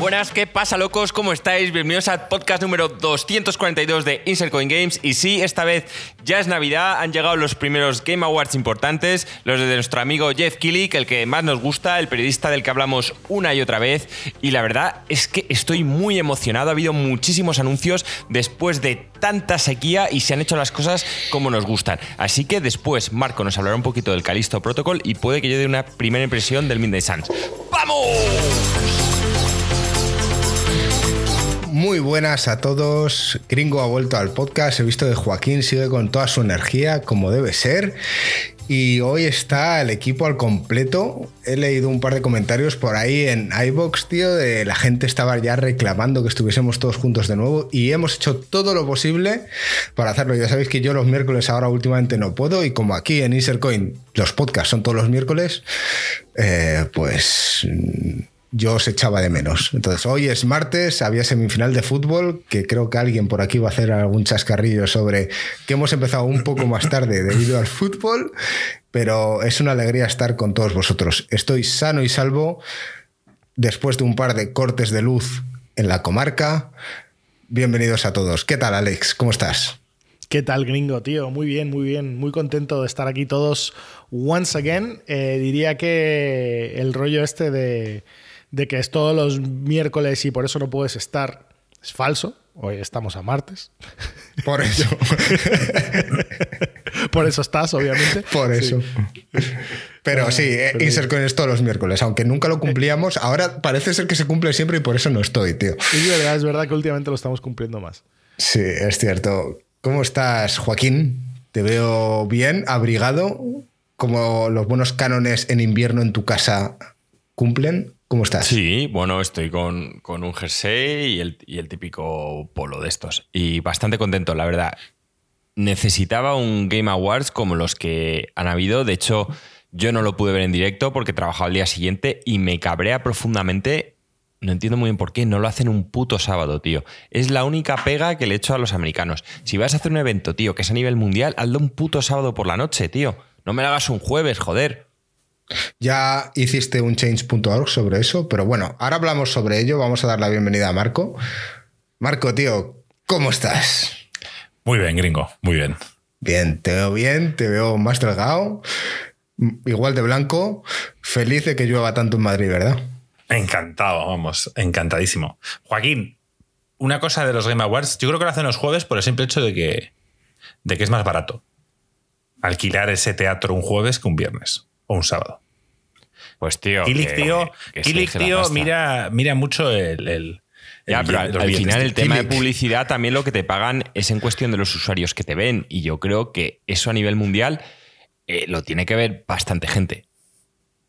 Buenas, ¿qué pasa, locos? ¿Cómo estáis? Bienvenidos al podcast número 242 de Insert Coin Games. Y sí, esta vez ya es Navidad, han llegado los primeros Game Awards importantes, los de nuestro amigo Jeff Killick, el que más nos gusta, el periodista del que hablamos una y otra vez. Y la verdad es que estoy muy emocionado, ha habido muchísimos anuncios después de tanta sequía y se han hecho las cosas como nos gustan. Así que después Marco nos hablará un poquito del Calisto Protocol y puede que yo dé una primera impresión del Midnight Suns. ¡Vamos! Muy buenas a todos. Gringo ha vuelto al podcast. He visto que Joaquín sigue con toda su energía, como debe ser. Y hoy está el equipo al completo. He leído un par de comentarios por ahí en iBox, tío, de la gente estaba ya reclamando que estuviésemos todos juntos de nuevo. Y hemos hecho todo lo posible para hacerlo. Ya sabéis que yo los miércoles ahora últimamente no puedo. Y como aquí en Insercoin los podcasts son todos los miércoles, eh, pues yo os echaba de menos. Entonces, hoy es martes, había semifinal de fútbol, que creo que alguien por aquí va a hacer algún chascarrillo sobre que hemos empezado un poco más tarde debido al fútbol, pero es una alegría estar con todos vosotros. Estoy sano y salvo después de un par de cortes de luz en la comarca. Bienvenidos a todos. ¿Qué tal, Alex? ¿Cómo estás? ¿Qué tal, gringo, tío? Muy bien, muy bien. Muy contento de estar aquí todos once again. Eh, diría que el rollo este de de que es todos los miércoles y por eso no puedes estar, es falso. Hoy estamos a martes. Por eso. por eso estás, obviamente. Por eso. Pero sí, eh, Insercoin es todos los miércoles, aunque nunca lo cumplíamos. Ahora parece ser que se cumple siempre y por eso no estoy, tío. Es verdad, es verdad que últimamente lo estamos cumpliendo más. Sí, es cierto. ¿Cómo estás, Joaquín? Te veo bien, abrigado, como los buenos cánones en invierno en tu casa cumplen. ¿Cómo estás? Sí, bueno, estoy con, un jersey y el, típico polo de estos. Y bastante contento, la verdad. Necesitaba un Game Awards como los que han habido. De hecho, yo no lo pude ver en directo porque trabajaba el día siguiente y me cabrea profundamente. No entiendo muy bien por qué no lo hacen un puto sábado, tío. Es la única pega que le echo a los americanos. Si vas a hacer un evento, tío, que es a nivel mundial, hazlo un puto sábado por la noche, tío. No me lo hagas un jueves, joder. Ya hiciste un change.org sobre eso, pero bueno, ahora hablamos sobre ello. Vamos a dar la bienvenida a Marco. Marco, tío, ¿cómo estás? Muy bien, gringo, muy bien. Bien, te veo bien, te veo más delgado, igual de blanco. Feliz de que llueva tanto en Madrid, ¿verdad? Encantado, vamos, encantadísimo. Joaquín, una cosa de los Game Awards, yo creo que lo hacen los jueves por el simple hecho de que, de que es más barato alquilar ese teatro un jueves que un viernes o un sábado. Pues tío. Kilic, tío, tío mira, mira mucho el. ya, pero al, final el tema de publicidad también lo que te pagan es en cuestión de los usuarios que te ven. Y yo creo que eso a nivel mundial eh, lo tiene que ver bastante gente.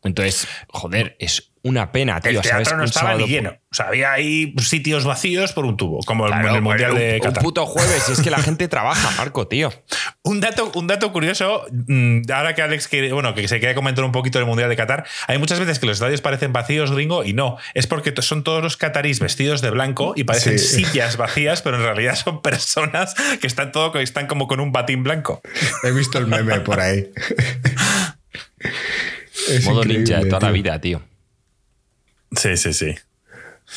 Entonces, joder, es una pena, tío. El teatro no estaba ni lleno. O sea, había ahí sitios vacíos por un tubo, como en el Mundial de Qatar. Un puto jueves, y es que la gente trabaja, Marco, tío. Un dato, un dato curioso, mm, ahora que Alex quiere, bueno, que se quiere comentar un poquito del Mundial de Qatar, hay muchas veces que los estadios parecen vacíos, gringo, y no. Es porque son todos los catarís vestidos de blanco y parecen sillas vacías, pero en realidad son personas que están todo, están como con un batín blanco. He visto el meme por ahí. Modo ninja de toda la vida, tío. Sí, sí, sí.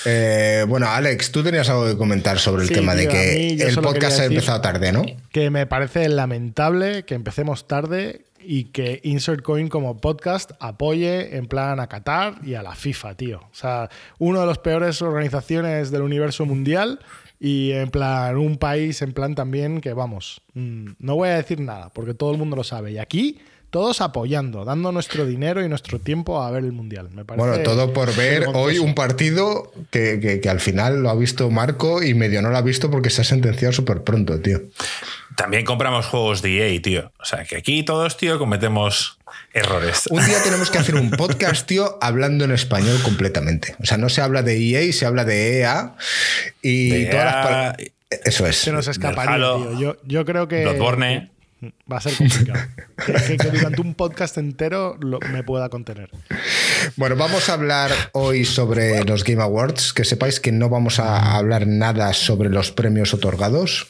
Eh, bueno, Alex, tú tenías algo que comentar sobre el tema de que el podcast ha empezado tarde, ¿no? Que me parece lamentable que empecemos tarde y que Insert Coin como podcast apoye en plan a Qatar y a la FIFA, tío. O sea, una de las peores organizaciones del universo mundial y en plan un país en plan también que vamos, mm, no voy a decir nada porque todo el mundo lo sabe. Y aquí todos apoyando, dando nuestro dinero y nuestro tiempo a ver el Mundial. bueno, todo por ver hoy un partido que, al final lo ha visto Marco y medio no lo ha visto porque se ha sentenciado súper pronto, tío. También compramos juegos de EA, tío. O sea, que aquí todos, tío, cometemos errores. Un día tenemos que hacer un podcast, tío, hablando en español completamente. O sea, no se habla de EA, se habla de EA y todas las... E Eso es. Se nos escaparía, tío. Yo, yo creo que... Bloodborne va a ser complicado. que, durante un podcast entero me pueda contener. Bueno, vamos a hablar hoy sobre los Game Awards. Que sepáis que no vamos a hablar nada sobre los premios otorgados.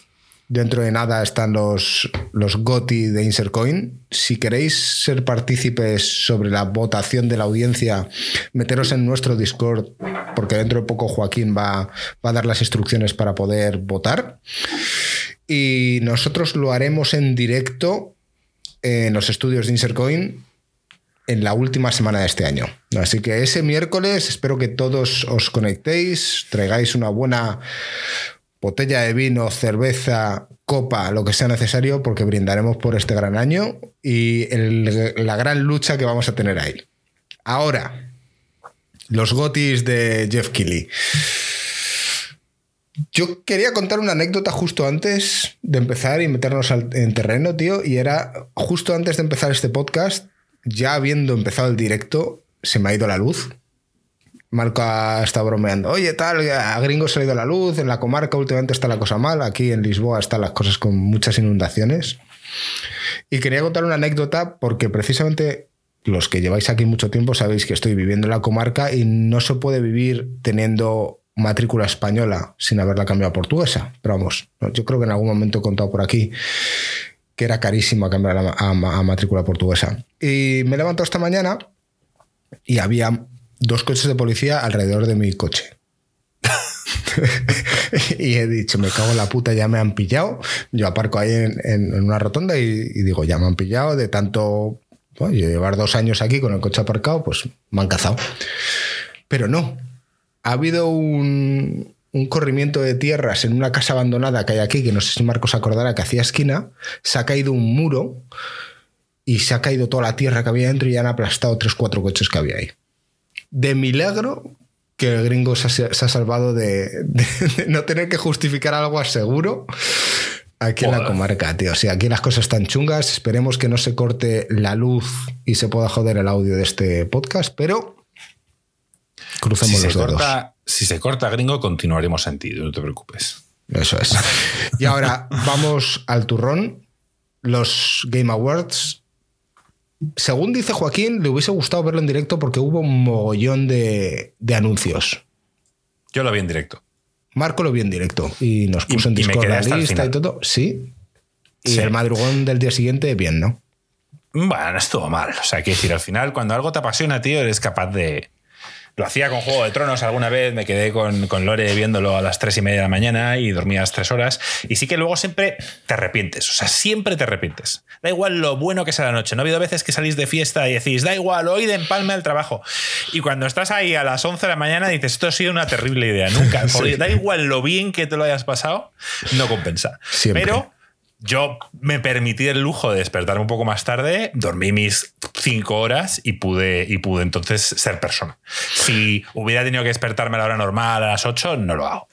Dentro de nada están los, los GOTI de Insercoin. Si queréis ser partícipes sobre la votación de la audiencia, meteros en nuestro Discord, porque dentro de poco Joaquín va, va a dar las instrucciones para poder votar. Y nosotros lo haremos en directo en los estudios de Insercoin en la última semana de este año. Así que ese miércoles espero que todos os conectéis, traigáis una buena botella de vino, cerveza, copa, lo que sea necesario, porque brindaremos por este gran año y la gran lucha que vamos a tener ahí. Ahora, los gotis de Jeff Kelly. Yo quería contar una anécdota justo antes de empezar y meternos en terreno, tío, y era justo antes de empezar este podcast, ya habiendo empezado el directo, se me ha ido la luz Marco está bromeando. Oye, tal, a Gringo se ha ido la luz, en la comarca últimamente está la cosa mal, aquí en Lisboa están las cosas con muchas inundaciones. Y quería contar una anécdota porque precisamente los que lleváis aquí mucho tiempo sabéis que estoy viviendo en la comarca y no se puede vivir teniendo matrícula española sin haberla cambiado a portuguesa. Pero vamos, yo creo que en algún momento he contado por aquí que era carísimo cambiar a, matrícula portuguesa. Y me he levantado esta mañana y había dos coches de policía alrededor de mi coche. y he dicho, me cago en la puta, ya me han pillado. Yo aparco ahí en, una rotonda y, digo, ya me han pillado de tanto... llevar dos años aquí con el coche aparcado, pues me han cazado. Pero no. Ha habido un, un corrimiento de tierras en una casa abandonada que hay aquí, que no sé si Marcos acordará que hacía esquina. Se ha caído un muro y se ha caído toda la tierra que había dentro y han aplastado tres, cuatro coches que había ahí de milagro que el gringo se ha, salvado de, no tener que justificar algo seguro aquí en la comarca, tío. O sea, aquí las cosas están chungas. Esperemos que no se corte la luz y se pueda joder el audio de este podcast, pero crucemos los dedos. si se corta gringo, continuaremos en ti, no te preocupes. Eso es. Y ahora vamos al turrón. Los Game Awards según dice Joaquín, le hubiese gustado verlo en directo porque hubo un mogollón de, anuncios. Yo lo vi en directo. Marco lo vi en directo y nos puso en Discord la lista y todo. Sí. Y el madrugón del día siguiente, bien, ¿no? Bueno, estuvo mal. O sea, quiero decir, al final, cuando algo te apasiona, tío, eres capaz de, lo hacía con Juego de Tronos alguna vez, me quedé con, con, Lore viéndolo a las tres y media de la mañana y dormías tres horas. Y sí que luego siempre te arrepientes, o sea, siempre te arrepientes. Da igual lo bueno que sea la noche. No ha habido veces que salís de fiesta y decís, da igual, hoy de empalme al trabajo. Y cuando estás ahí a las 11 de la mañana dices, esto ha sido una terrible idea. Nunca. Da igual lo bien que te lo hayas pasado, no compensa. Pero yo me permití el lujo de despertar un poco más tarde, dormí mis cinco horas y pude, y pude entonces ser persona. Si hubiera tenido que despertarme a la hora normal a las ocho, no lo hago.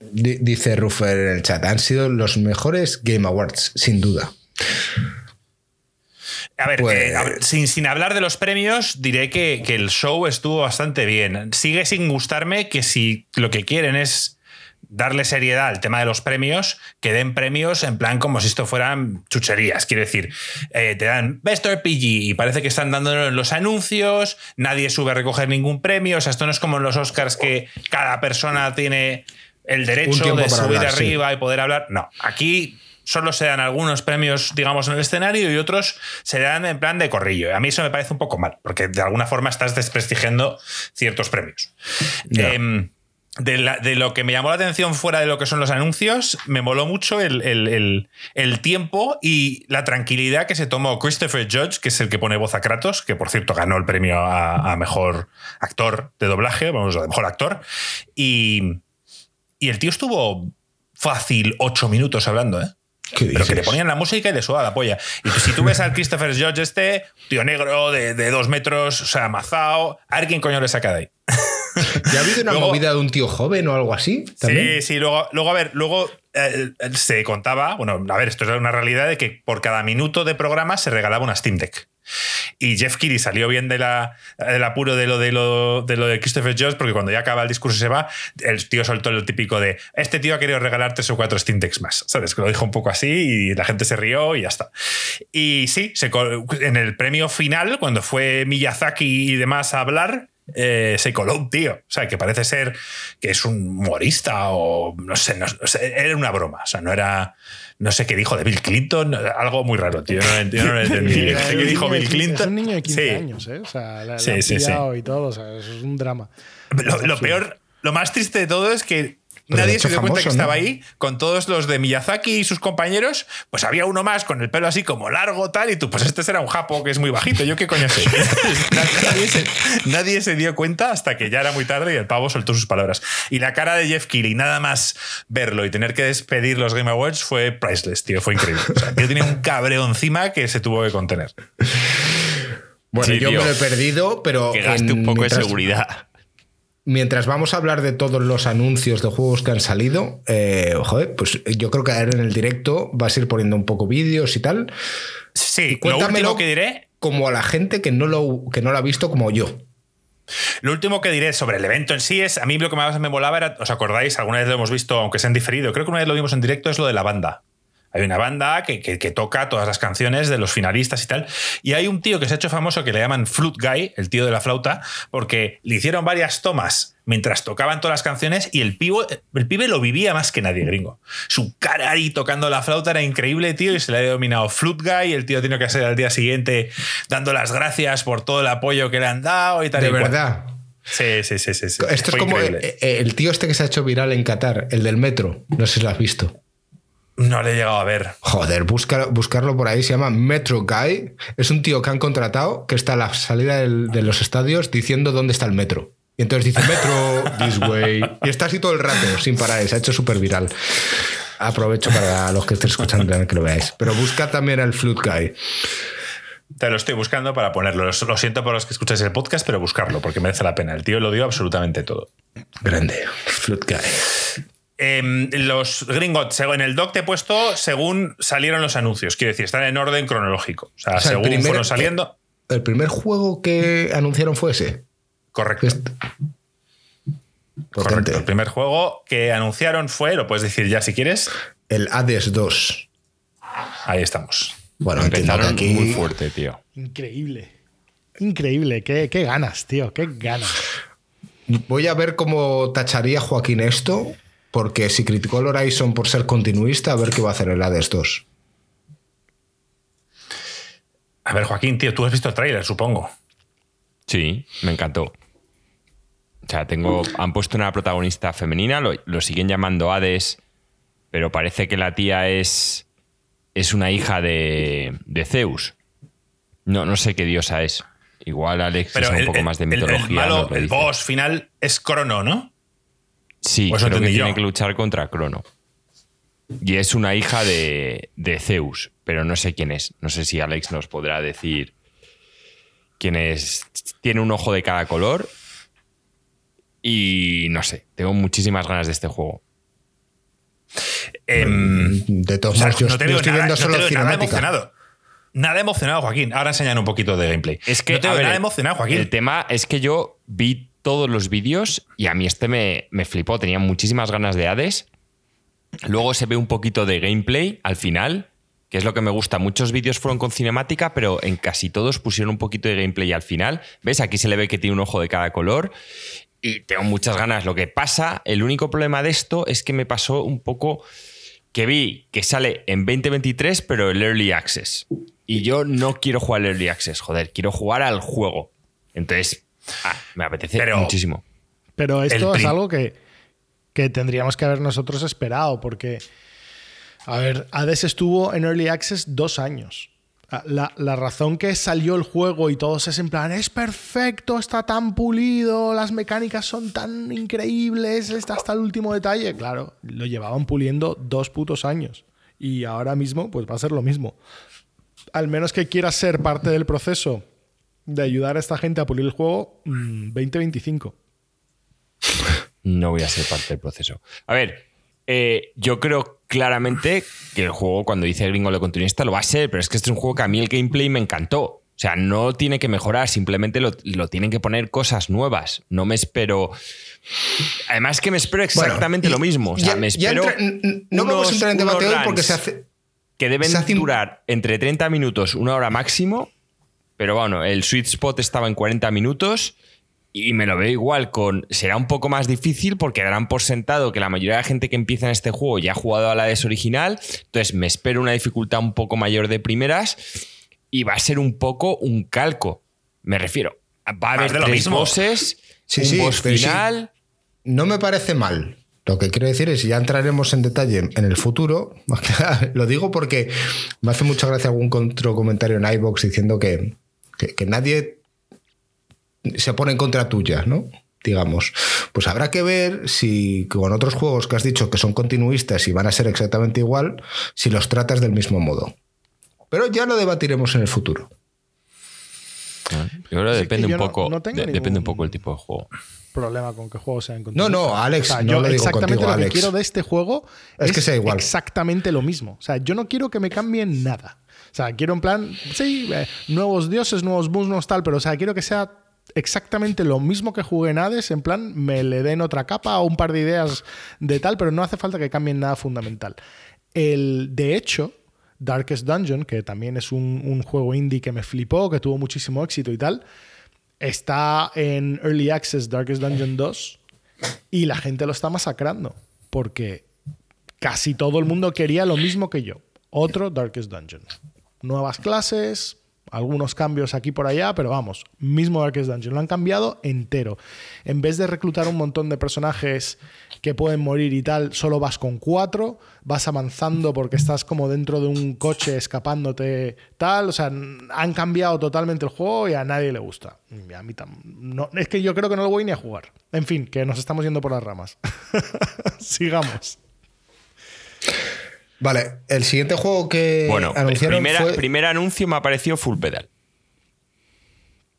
Dice Ruffer en el chat, han sido los mejores Game Awards, sin duda. A ver, pues sin, hablar de los premios, diré que, que el show estuvo bastante bien. Sigue sin gustarme que si lo que quieren es darle seriedad al tema de los premios, que den premios en plan como si esto fueran chucherías. Quiere decir, eh, te dan Best RPG y parece que están dando los anuncios, nadie sube a recoger ningún premio. O sea, esto no es como en los Oscars que cada persona tiene el derecho de subir arriba y poder hablar. No, aquí solo se dan algunos premios, digamos, en el escenario y otros se dan en plan de corrillo. A mí eso me parece un poco mal, porque de alguna forma estás desprestigiendo ciertos premios. Em, de, lo que me llamó la atención fuera de lo que son los anuncios, me moló mucho el, tiempo y la tranquilidad que se tomó Christopher Judge, que es el que pone voz a Kratos, que por cierto ganó el premio a, mejor actor de doblaje, vamos, a mejor actor. Y, y el tío estuvo fácil ocho minutos hablando, ¿eh? Pero que le ponían la música y le suba la polla. Y si tú ves al Christopher Judge este, tío negro de, dos metros, o sea, amazado, a ver quién coño le saca de ahí. ¿Ya ha habido una movida de un tío joven o algo así? Sí, sí, luego, luego a ver, luego eh, se contaba, bueno, a ver, esto es una realidad de que por cada minuto de programa se regalaba una Steam Deck. Y Jeff Keighley salió bien de la, del apuro de lo de, lo, de lo de Christopher Jones, porque cuando ya acaba el discurso y se va, el tío soltó lo típico de este tío ha querido regalar tres o cuatro Steam Decks más. ¿Sabes? Que lo dijo un poco así y la gente se rió y ya está. Y sí, se, en el premio final, cuando fue Miyazaki y demás a hablar, eh, tío. O sea, que parece ser que es un humorista o no sé, no, sé, era una broma. O sea, no era. No sé qué dijo de Bill Clinton, algo muy raro, tío. Yo no, lo entendí. ¿Qué dijo Bill Clinton? Es un niño de 15 años, ¿eh? O sea, la, sí, sí, y todo. O sea, eso es un drama. lo peor, lo más triste de todo es que Nadie se dio cuenta que estaba ahí con todos los de Miyazaki y sus compañeros. Pues había uno más con el pelo así como largo, tal, y tú, pues este será un japo que es muy bajito. ¿Yo qué coño sé? nadie, se, dio cuenta hasta que ya era muy tarde y el pavo soltó sus palabras. Y la cara de Jeff Keighley, nada más verlo y tener que despedir los Game Awards fue priceless, tío. Fue increíble. O sea, tío tenía un cabreo encima que se tuvo que contener. Bueno, yo me lo he perdido, pero. Que gaste un poco de seguridad mientras vamos a hablar de todos los anuncios de juegos que han salido, eh, joder, pues yo creo que en el directo vas a ir poniendo un poco vídeos y tal. Sí, cuéntame lo que diré. Como a la gente que no, lo, que no lo ha visto como yo. Lo último que diré sobre el evento en sí es, a mí lo que más me molaba era, ¿os acordáis? Alguna vez lo hemos visto, aunque se han diferido, creo que una vez lo vimos en directo, es lo de la banda. Hay una banda que, toca todas las canciones de los finalistas y tal. Y hay un tío que se ha hecho famoso que le llaman Flute Guy, el tío de la flauta, porque le hicieron varias tomas mientras tocaban todas las canciones y el, pibe, el pibe lo vivía más que nadie, gringo. Su cara ahí tocando la flauta era increíble, tío, y se le ha denominado Flute Guy. Y el tío tiene que hacer al día siguiente dando las gracias por todo el apoyo que le han dado y tal. De verdad. Sí, sí, sí, sí, Esto es como el, el, tío este que se ha hecho viral en Qatar, el del metro. No sé si lo has visto. No le he llegado a ver. Joder, buscarlo por ahí. Se llama Metro Guy. Es un tío que han contratado que está a la salida de los estadios diciendo dónde está el metro. Y entonces dice Metro, this way. Y está así todo el rato, sin parar. Se ha hecho súper viral. Aprovecho para los que estén escuchando que lo veáis. Pero busca también al Flute Guy. Te lo estoy buscando para ponerlo. Lo siento por los que escucháis el podcast, pero buscarlo, porque merece la pena. El tío lo dio absolutamente todo. Grande. Flute Guy. Em, los gringos, en el doc te he puesto según salieron los anuncios. Quiero decir, están en orden cronológico. O sea, según fueron saliendo. El primer juego que anunciaron fue ese. Correcto. Correcto. El primer juego que anunciaron fue, lo puedes decir ya si quieres. El Hades 2. Ahí estamos. Bueno, empezaron aquí muy fuerte, tío. Increíble. Increíble. Qué, qué ganas, tío. Qué ganas. Voy a ver cómo tacharía Joaquín esto porque si criticó el Horizon por ser continuista, a ver qué va a hacer el Hades 2. A ver, Joaquín, tío, tú has visto el tráiler, supongo. Sí, me encantó. O sea, tengo, han puesto una protagonista femenina, lo, siguen llamando Hades, pero parece que la tía es, es una hija de, Zeus. No, no sé qué diosa es. Igual Alex es un poco más de mitología. El, el boss final es Crono, ¿no? Sí, pues creo que tiene que luchar contra Crono. Y es una hija de, Zeus, pero no sé quién es. No sé si Alex nos podrá decir quién es. Tiene un ojo de cada color. Y no sé, tengo muchísimas ganas de este juego. Em, de todos modos, yo, estoy viendo solo Nada emocionado. Nada emocionado, Joaquín. Ahora enseñan un poquito de gameplay. Es que, no tengo nada emocionado, Joaquín. El tema es que yo vi todos los vídeos y a mí este me, me flipó. Tenía muchísimas ganas de Hades. Luego se ve un poquito de gameplay al final, que es lo que me gusta. Muchos vídeos fueron con cinemática, pero en casi todos pusieron un poquito de gameplay al final. ¿Ves? Aquí se le ve que tiene un ojo de cada color. Y tengo muchas ganas. Lo que pasa, el único problema de esto es que me pasó un poco que vi que sale en 2023, pero el Early Access. Y yo no quiero jugar el Early Access, joder, quiero jugar al juego. Entonces, Ah, me apetece muchísimo. Pero esto es algo que, tendríamos que haber nosotros esperado, porque, a ver, Hades estuvo en Early Access dos años. Ah, la, razón que salió el juego y todos es en plan, es perfecto, está tan pulido, las mecánicas son tan increíbles, está hasta el último detalle. Claro, lo llevaban puliendo dos putos años. Y ahora mismo, pues va a ser lo mismo. Al menos que quieras ser parte del proceso de ayudar a esta gente a pulir el juego 2025. Mm, no voy a ser parte del proceso. A ver, eh, yo creo claramente que el juego, cuando dice gringo de continuista, lo va a ser, pero es que este es un juego que a mí el gameplay me encantó. O sea, no tiene que mejorar, simplemente lo, tienen que poner cosas nuevas. No me espero. Además, que me espero exactamente lo mismo. O sea, me espero. no vamos a entrar en debate hoy porque se hace. Que deben durar entre 30 minutos, una hora máximo, pero bueno, el sweet spot estaba en 40 minutos Y me lo veo igual con. Será un poco más difícil porque darán por sentado que la mayoría de la gente que empieza en este juego ya ha jugado a la DES original. Entonces me espero una dificultad un poco mayor de primeras. Y va a ser un poco un calco. Me refiero. Va a haber de lo tres mismo. bosses, Sí, un sí, boss pero sí. final. No me parece mal. Lo que quiero decir es, ya entraremos en detalle en el futuro. Lo digo porque me hace mucha gracia algún otro comentario en iBox diciendo que, que, que nadie se pone en contra tuya, ¿no? Digamos. Pues habrá que ver si con otros juegos que has dicho que son continuistas y van a ser exactamente igual, si los tratas del mismo modo. Pero ya lo debatiremos en el futuro. Yo creo que Sí, depende que yo un poco. no tengo de- depende un poco el tipo de juego. problema con que juegos sean No, no, Alex, no yo lo digo exactamente contigo, lo que Alex. quiero de este juego Es es, que sea igual. exactamente lo mismo. O sea, yo no quiero que me cambien nada. O sea, quiero en plan, sí, eh, nuevos dioses, nuevos nuevos tal, pero o sea, quiero que sea exactamente lo mismo que jugué en Hades, en plan, me le den otra capa o un par de ideas de tal, pero no hace falta que cambien nada fundamental. El, de hecho, Darkest Dungeon, que también es un, un juego indie que me flipó, que tuvo muchísimo éxito y tal, está en Early Access Darkest Dungeon 2 y la gente lo está masacrando porque casi todo el mundo quería lo mismo que yo. Otro Darkest Dungeon. Nuevas clases, algunos cambios aquí por allá, pero vamos, mismo Darkest Dungeon. Lo han cambiado entero. En vez de reclutar un montón de personajes que pueden morir y tal, solo vas con cuatro, vas avanzando porque estás como dentro de un coche escapándote tal. O sea, han cambiado totalmente el juego y a nadie le gusta. A mí no, es que yo creo que no lo voy ni a jugar. En fin, que nos estamos yendo por las ramas. Sigamos. Vale, el siguiente juego que Bueno, anunciaron primera, fue... primer anuncio me ha parecido full pedal.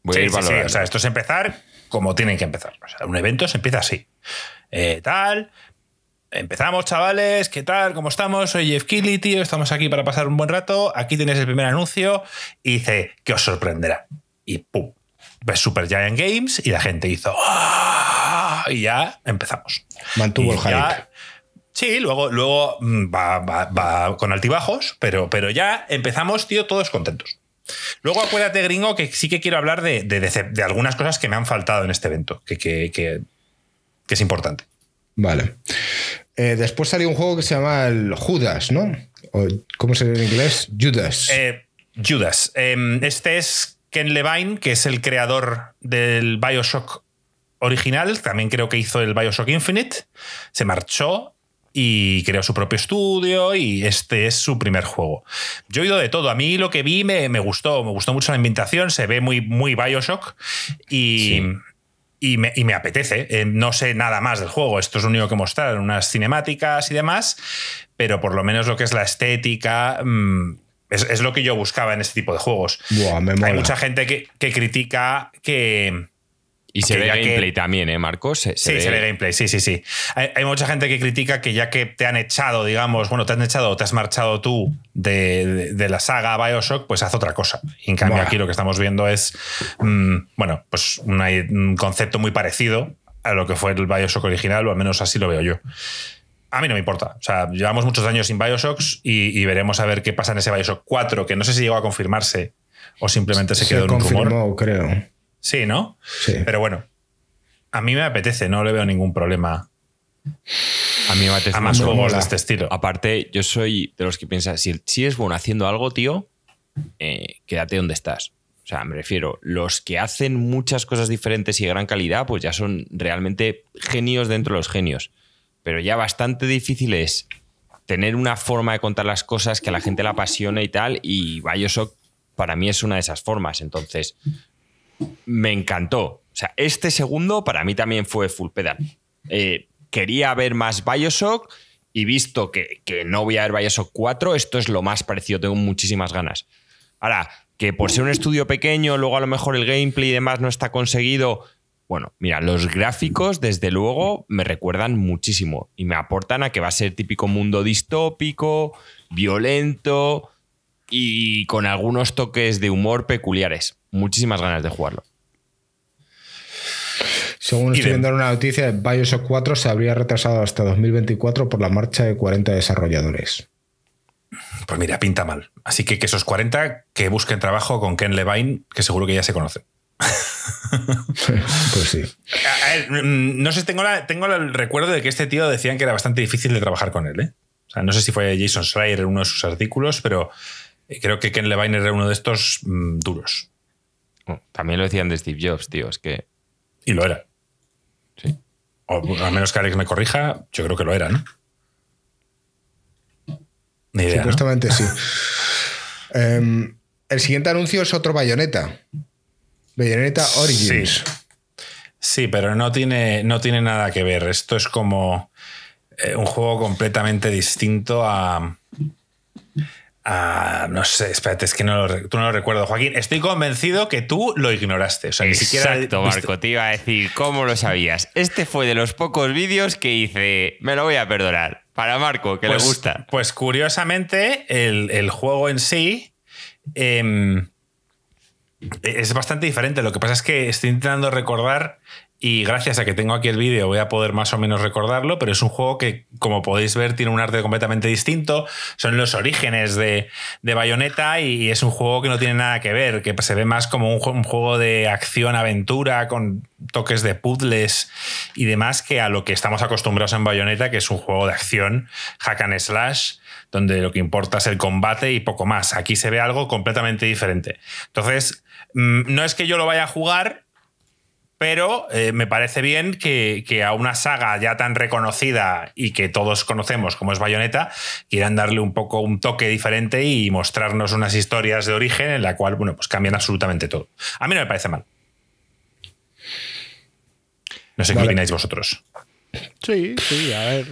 Voy a Sí, ir sí. O sea, esto es empezar como tienen que empezar. O sea, un evento se empieza así. Eh, tal. Empezamos, chavales. ¿Qué tal? ¿Cómo estamos? Soy Jeff Keighley, tío. Estamos aquí para pasar un buen rato. Aquí tenéis el primer anuncio. Y dice que os sorprenderá. Y pum. Ves Super Giant Games y la gente hizo. "Ah", Y ya empezamos. Mantuvo Y el hype. Sí, luego, luego mm, va, va- va con altibajos, pero, pero ya empezamos, tío, todos contentos. Luego acuérdate, gringo, que sí que quiero hablar de, de- de- de algunas cosas que me han faltado en este evento, que, que- que- que es importante. Vale. Eh, después salió un juego que se llama el Judas, ¿no? O, ¿Cómo se dice en inglés? Judas. Eh, Judas. Em, este es Ken Levine, que es el creador del Bioshock original. También creo que hizo el Bioshock Infinite. Se marchó y creó su propio estudio y este es su primer juego. Yo he oído de todo. A mí lo que vi me, me gustó. Me gustó mucho la ambientación. Se ve muy, muy Bioshock y... Sí. Y me, y me apetece. Eh, no sé nada más del juego. Esto es lo único que mostraron, unas cinemáticas y demás. Pero por lo menos lo que es la estética mm, es, es lo que yo buscaba en este tipo de juegos. Buah, me mola. Hay mucha gente que, que critica que. Y se ve que- gameplay también, ¿eh, Marcos? Se, sí, se ve gameplay, sí, sí, sí. Hay, hay mucha gente que critica que ya que te han echado, digamos, bueno, te han echado o te has marchado tú de, de- de la saga Bioshock, pues haz otra cosa. Y en cambio, Buah. aquí lo que estamos viendo es, mm, bueno, pues una- un concepto muy parecido a lo que fue el Bioshock original, o al menos así lo veo yo. A mí no me importa. O sea, llevamos muchos años sin Bioshocks y, y veremos a ver qué pasa en ese Bioshock 4, que no sé si llegó a confirmarse o simplemente se, se quedó en un rumor. confirmó, creo. Sí, ¿no? Sí. Pero bueno, a mí me apetece, no le veo ningún problema A mí me apetece a más juegos de este estilo. Aparte, yo soy de los que piensan, si, si eres bueno haciendo algo, tío, eh, quédate donde estás. O sea, me refiero, los que hacen muchas cosas diferentes y de gran calidad, pues ya son realmente genios dentro de los genios. Pero ya bastante difícil es tener una forma de contar las cosas que a la gente la apasiona y tal, y Bioshock para mí es una de esas formas. Entonces, me encantó. O sea, este segundo para mí también fue full pedal. Eh, quería ver más Bioshock y visto que, que no voy a ver Bioshock 4, esto es lo más parecido, tengo muchísimas ganas. Ahora, que por ser un estudio pequeño, luego a lo mejor el gameplay y demás no está conseguido. Bueno, mira, los gráficos, desde luego, me recuerdan muchísimo y me aportan a que va a ser típico mundo distópico, violento y con algunos toques de humor peculiares. Muchísimas ganas de jugarlo. Según estoy viendo en una noticia, Bioshock 4 se habría retrasado hasta 2024 por la marcha de 40 desarrolladores. Pues mira, pinta mal. Así que que esos 40 que busquen trabajo con Ken Levine, que seguro que ya se conocen. pues sí. Ver, mm, no sé, tengo, la- tengo el recuerdo de que este tío decían que era bastante difícil de trabajar con él. ¿eh? O sea, no sé si fue Jason Schreier en uno de sus artículos, pero eh, creo que Ken Levine era uno de estos mm, duros. También lo decían de Steve Jobs, tío. Es que. Y lo era. Sí. O a menos que Alex me corrija, yo creo que lo era, ¿no? Ni idea. ¿no? Supuestamente sí. Em, el siguiente anuncio es otro Bayonetta. Bayonetta Origins. Sí. Sí, pero no tiene, no tiene nada que ver. Esto es como eh, un juego completamente distinto a. a- no sé, espérate, es que no lo, tú no lo recuerdo, Joaquín. Estoy convencido que tú lo ignoraste. O sea, ni siquiera. Exacto, Marco, te iba a decir, ¿cómo lo sabías? Este fue de los pocos vídeos que hice, me lo voy a perdonar. Para Marco, que pues, le gusta. Pues curiosamente, el, el juego en sí. em, es bastante diferente. Lo que pasa es que estoy intentando recordar y gracias a que tengo aquí el vídeo voy a poder más o menos recordarlo, pero es un juego que, como podéis ver, tiene un arte completamente distinto. Son los orígenes de, de Bayonetta y es un juego que no tiene nada que ver, que se ve más como un, un juego de acción-aventura con toques de puzzles y demás que a lo que estamos acostumbrados en Bayonetta, que es un juego de acción, hack and slash, donde lo que importa es el combate y poco más. Aquí se ve algo completamente diferente. Entonces, mm, no es que yo lo vaya a jugar, pero eh, me parece bien que, que a una saga ya tan reconocida y que todos conocemos como es Bayonetta, quieran darle un poco un toque diferente y mostrarnos unas historias de origen en la cual, bueno, pues cambian absolutamente todo. A mí no me parece mal. No sé Vale. qué opináis vosotros. Sí, sí, a ver,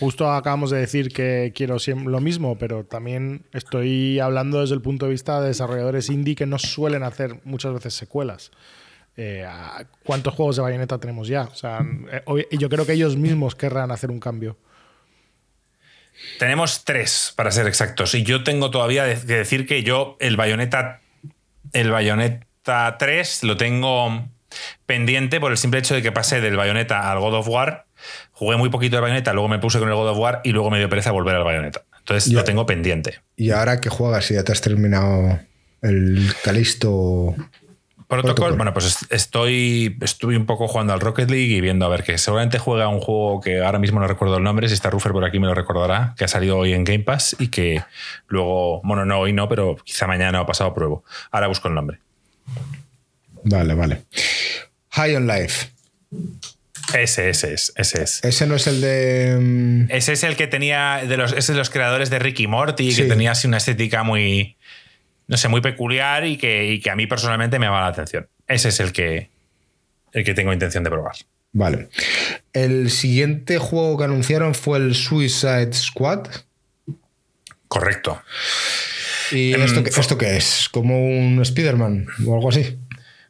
justo acabamos de decir que quiero lo mismo, pero también estoy hablando desde el punto de vista de desarrolladores indie que no suelen hacer muchas veces secuelas. Eh, ¿Cuántos juegos de Bayonetta tenemos ya? O sea, eh, yo creo que ellos mismos querrán hacer un cambio. Tenemos tres, para ser exactos. Y yo tengo todavía que decir que yo el Bayonetta, el Bayonetta 3 lo tengo pendiente por el simple hecho de que pasé del Bayonetta al God of War. Jugué muy poquito de Bayonetta, luego me puse con el God of War y luego me dio pereza volver al Bayonetta. Entonces lo tengo pendiente. Y ahora que juegas y ya te has terminado el Calisto. Protocol, Protocol. bueno, pues est- estoy, estuve un poco jugando al Rocket League y viendo a ver que seguramente juega un juego que ahora mismo no recuerdo el nombre, si está Ruffer por aquí me lo recordará, que ha salido hoy en Game Pass y que luego, bueno, no hoy no, pero quizá mañana o pasado pruebo. Ahora busco el nombre. Vale, vale. High on Life. Ese, ese es, ese es. Ese no es el de. mm, Ese es el que tenía, de los, es de los creadores de Ricky Morty, Sí. que tenía así una estética muy, no sé, muy peculiar y que, y que a mí personalmente me llama la atención. Ese es el que, el que tengo intención de probar. Vale. El siguiente juego que anunciaron fue el Suicide Squad. Correcto. ¿Y Em, esto, esto qué es? ¿Como un Spider-Man o algo así?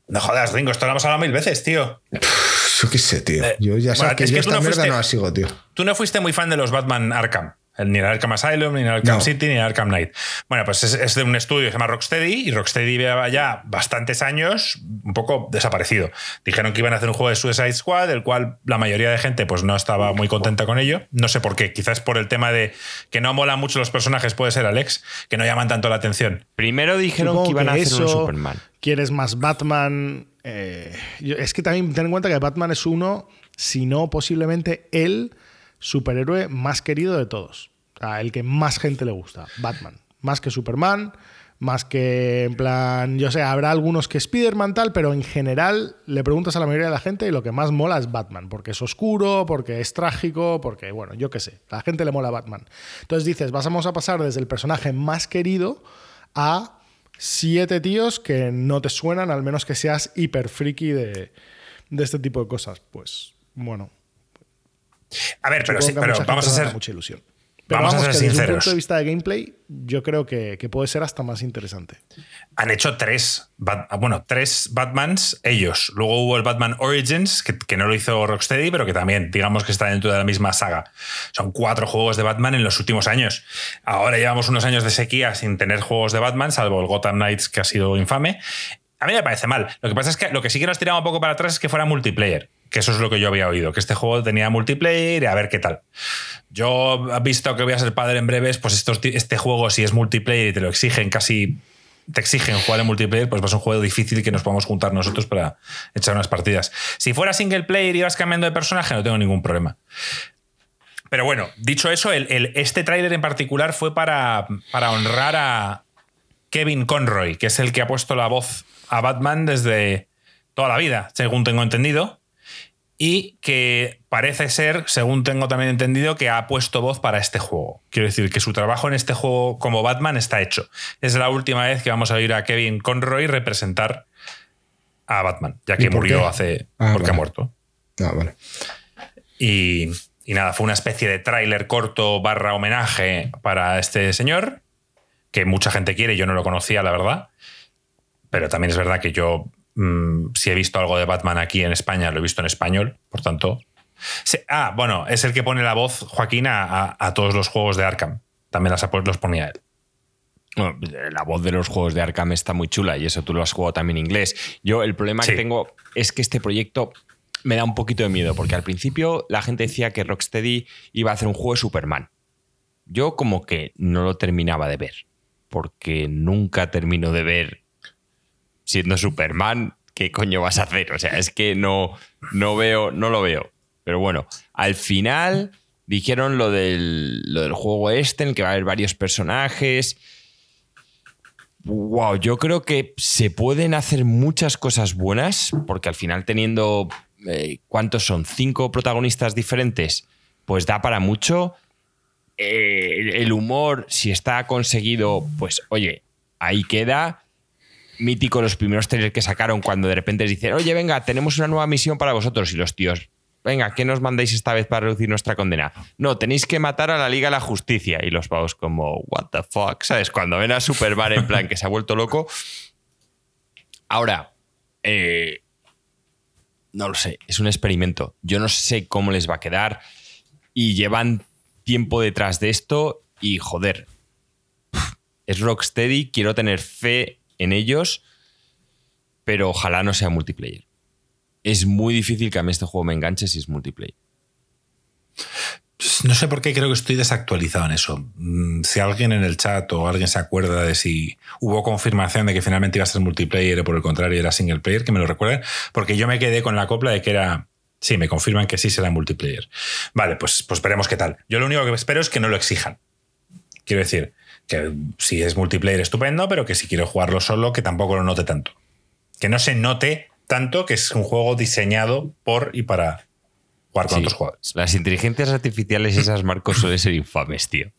No jodas, Ringo, esto lo hemos hablado mil veces, tío. Pff, Yo qué sé, tío. Eh, Yo ya bueno, sabes que es yo que esta no mierda fuiste- no la sigo, tío. Tú no fuiste muy fan de los Batman Arkham. Ni el Arkham Asylum, ni el Arkham No. City, ni el Arkham Knight. Bueno, pues es, es de un estudio que se llama Rocksteady y Rocksteady lleva ya bastantes años un poco desaparecido. Dijeron que iban a hacer un juego de Suicide Squad, el cual la mayoría de gente pues no estaba muy contenta con ello. No sé por qué. Quizás por el tema de que no molan mucho los personajes, puede ser Alex, que no llaman tanto la atención. Primero dijeron Supongo que iban a hacer un Superman. Quieres más Batman. eh, es que también ten en cuenta que Batman es uno, si no posiblemente el superhéroe más querido de todos. O sea, el que más gente le gusta. Batman. Más que Superman, más que en plan, yo sé, habrá algunos que Spider-Man tal, pero en general le preguntas a la mayoría de la gente y lo que más mola es Batman, porque es oscuro, porque es trágico, porque, bueno, yo qué sé, a la gente le mola Batman. Entonces dices, vamos a pasar desde el personaje más querido a siete tíos que no te suenan, al menos que seas hiper friki de, de este tipo de cosas. Pues bueno, A ver, pero, sí, a pero vamos a ser. mucha ilusión. Pero vamos a ser que desde un sinceros. punto de vista de gameplay, yo creo que, que puede ser hasta más interesante. Han hecho tres, bueno, tres Batmans ellos. Luego hubo el Batman Origins, que, que no lo hizo Rocksteady, pero que también, digamos que está dentro de la misma saga. Son cuatro juegos de Batman en los últimos años. Ahora llevamos unos años de sequía sin tener juegos de Batman, salvo el Gotham Knights, que ha sido infame. A mí me parece mal. Lo que pasa es que lo que sí que nos tiraba un poco para atrás es que fuera multiplayer, que eso es lo que yo había oído, que este juego tenía multiplayer y a ver qué tal. Yo, visto que voy a ser padre en breves, pues estos este juego, si es multiplayer y te lo exigen casi te exigen jugar en multiplayer, pues va a ser un juego difícil que nos podamos juntar nosotros para echar unas partidas. Si fuera single player y vas cambiando de personaje, no tengo ningún problema. Pero bueno, dicho eso, el, este tráiler en particular fue para, para honrar a Kevin Conroy, que es el que ha puesto la voz a Batman desde toda la vida, según tengo entendido y que parece ser, según tengo también entendido, que ha puesto voz para este juego. Quiero decir que su trabajo en este juego como Batman está hecho. Es la última vez que vamos a oír a Kevin Conroy representar a Batman, ya que murió hace... Ah, porque ha muerto. Ah, vale. Y, y nada, fue una especie de tráiler corto barra homenaje para este señor, que mucha gente quiere, yo no lo conocía, la verdad. Pero también es verdad que yo Mm, si he visto algo de Batman aquí en España, lo he visto en español, por tanto. ah, bueno, es el que pone la voz, Joaquín, a, todos los juegos de Arkham. También las, los ponía él. la voz de los juegos de Arkham está muy chula y eso tú lo has jugado también en inglés. Yo el problema que tengo es que este proyecto me da un poquito de miedo porque al principio la gente decía que Rocksteady iba a hacer un juego de Superman. Yo como que no lo terminaba de ver porque nunca termino de ver siendo Superman, ¿qué coño vas a hacer? O sea, es que no, no veo, no lo veo. Pero bueno, al final dijeron lo del, lo del juego este, en el que va a haber varios personajes. Wow, yo creo que se pueden hacer muchas cosas buenas, porque al final teniendo, eh, ¿cuántos son? Cinco protagonistas diferentes, pues da para mucho. Eh, el humor, si está conseguido, pues oye, ahí queda mítico los primeros trailers que sacaron cuando de repente dicen, oye, venga, tenemos una nueva misión para vosotros y los tíos, venga, ¿qué nos mandáis esta vez para reducir nuestra condena? No, tenéis que matar a la Liga de la Justicia. Y los pavos como, what the fuck, ¿sabes? Cuando ven a Superman en plan que se ha vuelto loco. Ahora, eh, no lo sé, es un experimento. Yo no sé cómo les va a quedar y llevan tiempo detrás de esto y joder, es Rocksteady, quiero tener fe en ellos, pero ojalá no sea multiplayer. Es muy difícil que a mí este juego me enganche si es multiplayer. No sé por qué creo que estoy desactualizado en eso. Mm, si alguien en el chat o alguien se acuerda de si hubo confirmación de que finalmente iba a ser multiplayer o por el contrario era single player, que me lo recuerden, porque yo me quedé con la copla de que era Sí, me confirman que sí será multiplayer. Vale, pues, pues veremos qué tal. Yo lo único que espero es que no lo exijan. Quiero decir, que si es multiplayer estupendo, pero que si quiero jugarlo solo, que tampoco lo note tanto. Que no se note tanto que es un juego diseñado por y para jugar con otros jugadores. Las inteligencias artificiales, esas marcos, suelen ser infames, tío.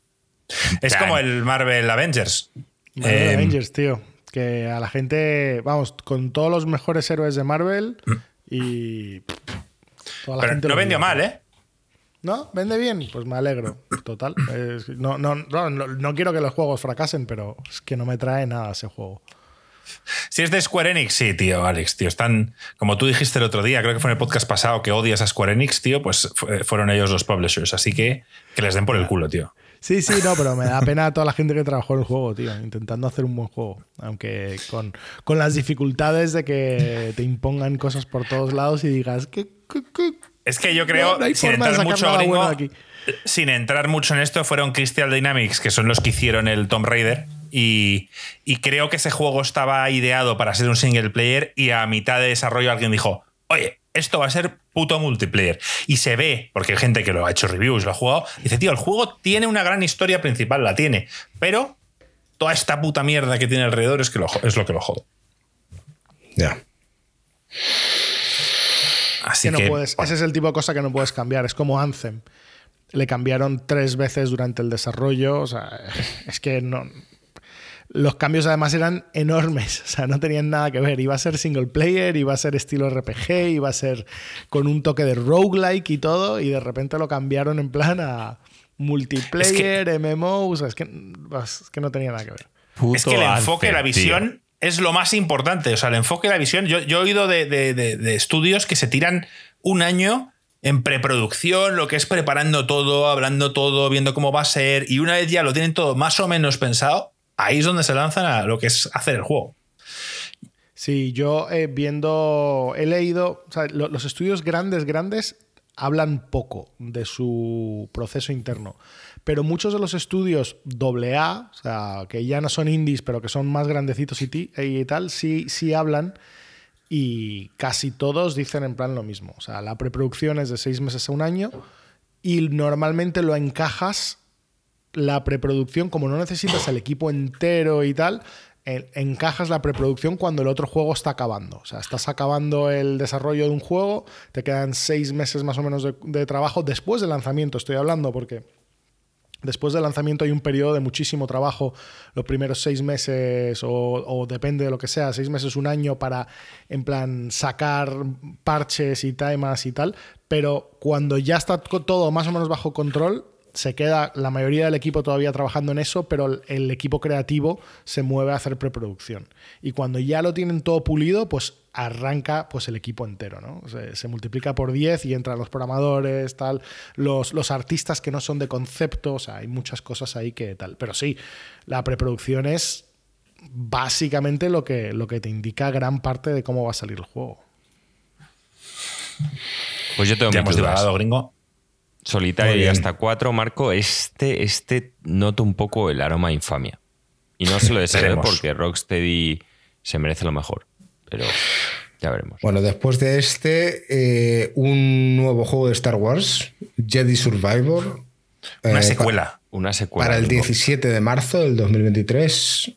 Es como el Marvel Avengers. Marvel em, Avengers, tío. Que a la gente, vamos, con todos los mejores héroes de Marvel mm. y. Toda la gente no vendió mal, ¿eh? ¿No? ¿Vende bien? Pues me alegro. Total. no, no, no, quiero que los juegos fracasen, pero es que no me trae nada ese juego. Si es de Square Enix, sí, tío, Alex, tío. Están, como tú dijiste el otro día, creo que fue en el podcast pasado que odias a Square Enix, tío, pues fueron ellos los publishers. Así que que les den por el culo, tío. Sí, sí, no, pero me da pena a toda la gente que trabajó en el juego, tío, intentando hacer un buen juego. Aunque con, con las dificultades de que te impongan cosas por todos lados y digas, ¿qué, qué, qué es que yo creo, sin entrar mucho sin entrar mucho en esto, fueron Crystal Dynamics, que son los que hicieron el Tomb Raider. Y, creo que ese juego estaba ideado para ser un single player y a mitad de desarrollo alguien dijo, oye, esto va a ser puto multiplayer. Y se ve, porque hay gente que lo ha hecho reviews, lo ha jugado, dice, tío, el juego tiene una gran historia principal, la tiene, pero toda esta puta mierda que tiene alrededor es, que es lo que lo jode. Ya ese es el tipo de cosa que no puedes cambiar. Es como Anthem. Le cambiaron tres veces durante el desarrollo. O sea, es que no. Los cambios además eran enormes, o sea, no tenían nada que ver. Iba a ser single player, iba a ser estilo RPG, iba a ser con un toque de roguelike y todo, y de repente lo cambiaron en plan a multiplayer, MMO, o sea, es que, es que no tenía nada que ver. es que el enfoque, la visión, es lo más importante. O sea, el enfoque y la visión. Yo, he oído de, estudios que se tiran un año en preproducción, lo que es preparando todo, hablando todo, viendo cómo va a ser. Y una vez ya lo tienen todo más o menos pensado, ahí es donde se lanzan a lo que es hacer el juego. Sí, yo eh, viendo, he leído, o sea, los estudios grandes, grandes, hablan poco de su proceso interno. Pero muchos de los estudios AA, o sea, que ya no son indies, pero que son más grandecitos y, tal, sí, sí hablan y casi todos dicen en plan lo mismo. O sea, la preproducción es de seis meses a un año y normalmente lo encajas la preproducción, como no necesitas el equipo entero y tal, encajas la preproducción cuando el otro juego está acabando. O sea, estás acabando el desarrollo de un juego, te quedan seis meses más o menos de, trabajo después del lanzamiento, estoy hablando, porque después del lanzamiento hay un periodo de muchísimo trabajo, los primeros seis meses o, depende de lo que sea, seis meses, un año para, en plan, sacar parches y temas y tal, pero cuando ya está todo más o menos bajo control, se queda la mayoría del equipo todavía trabajando en eso, pero el equipo creativo se mueve a hacer preproducción. Y cuando ya lo tienen todo pulido, pues arranca pues el equipo entero, ¿no? Se, multiplica por 10 y entran los programadores, tal, los, los, artistas que no son de concepto, o sea, hay muchas cosas ahí que tal. Pero sí, la preproducción es básicamente lo que, lo que te indica gran parte de cómo va a salir el juego. Pues yo tengo hemos divagado, gringo. Solitario y hasta cuatro, Marco, este, este noto un poco el aroma infamia. Y no se lo deseo porque Rocksteady se merece lo mejor. Pero ya veremos. Bueno, después de este, eh, un nuevo juego de Star Wars, Jedi Survivor. Una eh, secuela. Una secuela. Para el 17 de marzo del 2023.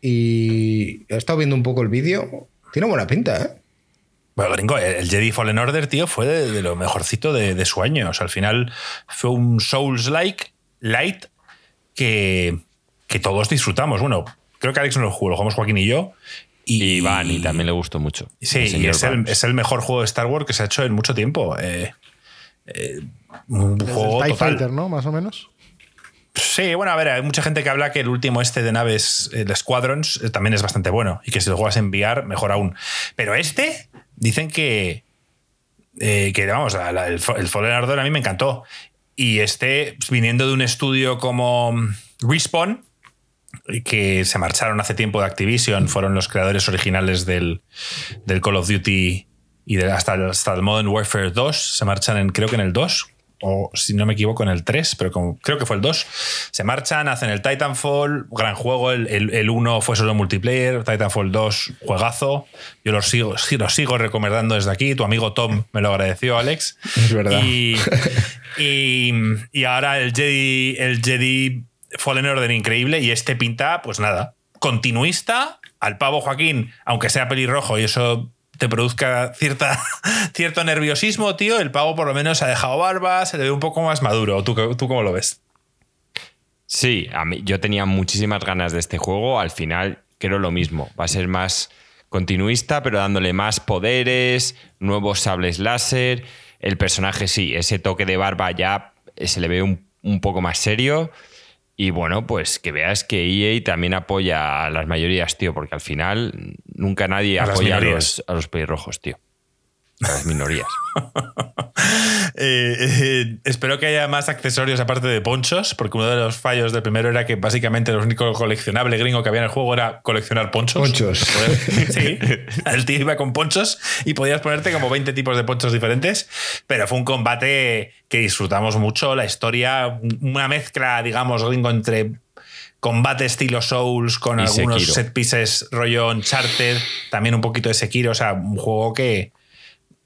Y he estado viendo un poco el vídeo. Tiene buena pinta, ¿eh? Bueno, gringo, el Jedi Fallen Order, tío, fue de, lo mejorcito de, su año. O sea, al final fue un Souls-like, light, que, que todos disfrutamos. Bueno, creo que Alex no lo jugó, lo jugamos Joaquín y yo. Y, Iván, y también le gustó mucho. Sí, y es el, mejor juego de Star Wars que se ha hecho en mucho tiempo. Eh, eh, un juego TIE Fighter, ¿no? Más o menos. Sí, bueno, a ver, hay mucha gente que habla que el último este de naves, el Squadrons, eh, también es bastante bueno y que si lo juegas en VR, mejor aún. Pero este, dicen que, eh, que vamos, el, el Fallen Ardor a mí me encantó. Y este, viniendo de un estudio como Respawn, que se marcharon hace tiempo de Activision, fueron los creadores originales del, del Call of Duty y de, hasta, hasta el Modern Warfare 2, se marchan en, creo que en el 2, o si no me equivoco, en el 3, pero como, creo que fue el 2. Se marchan, hacen el Titanfall, gran juego. El, el, 1 fue solo multiplayer, Titanfall 2, juegazo. Yo lo sigo, lo sigo recomendando desde aquí. Tu amigo Tom me lo agradeció, Alex. Es verdad. Y, y, ahora el Jedi, el Jedi Fallen Order increíble y este pinta, pues nada, continuista. Al pavo Joaquín, aunque sea pelirrojo y eso te produzca cierta, cierto nerviosismo, tío, el pavo por lo menos ha dejado barba, se le ve un poco más maduro. ¿Tú, tú cómo lo ves? Sí, a mí, yo tenía muchísimas ganas de este juego. Al final, creo lo mismo. Va a ser más continuista, pero dándole más poderes, nuevos sables láser. El personaje, sí, ese toque de barba ya se le ve un, un poco más serio. Y bueno, pues que veas que EA también apoya a las mayorías, tío, porque al final nunca nadie apoya a los, a los pelirrojos, tío las minorías. Eh, eh, espero que haya más accesorios aparte de ponchos, porque uno de los fallos del primero era que básicamente lo único coleccionable gringo que había en el juego era coleccionar ponchos. Ponchos. sí, el tío iba con ponchos y podías ponerte como 20 tipos de ponchos diferentes, pero fue un combate que disfrutamos mucho, la historia, una mezcla, digamos, gringo entre combate estilo Souls con algunos set pieces rollo Uncharted, también un poquito de Sekiro, o sea, un juego que,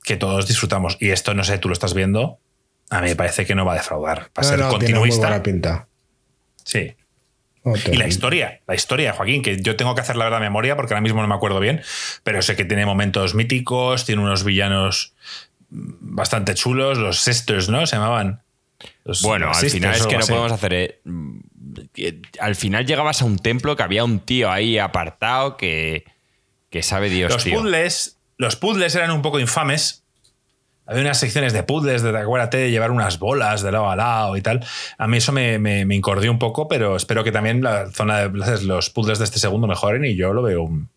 que todos disfrutamos. Y esto, no sé, tú lo estás viendo, a mí me parece que no va a defraudar. Va a ser continuista. Tiene pinta. Sí. y la historia, la historia, Joaquín, que yo tengo que hacer la verdad memoria porque ahora mismo no me acuerdo bien, pero sé que tiene momentos míticos, tiene unos villanos bastante chulos, los Sisters, ¿no? Se llamaban. bueno, al final es que no podemos hacer. Eh, al final llegabas a un templo que había un tío ahí apartado que, que sabe Dios. Los puzzles los puzzles eran un poco infames. Había unas secciones de puzzles, de acuérdate de llevar unas bolas de lado a lado y tal. A mí eso me, me, incordió un poco, pero espero que también la zona de los puzzles de este segundo mejoren y yo lo veo un,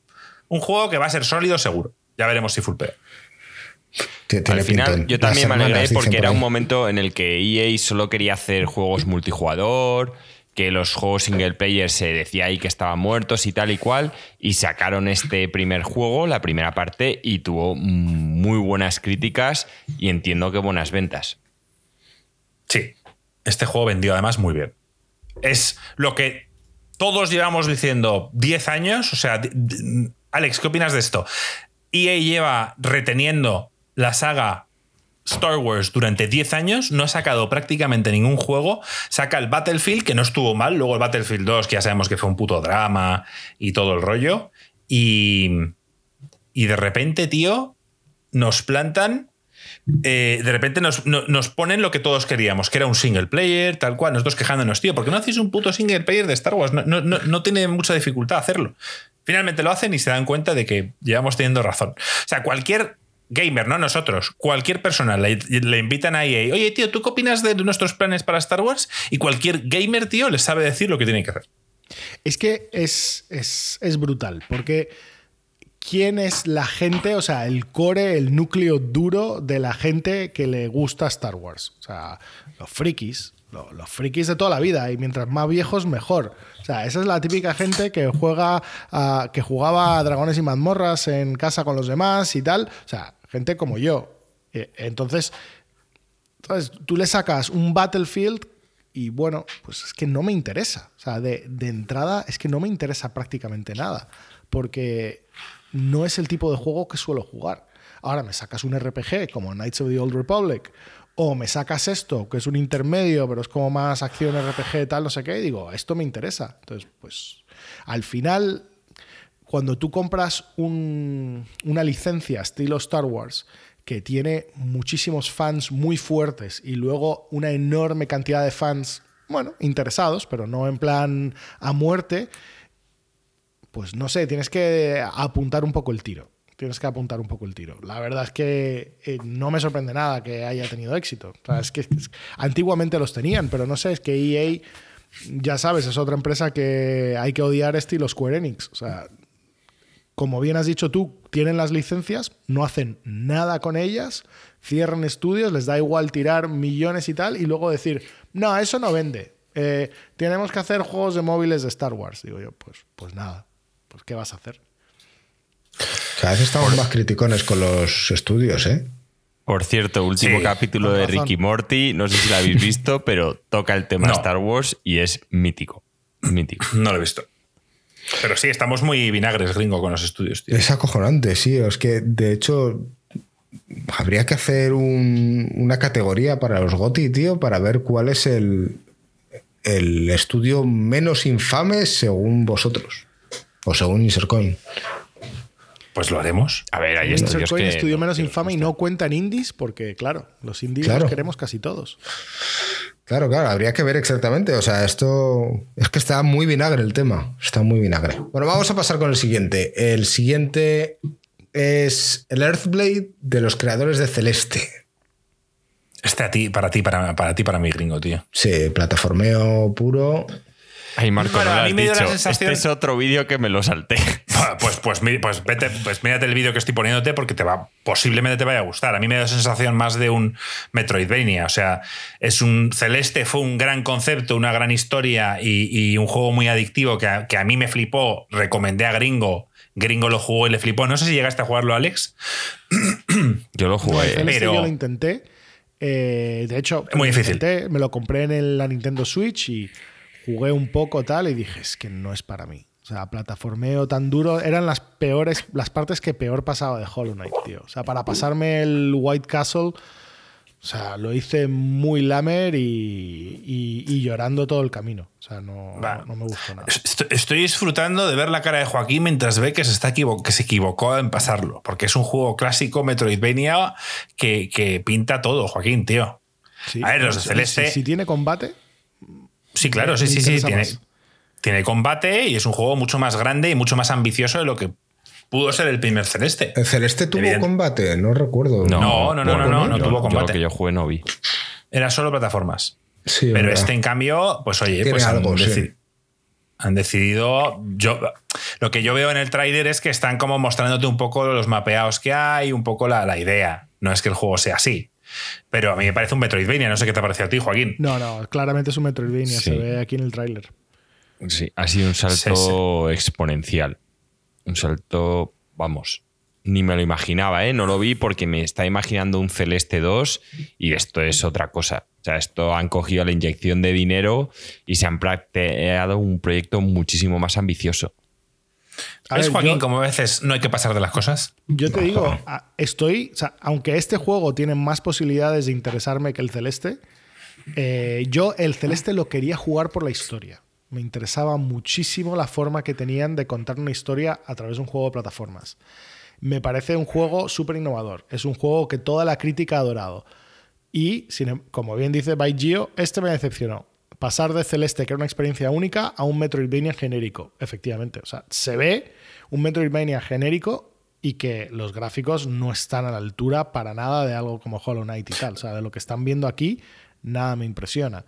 juego que va a ser sólido seguro. Ya veremos si full Al final, yo también me alegré porque era un momento en el que EA solo quería hacer juegos multijugador, que los juegos single player se decía ahí que estaban muertos y tal y cual, y sacaron este primer juego, la primera parte, y tuvo muy buenas críticas y entiendo que buenas ventas. Sí, este juego vendió además muy bien. Es lo que todos llevamos diciendo 10 años, o sea, Alex, ¿qué opinas de esto? EA lleva reteniendo la saga Star Wars durante 10 años, no ha sacado prácticamente ningún juego. Saca el Battlefield, que no estuvo mal, luego el Battlefield 2, que ya sabemos que fue un puto drama y todo el rollo. Y, y de repente, tío, nos plantan eh, de repente nos, ponen lo que todos queríamos, que era un single player, tal cual, nosotros quejándonos, tío, ¿por qué no hacéis un puto single player de Star Wars? No, tiene mucha dificultad hacerlo. Finalmente lo hacen y se dan cuenta de que llevamos teniendo razón. O sea, cualquier gamer, no nosotros, cualquier persona le, invitan a EA, oye, tío, ¿tú qué opinas de nuestros planes para Star Wars? Y cualquier gamer, tío, les sabe decir lo que tiene que hacer. Es que es, es, es brutal, porque quién es la gente, o sea, el core, el núcleo duro de la gente que le gusta Star Wars. O sea, los frikis, los, frikis de toda la vida, y mientras más viejos, mejor. O sea, esa es la típica gente que juega, que jugaba a dragones y mazmorras en casa con los demás y tal. O sea, gente como yo. Eh, entonces, tú le sacas un Battlefield y bueno, pues es que no me interesa. O sea, de, de entrada es que no me interesa prácticamente nada. Porque no es el tipo de juego que suelo jugar. Ahora me sacas un RPG como Knights of the Old Republic o me sacas esto, que es un intermedio, pero es como más acción RPG, tal, no sé qué, y digo, esto me interesa. Entonces, pues al final, cuando tú compras una licencia estilo Star Wars, que tiene muchísimos fans muy fuertes y luego una enorme cantidad de fans, bueno, interesados, pero no en plan a muerte, pues no sé, tienes que apuntar un poco el tiro. Tienes que apuntar un poco el tiro. La verdad es que eh, no me sorprende nada que haya tenido éxito. es que antiguamente los tenían, pero no sé, es que EA, ya sabes, es otra empresa que hay que odiar estilo Square Enix. O sea, como bien has dicho tú, tienen las licencias, no hacen nada con ellas, cierran estudios, les da igual tirar millones y tal, y luego decir, no, eso no vende. Eh, tenemos que hacer juegos de móviles de Star Wars. Digo yo, pues, pues nada. Pues, ¿qué vas a hacer? Cada vez estamos más criticones con los estudios, ¿eh? Por cierto, último capítulo de Ricky Morty, no sé si lo habéis visto, pero toca el tema Star Wars y es mítico. Mítico. No lo he visto. Pero sí, estamos muy vinagres, gringo, con los estudios, tío. Es acojonante, sí. Es que, de hecho, habría que hacer una categoría para los GOTI, tío, para ver cuál es el, el estudio menos infame según vosotros. O según Insercoin. Pues lo haremos. A ver, hay estudios que... estudio menos infame y no cuentan indies porque, claro, los indies los queremos casi todos. Claro, claro, habría que ver exactamente. O sea, esto es que está muy vinagre el tema. Está muy vinagre. Bueno, vamos a pasar con el siguiente. El siguiente es el Earthblade de los creadores de Celeste. Este a ti, para ti, para, para ti, para mí, gringo, tío. Sí, plataformeo puro. Ay, Marco, no a mí me dio la sensación. Este es otro vídeo que me lo salté. Pues, pues, pues, vete, pues mírate el vídeo que estoy poniéndote porque te va, posiblemente te vaya a gustar. A mí me da la sensación más de un Metroidvania. O sea, es un Celeste, fue un gran concepto, una gran historia y, un juego muy adictivo que a, mí me flipó. Recomendé a Gringo. Gringo lo jugó y le flipó. No sé si llegaste a jugarlo, Alex. yo lo jugué. pero... Yo lo intenté. Eh, de hecho, muy difícil. me lo compré en la Nintendo Switch y jugué un poco tal y dije, es que no es para mí. O sea, plataformeo tan duro, eran las peores, las partes que peor pasaba de Hollow Knight, tío. O sea, para pasarme el White Castle, o sea, lo hice muy lamer y, llorando todo el camino. O sea, no, no, me gustó nada. Estoy disfrutando de ver la cara de Joaquín mientras ve que se, está que se equivocó en pasarlo. Porque es un juego clásico Metroidvania que, que pinta todo, Joaquín, tío. a ver, los de Celeste. si tiene combate, Sí, claro, sí, sí, sí. Tiene, combate y es un juego mucho más grande y mucho más ambicioso de lo que pudo ser el primer Celeste. ¿El Celeste tuvo combate? No recuerdo. No, no, no, no, no, no, tuvo combate. que yo jugué no vi. Era solo plataformas. Sí, Pero este, en cambio, pues oye, pues han, han, decidido. Yo, lo que yo veo en el trailer es que están como mostrándote un poco los mapeados que hay, un poco la, la idea. No es que el juego sea así. Pero a mí me parece un Metroidvania, no sé qué te ha parecido a ti, Joaquín. No, no, claramente es un Metroidvania, Sí. se ve aquí en el tráiler. Sí, ha sido un salto exponencial. Un salto, vamos, ni me lo imaginaba, ¿eh? No lo vi porque me estaba imaginando un Celeste 2 y esto es otra cosa. O sea, esto han cogido la inyección de dinero y se han planteado un proyecto muchísimo más ambicioso. A ¿Ves, ver, Joaquín, yo- como a veces no hay que pasar de las cosas? Yo te digo, estoy, o sea, aunque este juego tiene más posibilidades de interesarme que el Celeste, eh, yo el Celeste lo quería jugar por la historia. Me interesaba muchísimo la forma que tenían de contar una historia a través de un juego de plataformas. Me parece un juego súper innovador. Es un juego que toda la crítica ha adorado. Y, em- como bien dice Baigio, este me decepcionó. Pasar de Celeste, que era una experiencia única, a un Metroidvania genérico. Efectivamente. O sea, se ve un Metroidvania genérico y que los gráficos no están a la altura para nada de algo como Hollow Knight y tal. O sea, de lo que están viendo aquí, nada me impresiona.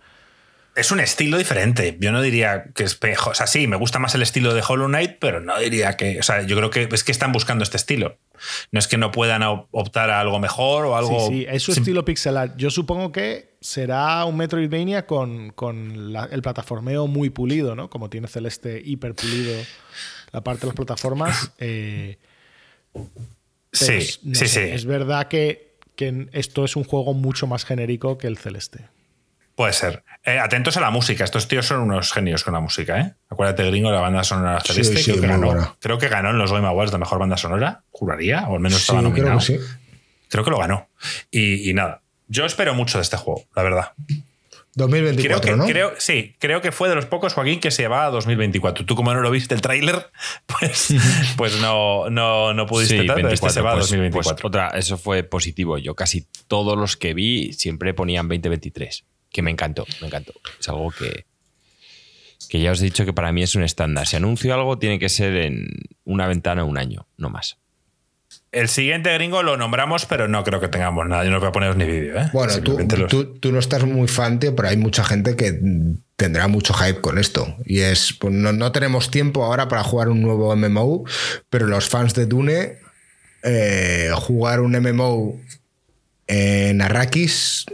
Es un estilo diferente. Yo no diría que es pejo. O sea, sí, me gusta más el estilo de Hollow Knight, pero no diría que. O sea, yo creo que es que están buscando este estilo. No es que no puedan op- optar a algo mejor o algo. Sí, sí, es su estilo pixel art. Yo supongo que será un Metroidvania con, con la- el plataformeo muy pulido, ¿no? Como tiene Celeste hiper pulido la parte de las plataformas. eh, Sí, no sí, sé, sí. Es verdad que, que esto es un juego mucho más genérico que el Celeste. Puede ser. Eh, atentos a la música. Estos tíos son unos genios con la música, ¿eh? Acuérdate, gringo, la banda sonora Sí, celeste. sí, creo, que ganó, creo que ganó en los Game Awards de mejor banda sonora, juraría, o al menos Sí, estaba creo nominado. que sí. Creo que lo ganó. Y, y nada. Yo espero mucho de este juego, la verdad. 2024, Creo que, ¿no? creo, sí, creo que fue de los pocos, Joaquín, que se va a 2024. Tú, como no lo viste el tráiler, pues, pues no, no, no pudiste Sí, tal, pero este 24, se va a pues- 2024. pues otra, eso fue positivo. Yo casi todos los que vi siempre ponían 2023, que me encantó, me encantó. Es algo que, que ya os he dicho que para mí es un estándar. Si anuncio algo, tiene que ser en una ventana un año, no más. El siguiente gringo lo nombramos, pero no creo que tengamos nada. Yo no voy a poneros ni vídeo. ¿eh? Bueno, tú, los- tú, tú no estás muy fan, tío, pero hay mucha gente que tendrá mucho hype con esto. Y es, pues no, no tenemos tiempo ahora para jugar un nuevo MMO, pero los fans de Dune, eh, jugar un MMO en Arrakis.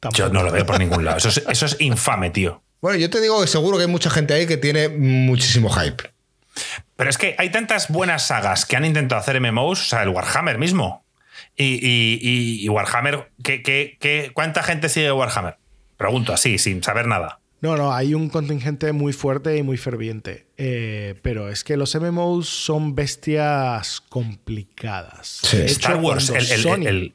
Tampoco. Yo no lo veo por ningún lado. Eso es, eso es infame, tío. Bueno, yo te digo que seguro que hay mucha gente ahí que tiene muchísimo hype. Pero es que hay tantas buenas sagas que han intentado hacer MMOs, o sea, el Warhammer mismo. Y, y- y- y Warhammer, ¿qué, qué, qué- cuánta gente sigue Warhammer? Pregunto así, sin saber nada. No, no, hay un contingente muy fuerte y muy ferviente. Eh, pero es que los MMOs son bestias complicadas. Sí. Hecho, Star Wars, cuando el, el- Sony el-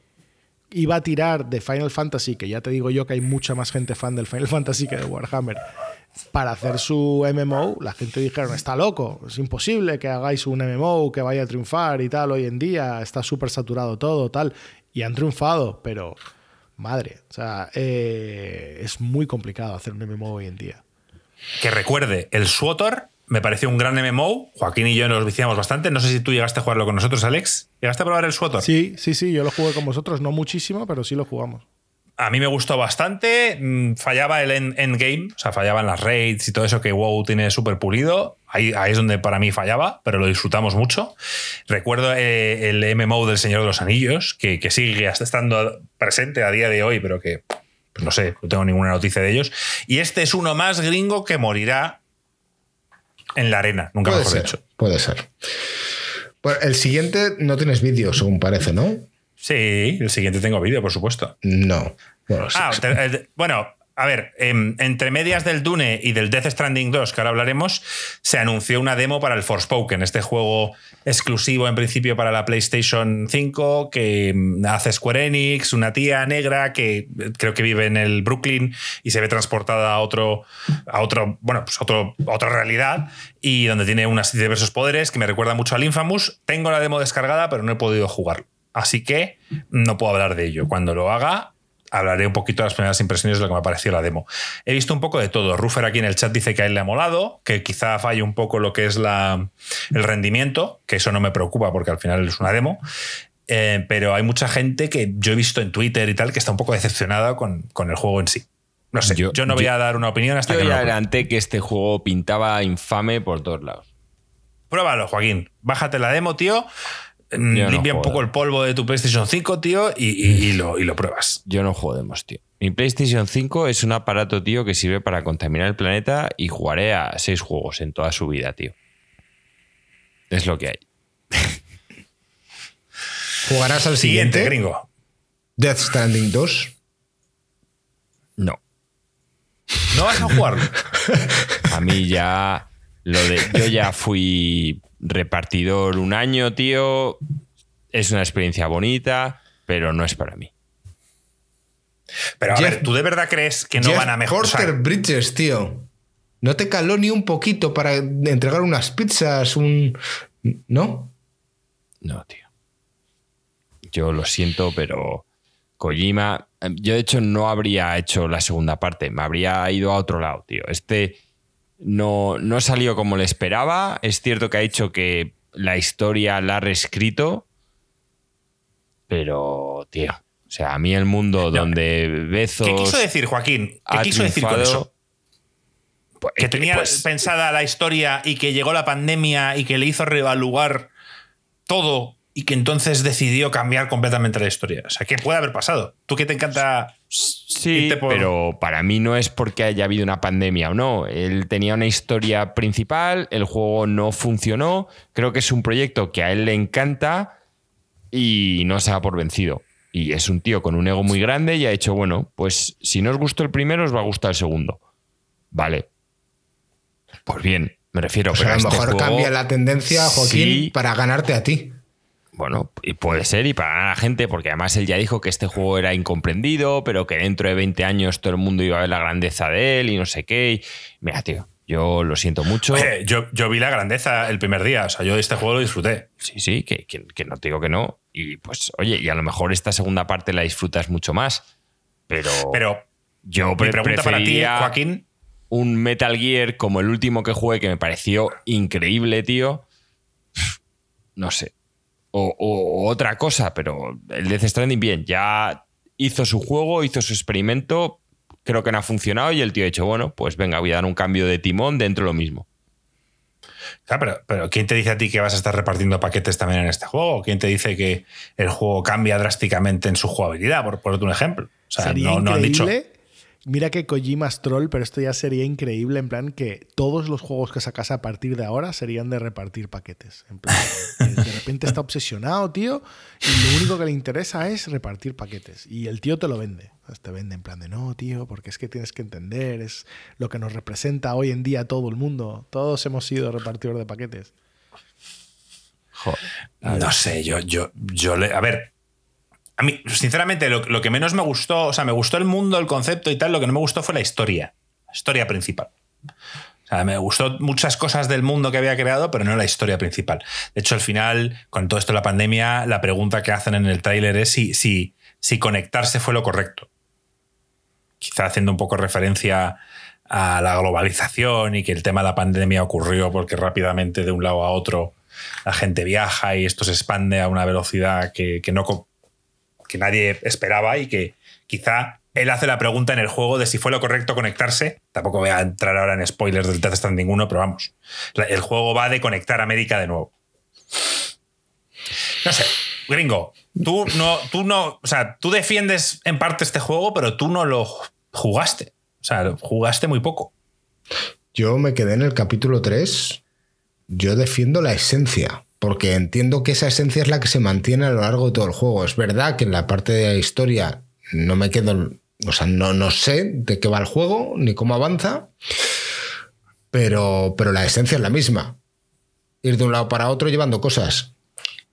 iba a tirar de Final Fantasy, que ya te digo yo que hay mucha más gente fan del Final Fantasy que de Warhammer, para hacer su MMO, la gente dijeron, está loco, es imposible que hagáis un MMO que vaya a triunfar y tal hoy en día, está súper saturado todo, tal. Y han triunfado, pero madre, o sea, eh, es muy complicado hacer un MMO hoy en día. que recuerde, el SWOTOR me pareció un gran MMO. Joaquín y yo nos viciamos bastante. No sé si tú llegaste a jugarlo con nosotros, Alex. ¿Llegaste a probar el SWOTOR? Sí, sí, sí, yo lo jugué con vosotros, no muchísimo, pero sí lo jugamos. A mí me gustó bastante. Mm, Fallaba el end- endgame, o sea, fallaban las raids y todo eso que WoW tiene súper pulido. Ahí, ahí es donde para mí fallaba, pero lo disfrutamos mucho. Recuerdo eh, el MMO del Señor de los Anillos, que, que sigue hasta estando presente a día de hoy, pero que pues no sé, no tengo ninguna noticia de ellos. Y este es uno más gringo que morirá en la arena, nunca Puede mejor ser, dicho. puede ser. Bueno, el siguiente no tienes vídeo, según parece, ¿no? Sí, el siguiente tengo vídeo, por supuesto. No. Bueno, sí. Ah, te- bueno, a ver, em, entre medias del Dune y del Death Stranding 2, que ahora hablaremos, se anunció una demo para el Forspoken, este juego exclusivo en principio para la PlayStation 5, que em, hace Square Enix, una tía negra que eh, creo que vive en el Brooklyn y se ve transportada a otro, a otro, bueno, pues otro, otra realidad y donde tiene unos diversos poderes que me recuerda mucho al Infamous. Tengo la demo descargada, pero no he podido jugarlo. Así que no puedo hablar de ello. Cuando lo haga, hablaré un poquito de las primeras impresiones de lo que me pareció la demo. He visto un poco de todo. Ruffer aquí en el chat dice que a él le ha molado, que quizá falle un poco lo que es la, el rendimiento, que eso no me preocupa porque al final es una demo. Eh, pero hay mucha gente que yo he visto en Twitter y tal que está un poco decepcionada con, con el juego en sí. No sé, yo, Yo- no voy yo- a dar una opinión hasta Yo que pruebe. adelanté que este juego pintaba infame por todos lados. Pruébalo, Joaquín. Bájate la demo, tío. Mm, Yo no Limpia un poco el polvo de tu PlayStation 5, tío, y, y- y lo, y lo pruebas. Yo no jodemos, tío. Mi PlayStation 5 es un aparato, tío, que sirve para contaminar el planeta y jugaré a seis juegos en toda su vida, tío. Es lo que hay. ¿Jugarás al Siguiente, siguiente? gringo. Death Stranding 2. No. No vas a jugarlo. A mí ya. Lo de. Yo ya fui repartidor un año, tío. Es una experiencia bonita, pero no es para mí. Pero a Jeff- ver, ¿tú de verdad crees que no Jeff van a mejorar? Porter Bridges, tío. ¿No te caló ni un poquito para entregar unas pizzas? Un... ¿No? No, tío. Yo lo siento, pero Kojima, eh, yo de hecho no habría hecho la segunda parte, me habría ido a otro lado, tío. Este no, no salió como le esperaba. Es cierto que ha hecho que la historia la ha reescrito, pero, tío, o sea, a mí el mundo donde Bezos ¿Qué quiso decir, Joaquín? ¿Qué quiso decir con eso? pues, Que tenía pues, pensada la historia y que llegó la pandemia y que le hizo reevaluar todo y que entonces decidió cambiar completamente la historia. O sea, ¿qué puede haber pasado? ¿Tú que te encanta Sí, irte por- pero para mí no es porque haya habido una pandemia o no. Él tenía una historia principal, el juego no funcionó. Creo que es un proyecto que a él le encanta y no se da por vencido. Y es un tío con un ego muy grande y ha hecho, bueno, pues si no os gustó el primero, os va a gustar el segundo. Vale. Pues bien, me refiero. O sea, a pero lo este mejor juego- cambia la tendencia, Joaquín, Sí, para ganarte a ti. Bueno, y puede ser, y para la gente, porque además él ya dijo que este juego era incomprendido, pero que dentro de 20 años todo el mundo iba a ver la grandeza de él y no sé qué. y- mira, tío, yo lo siento mucho. Oye, yo, yo vi la grandeza el primer día. O sea, yo este juego lo disfruté. Sí, sí, que, que- que no te digo que no. Y pues, oye, y a lo mejor esta segunda parte la disfrutas mucho más. Pero, Pero yo mi pre- pregunta para ti, Joaquín, un Metal Gear como el último que jugué, que me pareció increíble, tío. No sé. O, otra cosa, pero el Death Stranding, bien, ya hizo su juego, hizo su experimento, creo que no ha funcionado y el tío ha dicho, bueno, pues venga, voy a dar un cambio de timón dentro de lo mismo. Claro, pero, pero ¿quién te dice a ti que vas a estar repartiendo paquetes también en este juego? ¿Quién te dice que el juego cambia drásticamente en su jugabilidad? Por ponerte un ejemplo. O sea, sería no, no han dicho. Mira que Kojima es troll, pero esto ya sería increíble. En plan, que todos los juegos que sacas a partir de ahora serían de repartir paquetes. En plan, de repente está obsesionado, tío, y lo único que le interesa es repartir paquetes. Y el tío te lo vende. Pues Te vende en plan de no, tío, porque es que tienes que entender, es lo que nos representa hoy en día todo el mundo. Todos hemos sido repartidores de paquetes. Joder. No sé, yo, yo, yo le. A ver. A mí, sinceramente, lo, lo que menos me gustó, o sea, me gustó el mundo, el concepto y tal, lo que no me gustó fue la historia. La historia principal. O sea, me gustó muchas cosas del mundo que había creado, pero no la historia principal. De hecho, al final, con todo esto de la pandemia, la pregunta que hacen en el tráiler es si, si, si conectarse fue lo correcto. Quizá haciendo un poco referencia a la globalización y que el tema de la pandemia ocurrió porque rápidamente de un lado a otro la gente viaja y esto se expande a una velocidad que, que no que nadie esperaba y que quizá él hace la pregunta en el juego de si fue lo correcto conectarse. Tampoco voy a entrar ahora en spoilers del Death Stranding 1, pero vamos. El juego va de conectar América de nuevo. No sé, gringo, tú no, tú no, o sea, tú defiendes en parte este juego, pero tú no lo jugaste. O sea, jugaste muy poco. Yo me quedé en el capítulo 3. Yo defiendo la esencia, porque entiendo que esa esencia es la que se mantiene a lo largo de todo el juego. Es verdad que en la parte de la historia no me quedo, o sea, no, no sé de qué va el juego ni cómo avanza, pero, pero la esencia es la misma. Ir de un lado para otro llevando cosas.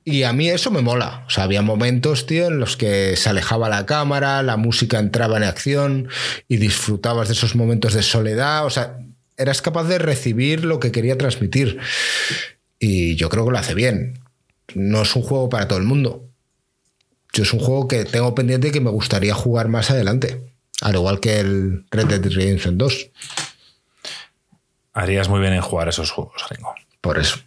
Y a mí eso me mola. O sea, había momentos, tío, en los que se alejaba la cámara, la música entraba en acción y disfrutabas de esos momentos de soledad. O sea, eras capaz de recibir lo que quería transmitir. Y yo creo que lo hace bien. No es un juego para todo el mundo. Yo es un juego que tengo pendiente y que me gustaría jugar más adelante. Al igual que el Red Dead Redemption 2. Harías muy bien en jugar esos juegos, gringo. Por eso.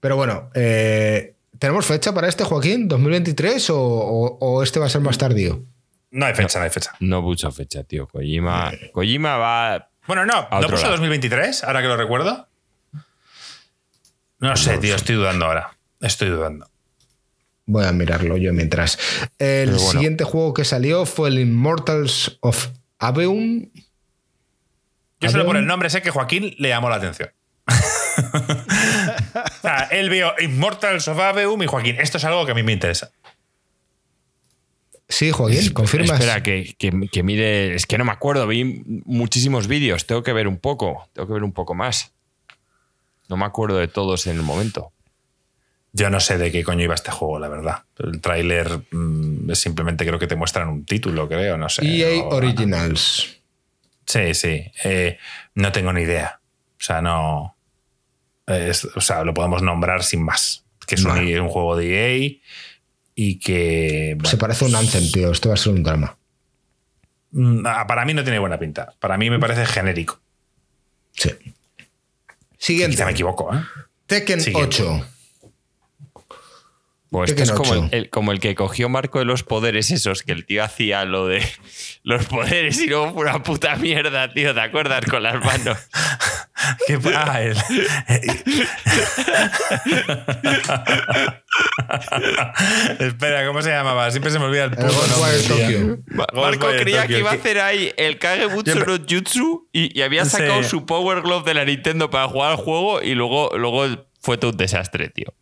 Pero bueno, eh, ¿tenemos fecha para este, Joaquín? ¿2023 o, o- o este va a ser más tardío? No hay fecha, no hay fecha. No mucha fecha, tío. Kojima, Kojima va. Bueno, no, ¿no puso lado. 2023? Ahora que lo recuerdo. No sé, tío, estoy dudando ahora. Estoy dudando. Voy a mirarlo yo mientras. El siguiente juego que salió fue el Immortals of Aveum. Yo solo por el nombre sé que Joaquín le llamó la atención. él vio Immortals of Aveum y Joaquín, esto es algo que a mí me interesa. Sí, Joaquín, confirmas. Espera, que, que, mire. Es que no me acuerdo, vi muchísimos vídeos. Tengo que ver un poco. Tengo que ver un poco más. No me acuerdo de todos en el momento. Yo no sé de qué coño iba este juego, la verdad. El tráiler mm, simplemente creo que te muestran un título, creo, no sé. EA Originals. Sí, sí. Eh, no tengo ni idea. O sea, no. o sea, lo podemos nombrar sin más. Que es un, un, juego de EA y que. Se parece a un Anthem, tío. Esto va a ser un drama. Mm, ah, para mí no tiene buena pinta. Para mí me parece genérico. Sí. Siguiente. Ya me equivoco, ¿eh? Tekken 8. Pues esto es como el, como el, que cogió Marco de los poderes esos, que el tío hacía lo de los poderes y luego fue una puta mierda, tío, ¿te acuerdas? Con las manos. ¿Qué pasa? Espera, ¿cómo se llamaba? Siempre se me olvida el puto nombre. Marco creía que iba a hacer ahí el Kagebutsu no Jutsu y, había sacado su Power Glove de la Nintendo para jugar al juego y luego, luego fue todo un desastre, tío.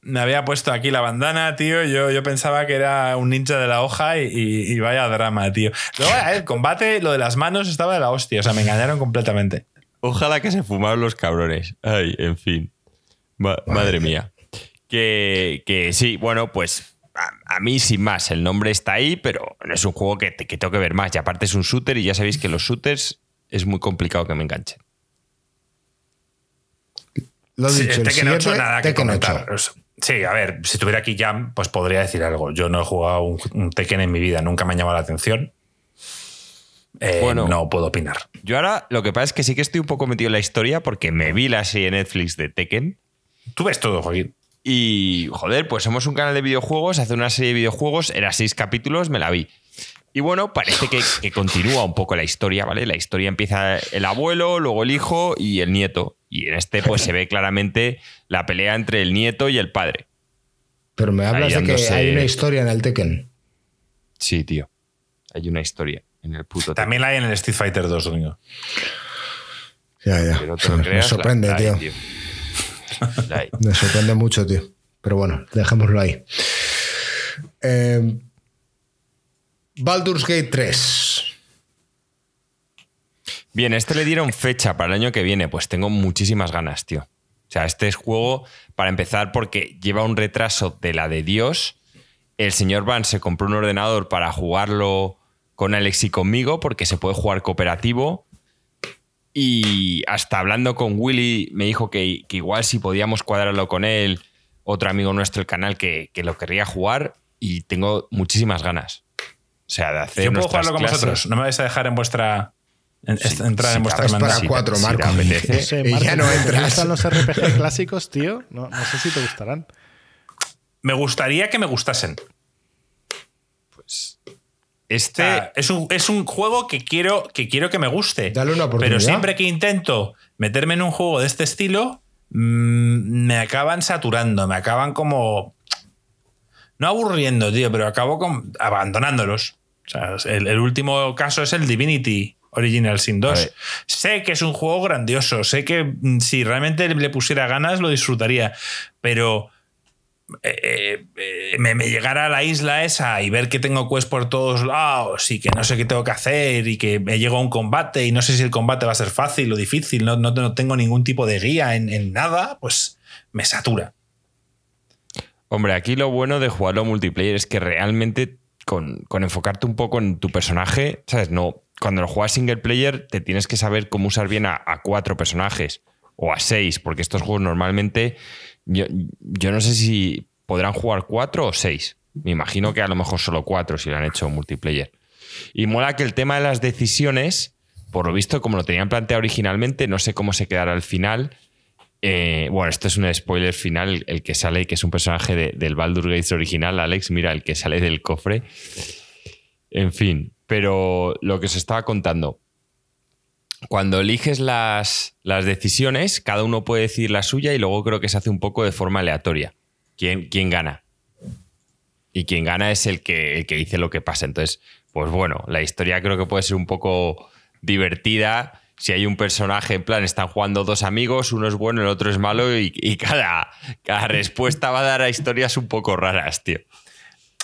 Me había puesto aquí la bandana, tío. Yo, yo pensaba que era un ninja de la hoja y, vaya drama, tío. Luego, el combate, lo de las manos estaba de la hostia. O sea, me engañaron completamente. Ojalá que se fumaron los cabrones. Ay, en fin. madre mía. Que, que, sí, bueno, pues a, mí sin más. El nombre está ahí, pero no es un juego que, que tengo que ver más. Y aparte es un shooter y ya sabéis que los shooters es muy complicado que me enganchen. Lo he dicho, sí, el nada que comentar. Sí, a ver, si tuviera aquí Jam, pues podría decir algo. Yo no he jugado un, Tekken en mi vida, nunca me ha llamado la atención. Eh, bueno, no puedo opinar. Yo ahora lo que pasa es que sí que estoy un poco metido en la historia porque me vi la serie de Netflix de Tekken. Tú ves todo, Joaquín. Y, joder, pues somos un canal de videojuegos, hace una serie de videojuegos, era seis capítulos, me la vi. Y bueno, parece que, que, continúa un poco la historia, ¿vale? La historia empieza el abuelo, luego el hijo y el nieto. Y en este pues se ve claramente la pelea entre el nieto y el padre. Pero me hablas de que hay una historia en el Tekken. Sí, tío. Hay una historia en el puto También la hay en el Street Fighter 2, domingo. Ya, ya. me sorprende, tío. me sorprende mucho, tío. Pero bueno, dejémoslo ahí. Eh, Baldur's Gate 3. Bien, este le dieron fecha para el año que viene, pues tengo muchísimas ganas, tío. O sea, este es juego, para empezar, porque lleva un retraso de la de Dios. El señor Van se compró un ordenador para jugarlo con Alex y conmigo, porque se puede jugar cooperativo. Y hasta hablando con Willy, me dijo que, igual si podíamos cuadrarlo con él, otro amigo nuestro del canal que, lo querría jugar, y tengo muchísimas ganas. O sea, de hacer. Yo puedo jugarlo con vosotros. No me vais a dejar en vuestra entrar en vuestra Es para cuatro, Marco. ya no entras. gustan los RPG clásicos, tío? No, sé si te gustarán. Me gustaría que me gustasen. Pues. Este. es, un, es, un, juego que quiero, que quiero que me guste. Dale una oportunidad. Pero siempre que intento meterme en un juego de este estilo, mm, me acaban saturando, me acaban como. No aburriendo, tío, pero acabo con, abandonándolos. O sea, el último caso es el Divinity Original Sin 2. Sé que es un juego grandioso, sé que mm, si realmente le pusiera ganas lo disfrutaría, pero eh, eh, me, llegara a la isla esa y ver que tengo quest por todos lados y que no sé qué tengo que hacer y que me llego a un combate y no sé si el combate va a ser fácil o difícil, no, no, tengo ningún tipo de guía en, nada, pues me satura. Hombre, aquí lo bueno de jugarlo multiplayer es que realmente con, enfocarte un poco en tu personaje, ¿sabes? No, cuando lo juegas single player te tienes que saber cómo usar bien a, cuatro personajes o a seis, porque estos juegos normalmente yo, no sé si podrán jugar cuatro o seis. Me imagino que a lo mejor solo cuatro si lo han hecho multiplayer. Y mola que el tema de las decisiones, por lo visto, como lo tenían planteado originalmente, no sé cómo se quedará al final. Eh, bueno, esto es un spoiler final, el, que sale, que es un personaje del Baldur Gates original, Alex, mira, el que sale del cofre. En fin, pero lo que se estaba contando, cuando eliges las, las, decisiones, cada uno puede decir la suya y luego creo que se hace un poco de forma aleatoria. ¿Quién, quién gana? y quien gana es el que, el que dice lo que pasa. Entonces, pues bueno, la historia creo que puede ser un poco divertida. Si hay un personaje, en plan, están jugando dos amigos, uno es bueno, el otro es malo, y, y cada, cada respuesta va a dar a historias un poco raras, tío.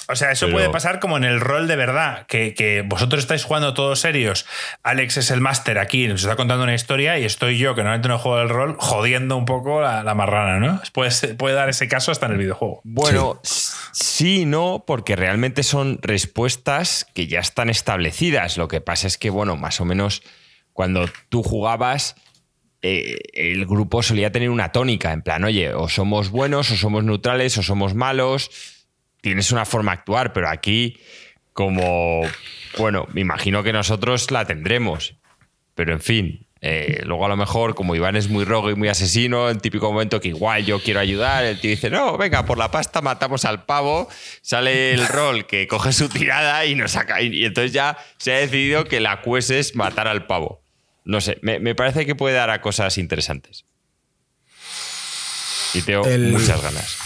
O sea, eso Pero- puede pasar como en el rol de verdad, que, que vosotros estáis jugando todos serios. Alex es el máster aquí, nos está contando una historia y estoy yo, que normalmente no juego el rol, jodiendo un poco la, la marrana, ¿no? Puede, puede dar ese caso hasta en el videojuego. Bueno, sí. y no, porque realmente son respuestas que ya están establecidas. Lo que pasa es que, bueno, más o menos cuando tú jugabas, eh, el grupo solía tener una tónica, en plan, oye, o somos buenos, o somos neutrales, o somos malos. Tienes una forma de actuar, pero aquí, como, bueno, me imagino que nosotros la tendremos. Pero en fin, eh, luego a lo mejor, como Iván es muy rogue y muy asesino, el típico momento que igual yo quiero ayudar, el tío dice, no, venga, por la pasta matamos al pavo, sale el rol que coge su tirada y nos saca. Y, entonces ya se ha decidido que la quest es matar al pavo. No sé, me, me parece que puede dar a cosas interesantes. Y tengo El- muchas ganas.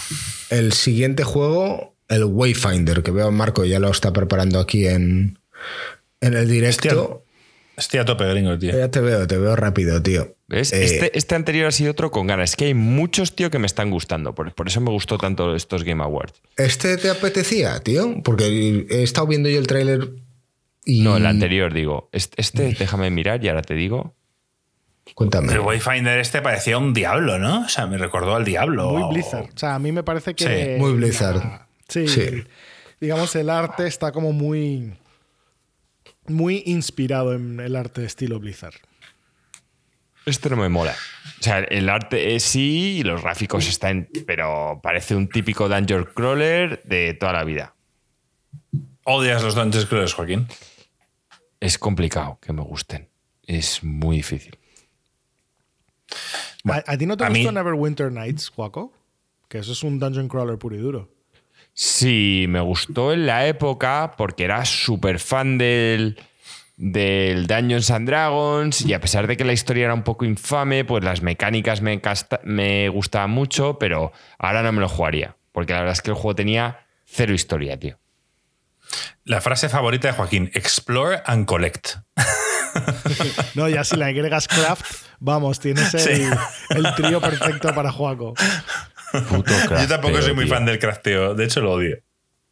El siguiente juego, el Wayfinder, que veo a Marco ya lo está preparando aquí en, en el directo. Estoy a tope, gringo, tío. Ya te veo, te veo rápido, tío. ¿Ves? Eh, Este, este anterior ha sido otro con ganas. Es que hay muchos, tío, que me están gustando. Por, por eso me gustó tanto estos Game Awards. ¿Este te apetecía, tío? Porque he estado viendo yo el tráiler y... No, el anterior, digo. Este, este, déjame mirar y ahora te digo. Cuéntame. El Wayfinder este parecía un diablo, ¿no? O sea, me recordó al diablo. Muy Blizzard. O sea, a mí me parece que. Sí, muy Blizzard. la- sí, Sí. Digamos, el arte está como muy. Muy inspirado en el arte de estilo Blizzard. Este no me mola. O sea, el arte es sí y los gráficos están. Pero parece un típico Dungeon Crawler de toda la vida. Odias los Dungeons Crawlers, Joaquín. Es complicado que me gusten. Es muy difícil. Bueno, ¿A, a ti no te gustó mí- Neverwinter Nights, Juaco? Que eso es un dungeon crawler puro y duro. Sí, me gustó en la época porque era súper fan del, del Dungeons and Dragons y a pesar de que la historia era un poco infame, pues las mecánicas me, me gustaban mucho, pero ahora no me lo jugaría. Porque la verdad es que el juego tenía cero historia, tío. La frase favorita de Joaquín: Explore and collect. No, ya si le agregas craft, vamos, tienes el, Sí. el trío perfecto para Juaco. Puto Yo tampoco soy muy tío. fan del crafteo. De hecho, lo odio.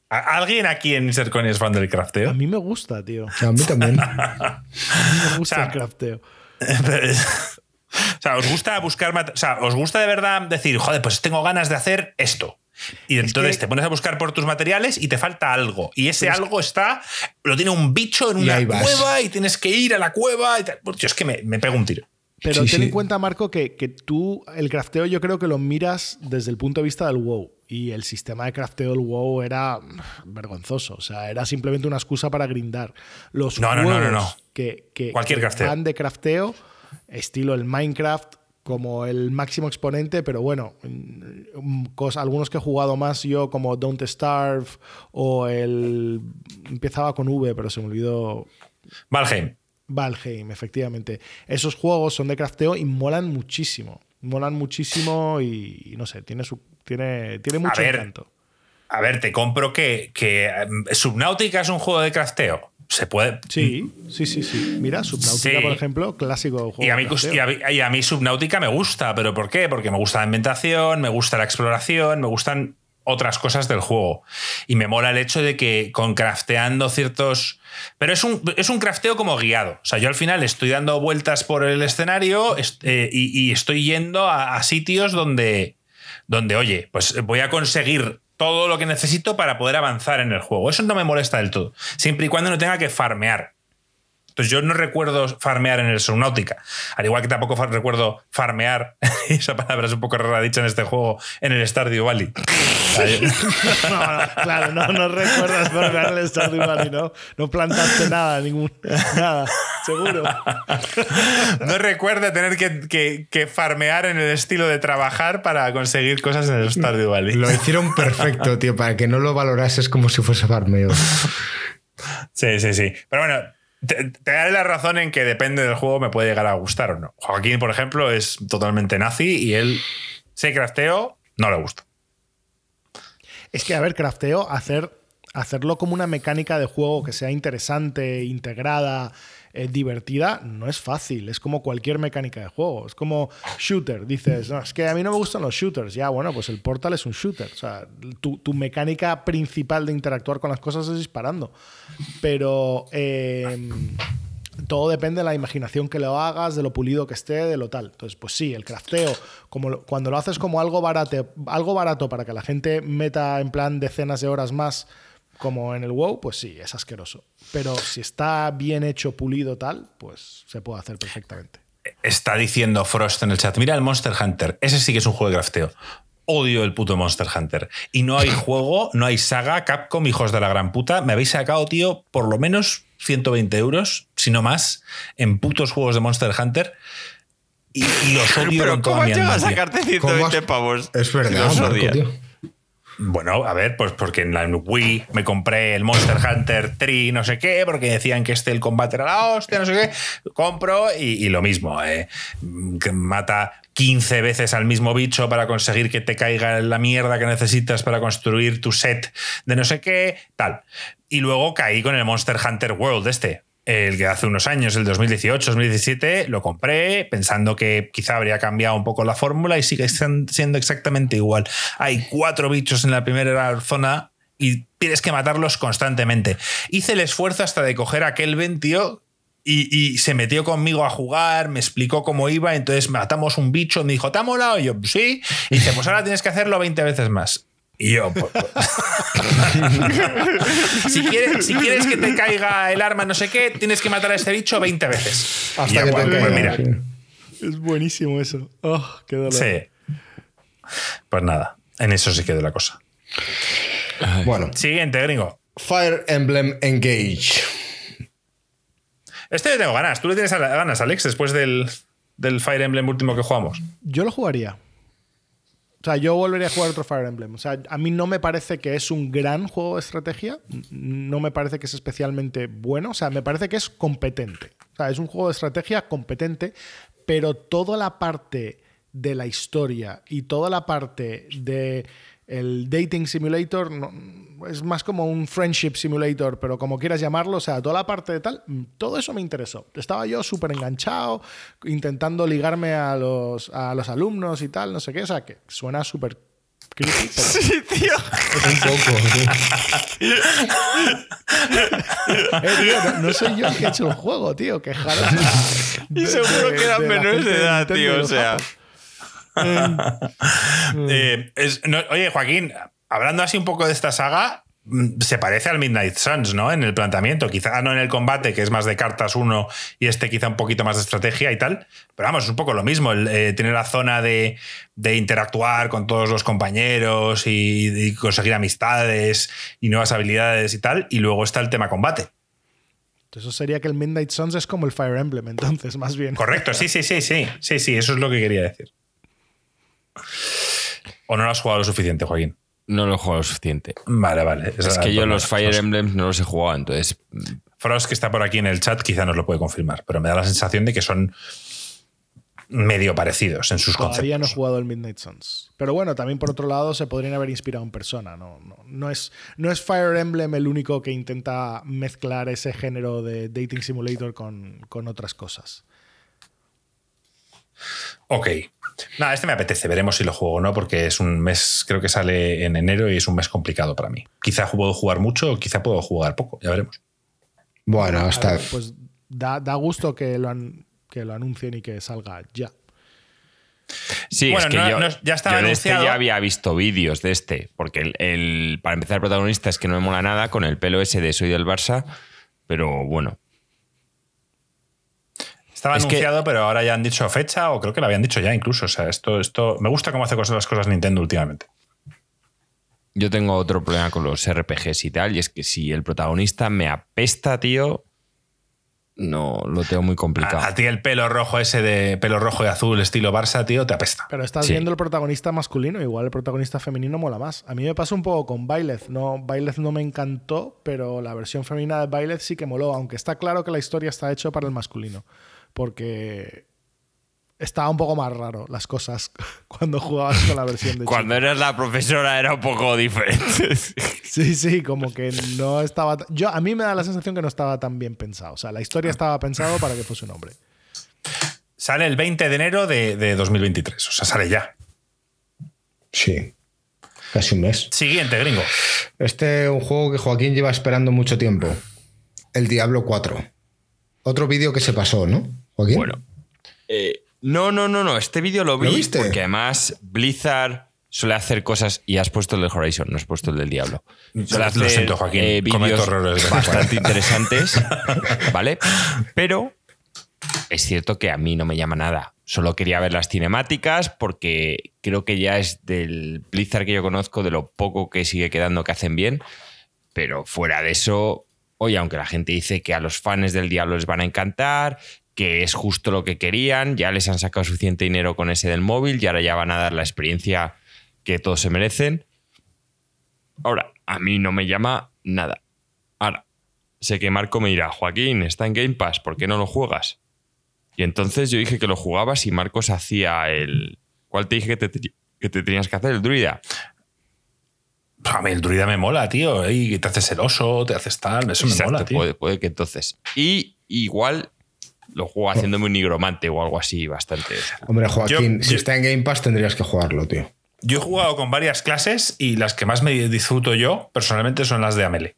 ¿A- ¿Alguien aquí en Sercon es fan del A crafteo? mí me gusta, tío. A mí también. Me gusta sea, el crafteo. o sea, os gusta buscar. O sea, os gusta de verdad decir, joder, pues tengo ganas de hacer esto. Y entonces que- te pones a buscar por tus materiales y te falta algo. Y ese algo está. Lo tiene un bicho en una cueva y tienes que ir a la cueva. Y tal. Pues yo es que me, me pego un tiro. Pero Sí, ten en sí. cuenta, Marco, que, que tú el crafteo yo creo que lo miras desde el punto de vista del WoW. Y el sistema de crafteo del WoW era vergonzoso. O sea, era simplemente una excusa para grindar. Los No, no, no, no, juegos no. Que, que- Cualquier que crafteo. van de crafteo, estilo el Minecraft, como el máximo exponente, pero bueno, mm, algunos que he jugado más yo, como Don't Starve, o el. Empezaba con V, pero se me olvidó. Valheim. Valheim, efectivamente. Esos juegos son de crafteo y molan muchísimo. Molan muchísimo y, y no sé, tiene, su, tiene, tiene mucho ver, encanto. A ver, te compro que, que em, Subnautica es un juego de crafteo. Se puede. Sí, sí, sí, sí. Mira, Subnautica, Sí. por ejemplo, clásico juego. Y a, mí, y, a, mí, y a mí Subnautica me gusta, pero ¿por qué? Porque me gusta la ambientación, me gusta la exploración, me gustan otras cosas del juego. Y me mola el hecho de que con crafteando ciertos... Pero es un, es un crafteo como guiado. O sea, yo al final estoy dando vueltas por el escenario eh, y, y estoy yendo a, a sitios donde, donde, oye, pues voy a conseguir todo lo que necesito para poder avanzar en el juego. Eso no me molesta del todo. Siempre y cuando no tenga que farmear. Entonces yo no recuerdo farmear en el Subnautica. Al igual que tampoco recuerdo farmear, esa palabra es un poco rara dicha en este juego, en el Stardew Valley. No, no, claro, no, no recuerdas farmear el Stardew Valley, ¿no? No plantaste nada, ningún, nada, seguro. No recuerdo tener que, que- que farmear en el estilo de trabajar para conseguir cosas en el Stardew Valley. Lo hicieron perfecto, tío, para que no lo valorases como si fuese farmeo. Sí, sí, sí. Pero bueno, te, te la razón en que depende del juego me puede llegar a gustar o no. Joaquín, por ejemplo, es totalmente nazi y él se crafteo, no le gusta. Es que, a ver, crafteo, hacer hacerlo como una mecánica de juego que sea interesante, integrada, eh, divertida, no es fácil. Es como cualquier mecánica de juego. Es como shooter. Dices, no, es que a mí no me gustan los shooters. Ya, bueno, pues el Portal es un shooter. O sea, tu, tu mecánica principal de interactuar con las cosas es disparando. Pero. eh, todo depende de la imaginación que lo hagas, de lo pulido que esté, de lo tal. Entonces, pues sí, el crafteo, como cuando lo haces como algo barato, algo barato para que la gente meta en plan decenas de horas más, como en el WoW, pues sí, es asqueroso. Pero si está bien hecho, pulido, tal, pues se puede hacer perfectamente. Está diciendo Frost en el chat. Mira el Monster Hunter. Ese sí que es un juego de crafteo. Odio el puto Monster Hunter. Y no hay juego, no hay saga, Capcom, hijos de la gran puta. Me habéis sacado, tío, por lo menos 120 euros, si no más, en putos juegos de Monster Hunter. Y, y los odio Pero con toda ¿cómo has mi llegado a sacarte ¿Cómo 120 has- pavos? Es verdad, Los Marco, tío. Bueno, a ver, pues porque en la Wii me compré el Monster Hunter 3, no sé qué, porque decían que este el combate era la hostia, no sé qué. Compro y, lo mismo, eh, mata 15 veces al mismo bicho para conseguir que te caiga la mierda que necesitas para construir tu set de no sé qué, tal. Y luego caí con el Monster Hunter World este. El que hace unos años, el 2018, 2017, lo compré pensando que quizá habría cambiado un poco la fórmula y sigue siendo exactamente igual. Hay cuatro bichos en la primera zona y tienes que matarlos constantemente. Hice el esfuerzo hasta de coger aquel 20 tío y, y se metió conmigo a jugar, me explicó cómo iba, entonces matamos un bicho, me dijo, ¿te ha molado? Y yo, sí. Y dice, pues ahora tienes que hacerlo 20 veces más. Y yo, pues, pues. si, quieres, si quieres que te caiga el arma, no sé qué, tienes que matar a este bicho 20 veces. Hasta yo, que pues, te pues mira, sí. Es buenísimo eso. Oh, qué dolor. sí. Pues nada, en eso se quedó la cosa. Bueno, Siguiente, gringo. Fire Emblem Engage. Este yo tengo ganas. ¿Tú le tienes ganas, Alex, después del, del Fire Emblem último que jugamos? Yo lo jugaría. O sea, yo volvería a jugar otro Fire Emblem. O sea, a mí no me parece que es un gran juego de estrategia. No me parece que es especialmente bueno. O sea, me parece que es competente. O sea, es un juego de estrategia competente, pero toda la parte de la historia y toda la parte de el dating simulator es más como un friendship simulator, pero como quieras llamarlo, o sea, toda la parte de tal, mm, todo eso me interesó. Estaba yo súper enganchado, intentando ligarme a los, a los alumnos y tal, no sé qué, o sea, que suena súper creepy, pero Sí, tío. Un poco. Eh, tío, no, no soy yo el que he hecho el juego, tío, quejaros. Y seguro que eran menores de edad, tío. O sea. Eh, es- no, oye, Joaquín, hablando así un poco de esta saga, mm, se parece al Midnight Suns, ¿no? En el planteamiento. Quizá no en el combate, que es más de cartas uno, y este quizá un poquito más de estrategia y tal. Pero vamos, es un poco lo mismo. El, eh, tiene la zona de, de interactuar con todos los compañeros y, y conseguir amistades y nuevas habilidades y tal. Y luego está el tema combate. Eso sería que el Midnight Suns es como el Fire Emblem, entonces, más bien. Correcto, sí, sí, sí, sí. Sí, sí, eso es lo que quería decir. ¿O no lo has jugado lo suficiente, Joaquín? No lo he jugado lo suficiente. Vale, vale. Es que yo los Fire Emblems no los he jugado, entonces. Frost, que está por aquí en el chat, quizá nos lo puede confirmar, pero me da la sensación de que son medio parecidos en sus Todavía no he conceptos. jugado el Midnight Suns. Pero bueno, también por otro lado se podrían haber inspirado en persona. No, no, no, es, no es Fire Emblem el único que intenta mezclar ese género de Dating Simulator con, con otras cosas. Ok. Nada, este me apetece, veremos si lo juego o no, porque es un mes, creo que sale en enero y es un mes complicado para mí. Quizá puedo jugar mucho o quizá puedo jugar poco, ya veremos. Bueno, hasta. ver, pues da, da gusto que lo, an- que lo anuncien y que salga ya. Sí, Bueno, es que no- yo, no- ya estaba yo de este anunciado. ya había visto vídeos de este, porque el, el- para empezar el protagonista es que no me mola nada con el pelo ese de soy del Barça, pero bueno. Estaba Es que- anunciado, pero ahora ya han dicho fecha, o creo que lo habían dicho ya incluso. O sea, esto, esto. Me gusta cómo hace cosas, las cosas Nintendo últimamente. Yo tengo otro problema con los RPGs y tal, y es que si el protagonista me apesta, tío, no lo tengo muy complicado. A, a ti el pelo rojo ese de pelo rojo y azul, estilo Barça, tío, te apesta. Pero estás Sí. viendo el protagonista masculino, igual el protagonista femenino mola más. A mí me pasó un poco con Byleth. No, Byleth no me encantó, pero la versión femenina de Byleth sí que moló, aunque está claro que la historia está hecha para el masculino. Porque estaba un poco más raro las cosas cuando jugabas con la versión de Cuando chico. eras la profesora era un poco diferente. Sí, sí, como que no estaba. Yo, a mí me da la sensación que no estaba tan bien pensado. O sea, la historia estaba pensado para que fuese un hombre. Sale el 20 de enero de, de 2023. O sea, sale ya. Sí. Casi un mes. Siguiente, gringo. Este es un juego que Joaquín lleva esperando mucho tiempo. El Diablo 4. Otro vídeo que se pasó, ¿no? Joaquín. Bueno. eh, no, no, no, no. Este vídeo lo vi ¿Lo viste? porque además Blizzard suele hacer cosas y has puesto el del Horizon, no has puesto el del Diablo. Suele Lo siento, Joaquín. eh, vídeos de bastante interesantes, ¿vale? Pero es cierto que a mí no me llama nada. Solo quería ver las cinemáticas porque creo que ya es del Blizzard que yo conozco de lo poco que sigue quedando que hacen bien. Pero fuera de eso, oye, aunque la gente dice que a los fans del Diablo les van a encantar, que es justo lo que querían, ya les han sacado suficiente dinero con ese del móvil y ahora ya van a dar la experiencia que todos se merecen. Ahora, a mí no me llama nada. Ahora, sé que Marco me dirá, Joaquín, está en Game Pass, ¿por qué no lo juegas? Y entonces yo dije que lo jugabas y Marcos hacía el... ¿Cuál te dije que te, que te tenías que hacer? El druida. A mí el druida me mola, tío. Y te haces el oso, te haces tal. Eso me mola, tío. Puede, puede que entonces. Y igual lo juego haciéndome un nigromante o algo así bastante. Hombre, Joaquín, Yo- si yo- está en Game Pass tendrías que jugarlo, tío. Yo he jugado con varias clases y las que más me disfruto yo, personalmente, son las de Amele.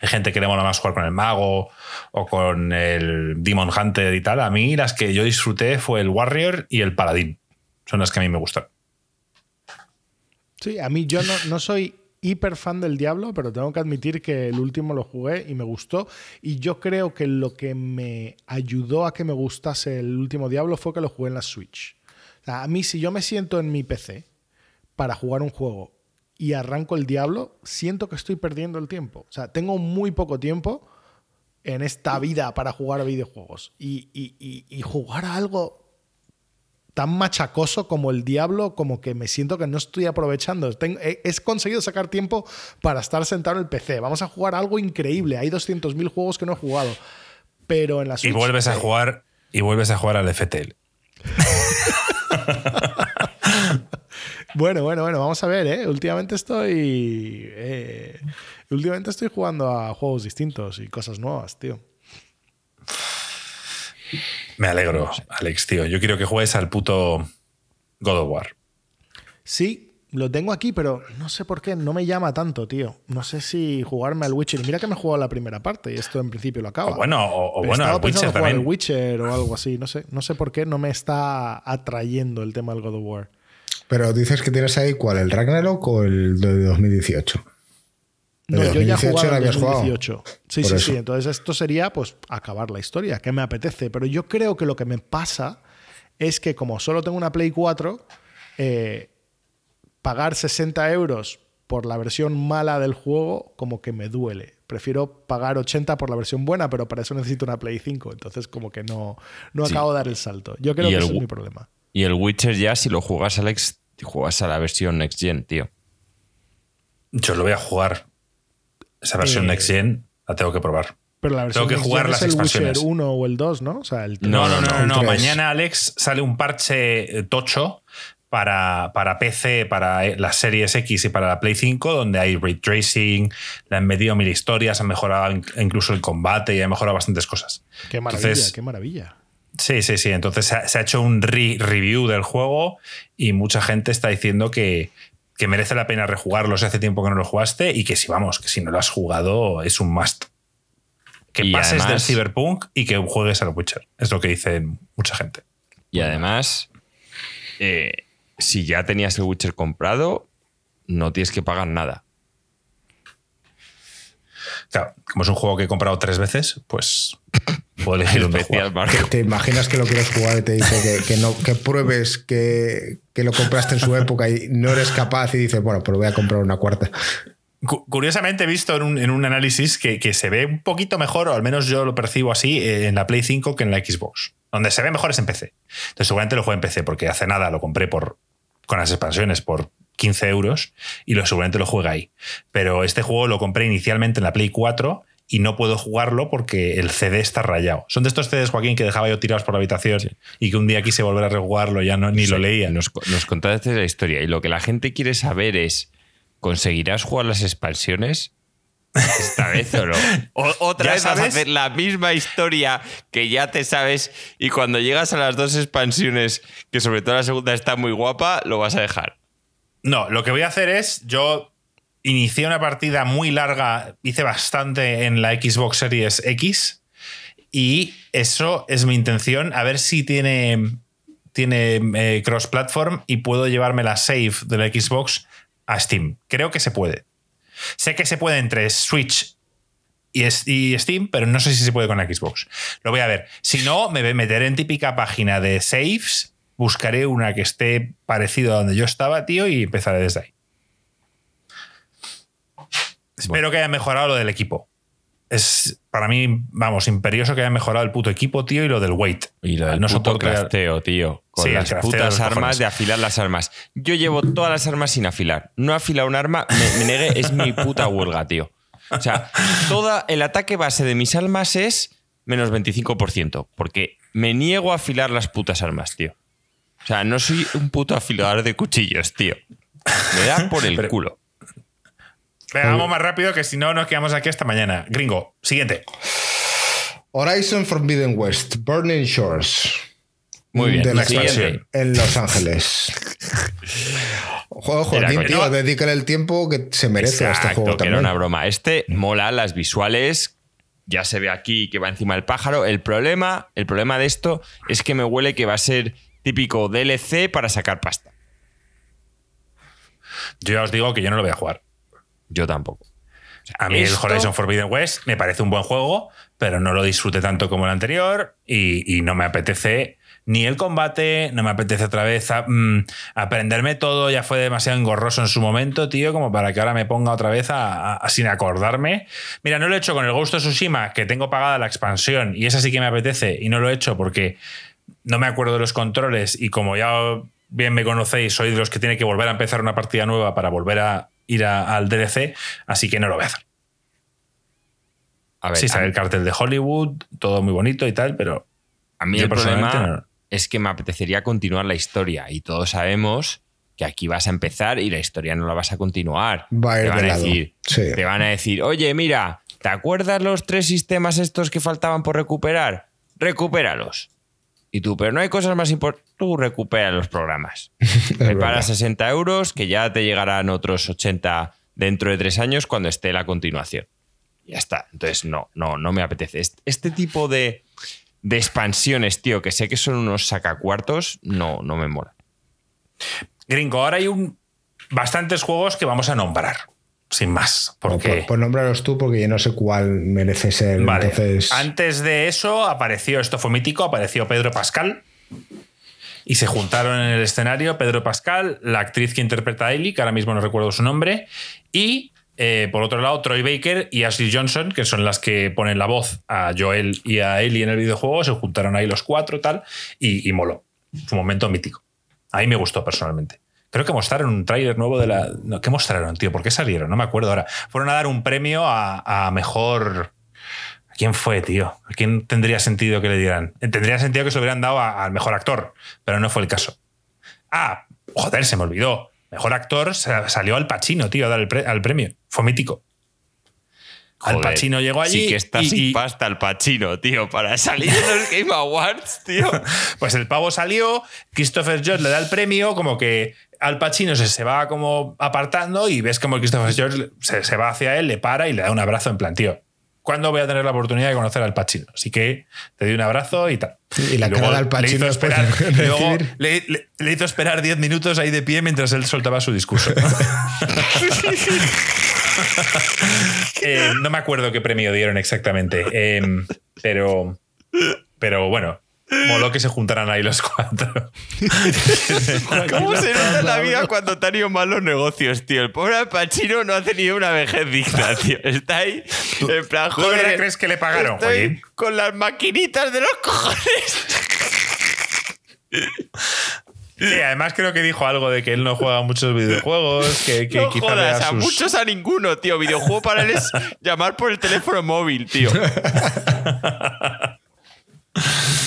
Hay gente que le mola más jugar con el mago o con el Demon Hunter y tal. A mí las que yo disfruté fue el Warrior y el Paladín. Son las que a mí me gustan. Sí, a mí yo no, no soy hiper fan del Diablo, pero tengo que admitir que el último lo jugué y me gustó. Y yo creo que lo que me ayudó a que me gustase el último Diablo fue que lo jugué en la Switch. O sea, a mí, si yo me siento en mi PC para jugar un juego y arranco el Diablo, siento que estoy perdiendo el tiempo. O sea, tengo muy poco tiempo en esta vida para jugar a videojuegos. Y, y- y- y jugar a algo tan machacoso como el diablo, como que me siento que no estoy aprovechando. Tengo- he, he conseguido sacar tiempo para estar sentado en el PC. Vamos a jugar algo increíble. Hay 200.000 juegos que no he jugado. Pero en la Y vuelves a eh, jugar y vuelves a jugar al FTL. Bueno, bueno, bueno, vamos a ver, ¿eh? Últimamente estoy... eh, últimamente estoy jugando a juegos distintos y cosas nuevas, tío. Me alegro, Alex, tío. Yo quiero que juegues al puto God of War. Sí, lo tengo aquí, pero no sé por qué no me llama tanto, tío. No sé si jugarme al Witcher. Mira que me he jugado la primera parte y esto en principio lo acaba. O bueno, o, bueno, al Witcher jugar también. al Witcher o algo así. No sé, no sé por qué no me está atrayendo el tema del God of War. Pero dices que tienes ahí cuál, el Ragnarok o el de 2018. No, yo ya he 2018 jugado lo en habías jugado. 2018. Sí, Por sí, eso. sí. Entonces esto sería pues acabar la historia, que me apetece. Pero yo creo que lo que me pasa es que como solo tengo una Play 4, eh, pagar 60 euros por la versión mala del juego como que me duele. Prefiero pagar 80 por la versión buena, pero para eso necesito una Play 5. Entonces como que no, no Sí. acabo de dar el salto. Yo creo que ese es mi problema. Y el Witcher ya, si lo juegas, Alex, juegas a la versión Next Gen, tío. Yo lo voy a jugar. Esa versión Eh, Next Gen la tengo que probar. Pero la versión Tengo que Next jugar Gen las es el expansiones. Witcher 1 o el 2, ¿no? O sea, el No, No, no, no, no. Mañana, Alex, sale un parche eh, tocho para, para PC, para eh, las series X y para la Play 5, donde hay ray tracing, le han metido mil historias, han mejorado in- incluso el combate y han mejorado bastantes cosas. Qué maravilla, Entonces- qué maravilla. Sí, sí, sí. Entonces se ha, se ha hecho un re- review del juego y mucha gente está diciendo que, que merece la pena rejugarlo si hace tiempo que no lo jugaste y que si vamos, que si no lo has jugado es un must. Que Y pases del Cyberpunk y que juegues al Witcher. Es lo que dice mucha gente. Y además, eh, si ya tenías el Witcher comprado, no tienes que pagar nada. Claro, como es un juego que he comprado tres veces, pues puedo elegir Especial. ¿Te imaginas que lo quieres jugar y te dice que, que no, que pruebes que, que lo compraste en su época y no eres capaz y dices, bueno, pues voy a comprar una cuarta? Cu- Curiosamente he visto en un, en un análisis que, que se ve un poquito mejor, o al menos yo lo percibo así, eh, en la Play 5 que en la Xbox. Donde se ve mejor es en PC. Entonces seguramente lo juego en PC porque hace nada lo compré por, con las expansiones por 15 euros y lo, seguramente lo juega ahí. Pero este juego lo compré inicialmente en la Play 4 y no puedo jugarlo porque el CD está rayado. Son de estos CDs, Joaquín, que dejaba yo tirados por la habitación y que un día quise volver a rejugarlo, ya no, ni lo leía. Nos, nos contaste la historia y lo que la gente quiere saber es, ¿conseguirás jugar las expansiones? Esta vez o no. otra vez vas a hacer la misma historia que ya te sabes y cuando llegas a las dos expansiones, que sobre todo la segunda está muy guapa, lo vas a dejar. No, lo que voy a hacer es, yo inicié una partida muy larga, hice bastante en la Xbox Series X y eso es mi intención, a ver si tiene, tiene eh, cross-platform y puedo llevarme la save de la Xbox a Steam. Creo que se puede. Sé que se puede entre Switch y, Steam, pero no sé si se puede con Xbox. Lo voy a ver. Si no, me meteré en típica página de saves, buscaré una que esté parecido a donde yo estaba, tío, y empezaré desde ahí. Espero que haya mejorado lo del equipo. Es para mí, vamos, imperioso que haya mejorado el puto equipo, tío, y lo del weight. Y lo del no puto crafteo, tío. Con Sí, las crafteo putas armas, cojones. de afilar las armas. Yo llevo todas las armas sin afilar. No afilar un arma, me, me negué, es mi puta huelga, tío. O sea, toda el ataque base de mis armas es menos 25%. Porque me niego a afilar las putas armas, tío. O sea, no soy un puto afilador de cuchillos, tío. Me da por el Pero- culo. Venga, vamos más rápido que si no nos quedamos aquí hasta mañana. Gringo, siguiente. Horizon Forbidden West, Burning Shores. Muy bien. De la expansión en Los Ángeles. Juego, Era Joaquín, tío, dedícale el tiempo que se merece a este Exacto, juego que era también. una broma. Este mola las visuales. Ya se ve aquí que va encima el pájaro. El problema, el problema de esto es que me huele que va a ser típico DLC para sacar pasta. Yo ya os digo que yo no lo voy a jugar. Yo tampoco. A mí Esto- el Horizon Forbidden West me parece un buen juego, pero no lo disfruté tanto como el anterior y, y no me apetece ni el combate, no me apetece otra vez a- mm, aprenderme todo, ya fue demasiado engorroso en su momento, tío, como para que ahora me ponga otra vez a, a- sin acordarme. Mira, no lo he hecho con el Ghost of Tsushima, que tengo pagada la expansión y esa sí que me apetece y no lo he hecho porque no me acuerdo de los controles y como ya bien me conocéis, soy de los que tiene que volver a empezar una partida nueva para volver a ir a- al DLC, así que no lo voy a hacer. A ver, Sí, a, sale el cartel de Hollywood, todo muy bonito y tal, pero a mí yo el problema no. es que me apetecería continuar la historia y todos sabemos que aquí vas a empezar y la historia no la vas a continuar. Va a ir te, van de a lado. decir, Sí. te van a decir, oye, mira, ¿te acuerdas los tres sistemas estos que faltaban por recuperar? Recupéralos. Y tú, pero no hay cosas más importantes. Tú recupera los programas. Prepara verdad. 60 euros, que ya te llegarán otros 80 dentro de tres años cuando esté la continuación. Ya está. Entonces, no, no, no me apetece. Est- Este tipo de, de expansiones, tío, que sé que son unos sacacuartos, no, no me mola. Gringo, ahora hay un bastantes juegos que vamos a nombrar, sin más, porque pues, pues nómbralos tú porque yo no sé cuál merece ser. Vale. Entonces, Antes de eso apareció, esto fue mítico, apareció Pedro Pascal. Y se juntaron en el escenario Pedro Pascal, la actriz que interpreta a Ellie, que ahora mismo no recuerdo su nombre, y eh, por otro lado Troy Baker y Ashley Johnson, que son las que ponen la voz a Joel y a Ellie en el videojuego, se juntaron ahí los cuatro tal, y, y moló. Fue un momento mítico. A mí me gustó personalmente. Creo que mostraron un tráiler nuevo de la... ¿Qué mostraron, tío? ¿Por qué salieron? No me acuerdo ahora. Fueron a dar un premio a, mejor... ¿A quién fue, tío? ¿A quién tendría sentido que le dieran? Eh, Tendría sentido que se lo hubieran dado al mejor actor, pero no fue el caso. Ah, joder, se me olvidó. Mejor actor sa- salió Al Pacino, tío, a dar el al premio. Fue mítico. Al Pacino llegó allí. Sí que está y- sin y- pasta el Pacino, tío, para salir en los Game Awards, tío. Pues el pavo salió, Christopher George le da el premio, como que Al Pacino se, se va como apartando y ves como Christopher George se, se va hacia él, le para y le da un abrazo en plan, tío. ¿Cuándo voy a tener la oportunidad de conocer al Pacino? Así que te di un abrazo y tal. Y la cara de Al le hizo esperar, luego le, le- le hizo esperar 10 minutos ahí de pie mientras él soltaba su discurso. Eh, no me acuerdo qué premio dieron exactamente, eh, pero, pero bueno, moló que se juntaran ahí los cuatro. ¿Cómo se nota la vida cuando te han ido mal los negocios, tío? El pobre Al Pacino no ha tenido una vejez digna, tío. Está ahí en plan, ¿Tú de verdad joder. crees que le pagaron, estoy Joaquín? con las maquinitas de los cojones. Sí, además creo que dijo algo de que él no juega muchos videojuegos, que, que no quizá jodas, a muchos a ninguno, tío. Videojuego para él es llamar por el teléfono móvil, tío.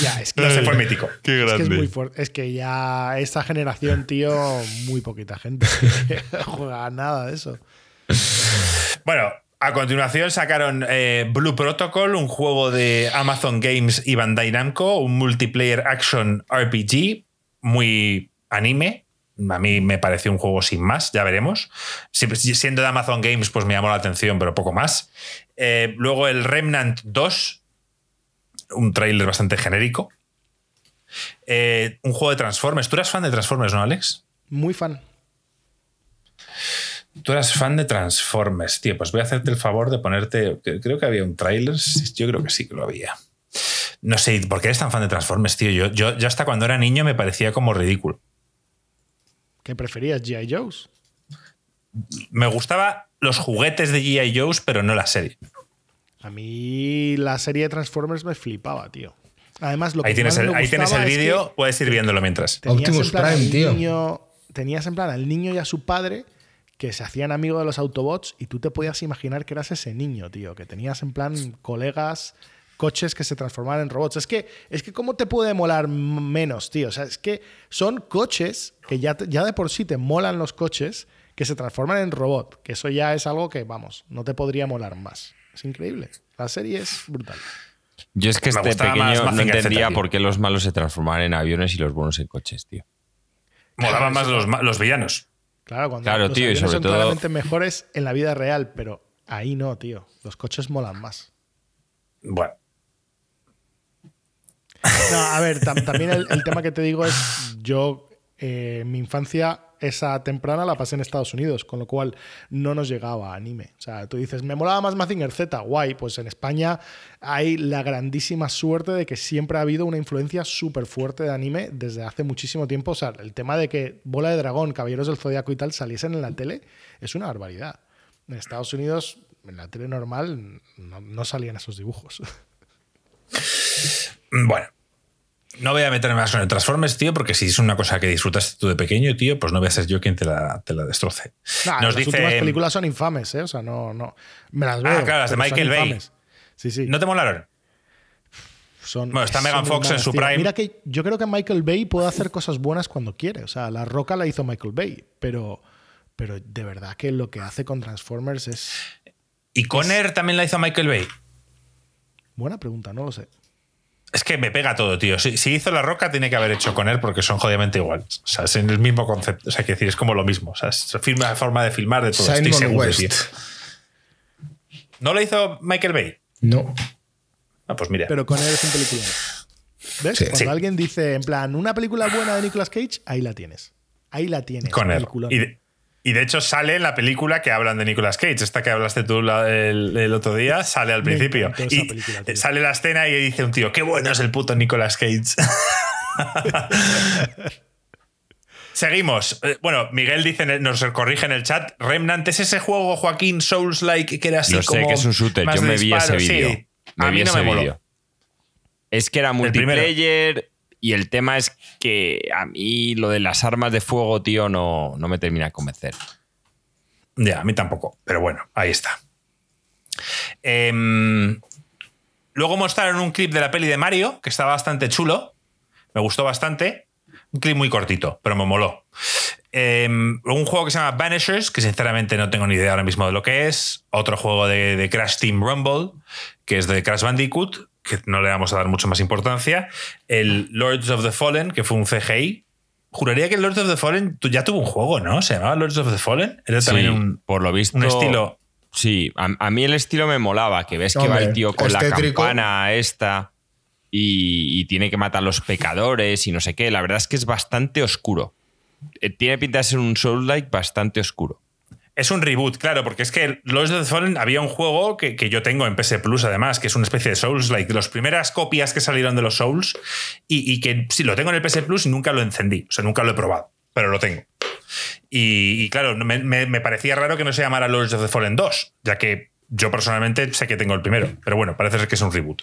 Ya, es que, No sé, fue mítico. Qué es que es muy fuerte. Es que ya esta generación, tío, muy poquita gente juega nada de eso. Bueno, a continuación sacaron eh, Blue Protocol, un juego de Amazon Games y Bandai Namco, un multiplayer action RPG muy anime. A mí me pareció un juego sin más, ya veremos. Si- si- Siendo de Amazon Games, pues me llamó la atención, pero poco más. Eh, luego el Remnant 2, un tráiler bastante genérico. Eh, un juego de Transformers. ¿Tú eras fan de Transformers, no, Alex? Muy fan. Tú eras fan de Transformers, tío. Pues voy a hacerte el favor de ponerte. Creo que había un tráiler. Yo creo que sí que lo había. No sé, ¿por qué eres tan fan de Transformers, tío? Yo, yo, yo hasta cuando era niño me parecía como ridículo. ¿Qué preferías, G.I. Joe's? Me gustaba los juguetes de G.I. Joe's, pero no la serie. A mí la serie de Transformers me flipaba, tío. Además, lo que Ahí tienes más el, ahí tienes el es que vídeo, puedes ir viéndolo mientras. tenías Optimus en plan Prime, tío. niño- tenías en plan al niño y a su padre que se hacían amigos de los Autobots y tú te podías imaginar que eras ese niño, tío, que tenías en plan colegas, coches que se transformaban en robots. Es que, es que ¿cómo te puede molar menos, tío? O sea, es que son coches que ya, te- ya de por sí te molan los coches que se transforman en robot, que eso ya es algo que, vamos, no te podría molar más. Es increíble. La serie es brutal. Yo es que Me este más pequeño no Z, entendía por qué los malos se transformaban en aviones y los buenos en coches, tío. Molaban más los, los villanos. Claro, cuando Claro, los tío, y sobre son todo- claramente mejores en la vida real, pero ahí no, tío. Los coches molan más. Bueno, No, a ver, tam- también el, el tema que te digo es, yo, eh, mi infancia, esa temprana la pasé en Estados Unidos, con lo cual no nos llegaba anime. O sea, tú dices, me molaba más Mazinger Z, guay, pues en España hay la grandísima suerte de que siempre ha habido una influencia súper fuerte de anime desde hace muchísimo tiempo. O sea, el tema de que Bola de Dragón, Caballeros del Zodiaco y tal saliesen en la tele es una barbaridad. En Estados Unidos, en la tele normal, no, no salían esos dibujos. bueno. No voy a meterme más con el Transformers, tío, porque si es una cosa que disfrutaste tú de pequeño, tío, pues no voy a ser yo quien te la, te la destroce. Nah, Nos las dice. últimas películas son infames, ¿eh? O sea, no, no. Me las Ah, veo. claro, las de Michael Bay. Sí, sí. ¿No te molaron? son, Bueno, está Megan Fox en su tío. prime. Mira que yo creo que Michael Bay puede hacer cosas buenas cuando quiere. O sea, La Roca la hizo Michael Bay, pero, pero de verdad que lo que hace con Transformers es. ¿Y Conner también la hizo Michael Bay? Buena pregunta, no lo sé. Es que me pega todo, tío. Si, si hizo La Roca, tiene que haber hecho con él porque son jodidamente iguales. O sea, es en el mismo concepto. O sea, que decir, es como lo mismo. O sea, es la forma de filmar de todo. Estoy Simon seguro, West. tío. ¿No lo hizo Michael Bay? No. Ah, pues mira. Pero con él es un película. ¿Ves? Sí. Cuando Sí. alguien dice, en plan, una película buena de Nicolas Cage, ahí la tienes. Ahí la tienes. Conner. peliculón. Y de, y de hecho sale en la película que hablan de Nicolas Cage. Esta que hablaste tú la- el, el otro día, sale al principio. Y película, sale la escena y dice un tío, qué bueno es el puto Nicolas Cage. Seguimos. Eh, Bueno, Miguel dice, nos corrige en el chat. Remnant es ese juego, Joaquín Souls-like, que era así Lo sé como que es un shooter, más yo me vi ese disparo. Sí. vídeo. Me a mí no me moló. Es que era multiplayer y el tema es que a mí lo de las armas de fuego, tío, no, no me termina de convencer. Ya, a mí tampoco. Pero bueno, ahí está. Em, luego mostraron un clip de la peli de Mario, que está bastante chulo. Me gustó bastante. Un clip muy cortito, pero me moló. Em, un juego que se llama Vanishers, que sinceramente no tengo ni idea ahora mismo de lo que es. Otro juego de, de Crash Team Rumble, que es de Crash Bandicoot, que no le vamos a dar mucho más importancia. El Lords of the Fallen, que fue un CGI. Juraría que el Lords of the Fallen ya tuvo un juego, ¿no? Se llamaba Lords of the Fallen. Era también un, por lo visto. un estilo. Sí, a, a mí el estilo me molaba, que ves que va el tío con la campana esta y, y tiene que matar a los pecadores y no sé qué. La verdad es que es bastante oscuro. Eh, Tiene pinta de ser un Soul-like bastante oscuro. Es un reboot, claro, porque es que Lords of the Fallen había un juego que, que yo tengo en PS Plus, además, que es una especie de Souls, like las primeras copias que salieron de los Souls, y, y que sí, lo tengo en el PS Plus y nunca lo encendí, o sea, nunca lo he probado, pero lo tengo. Y, claro, me, me- parecía raro que no se llamara Lords of the Fallen 2, ya que yo personalmente sé que tengo el primero, pero bueno, parece ser que es un reboot.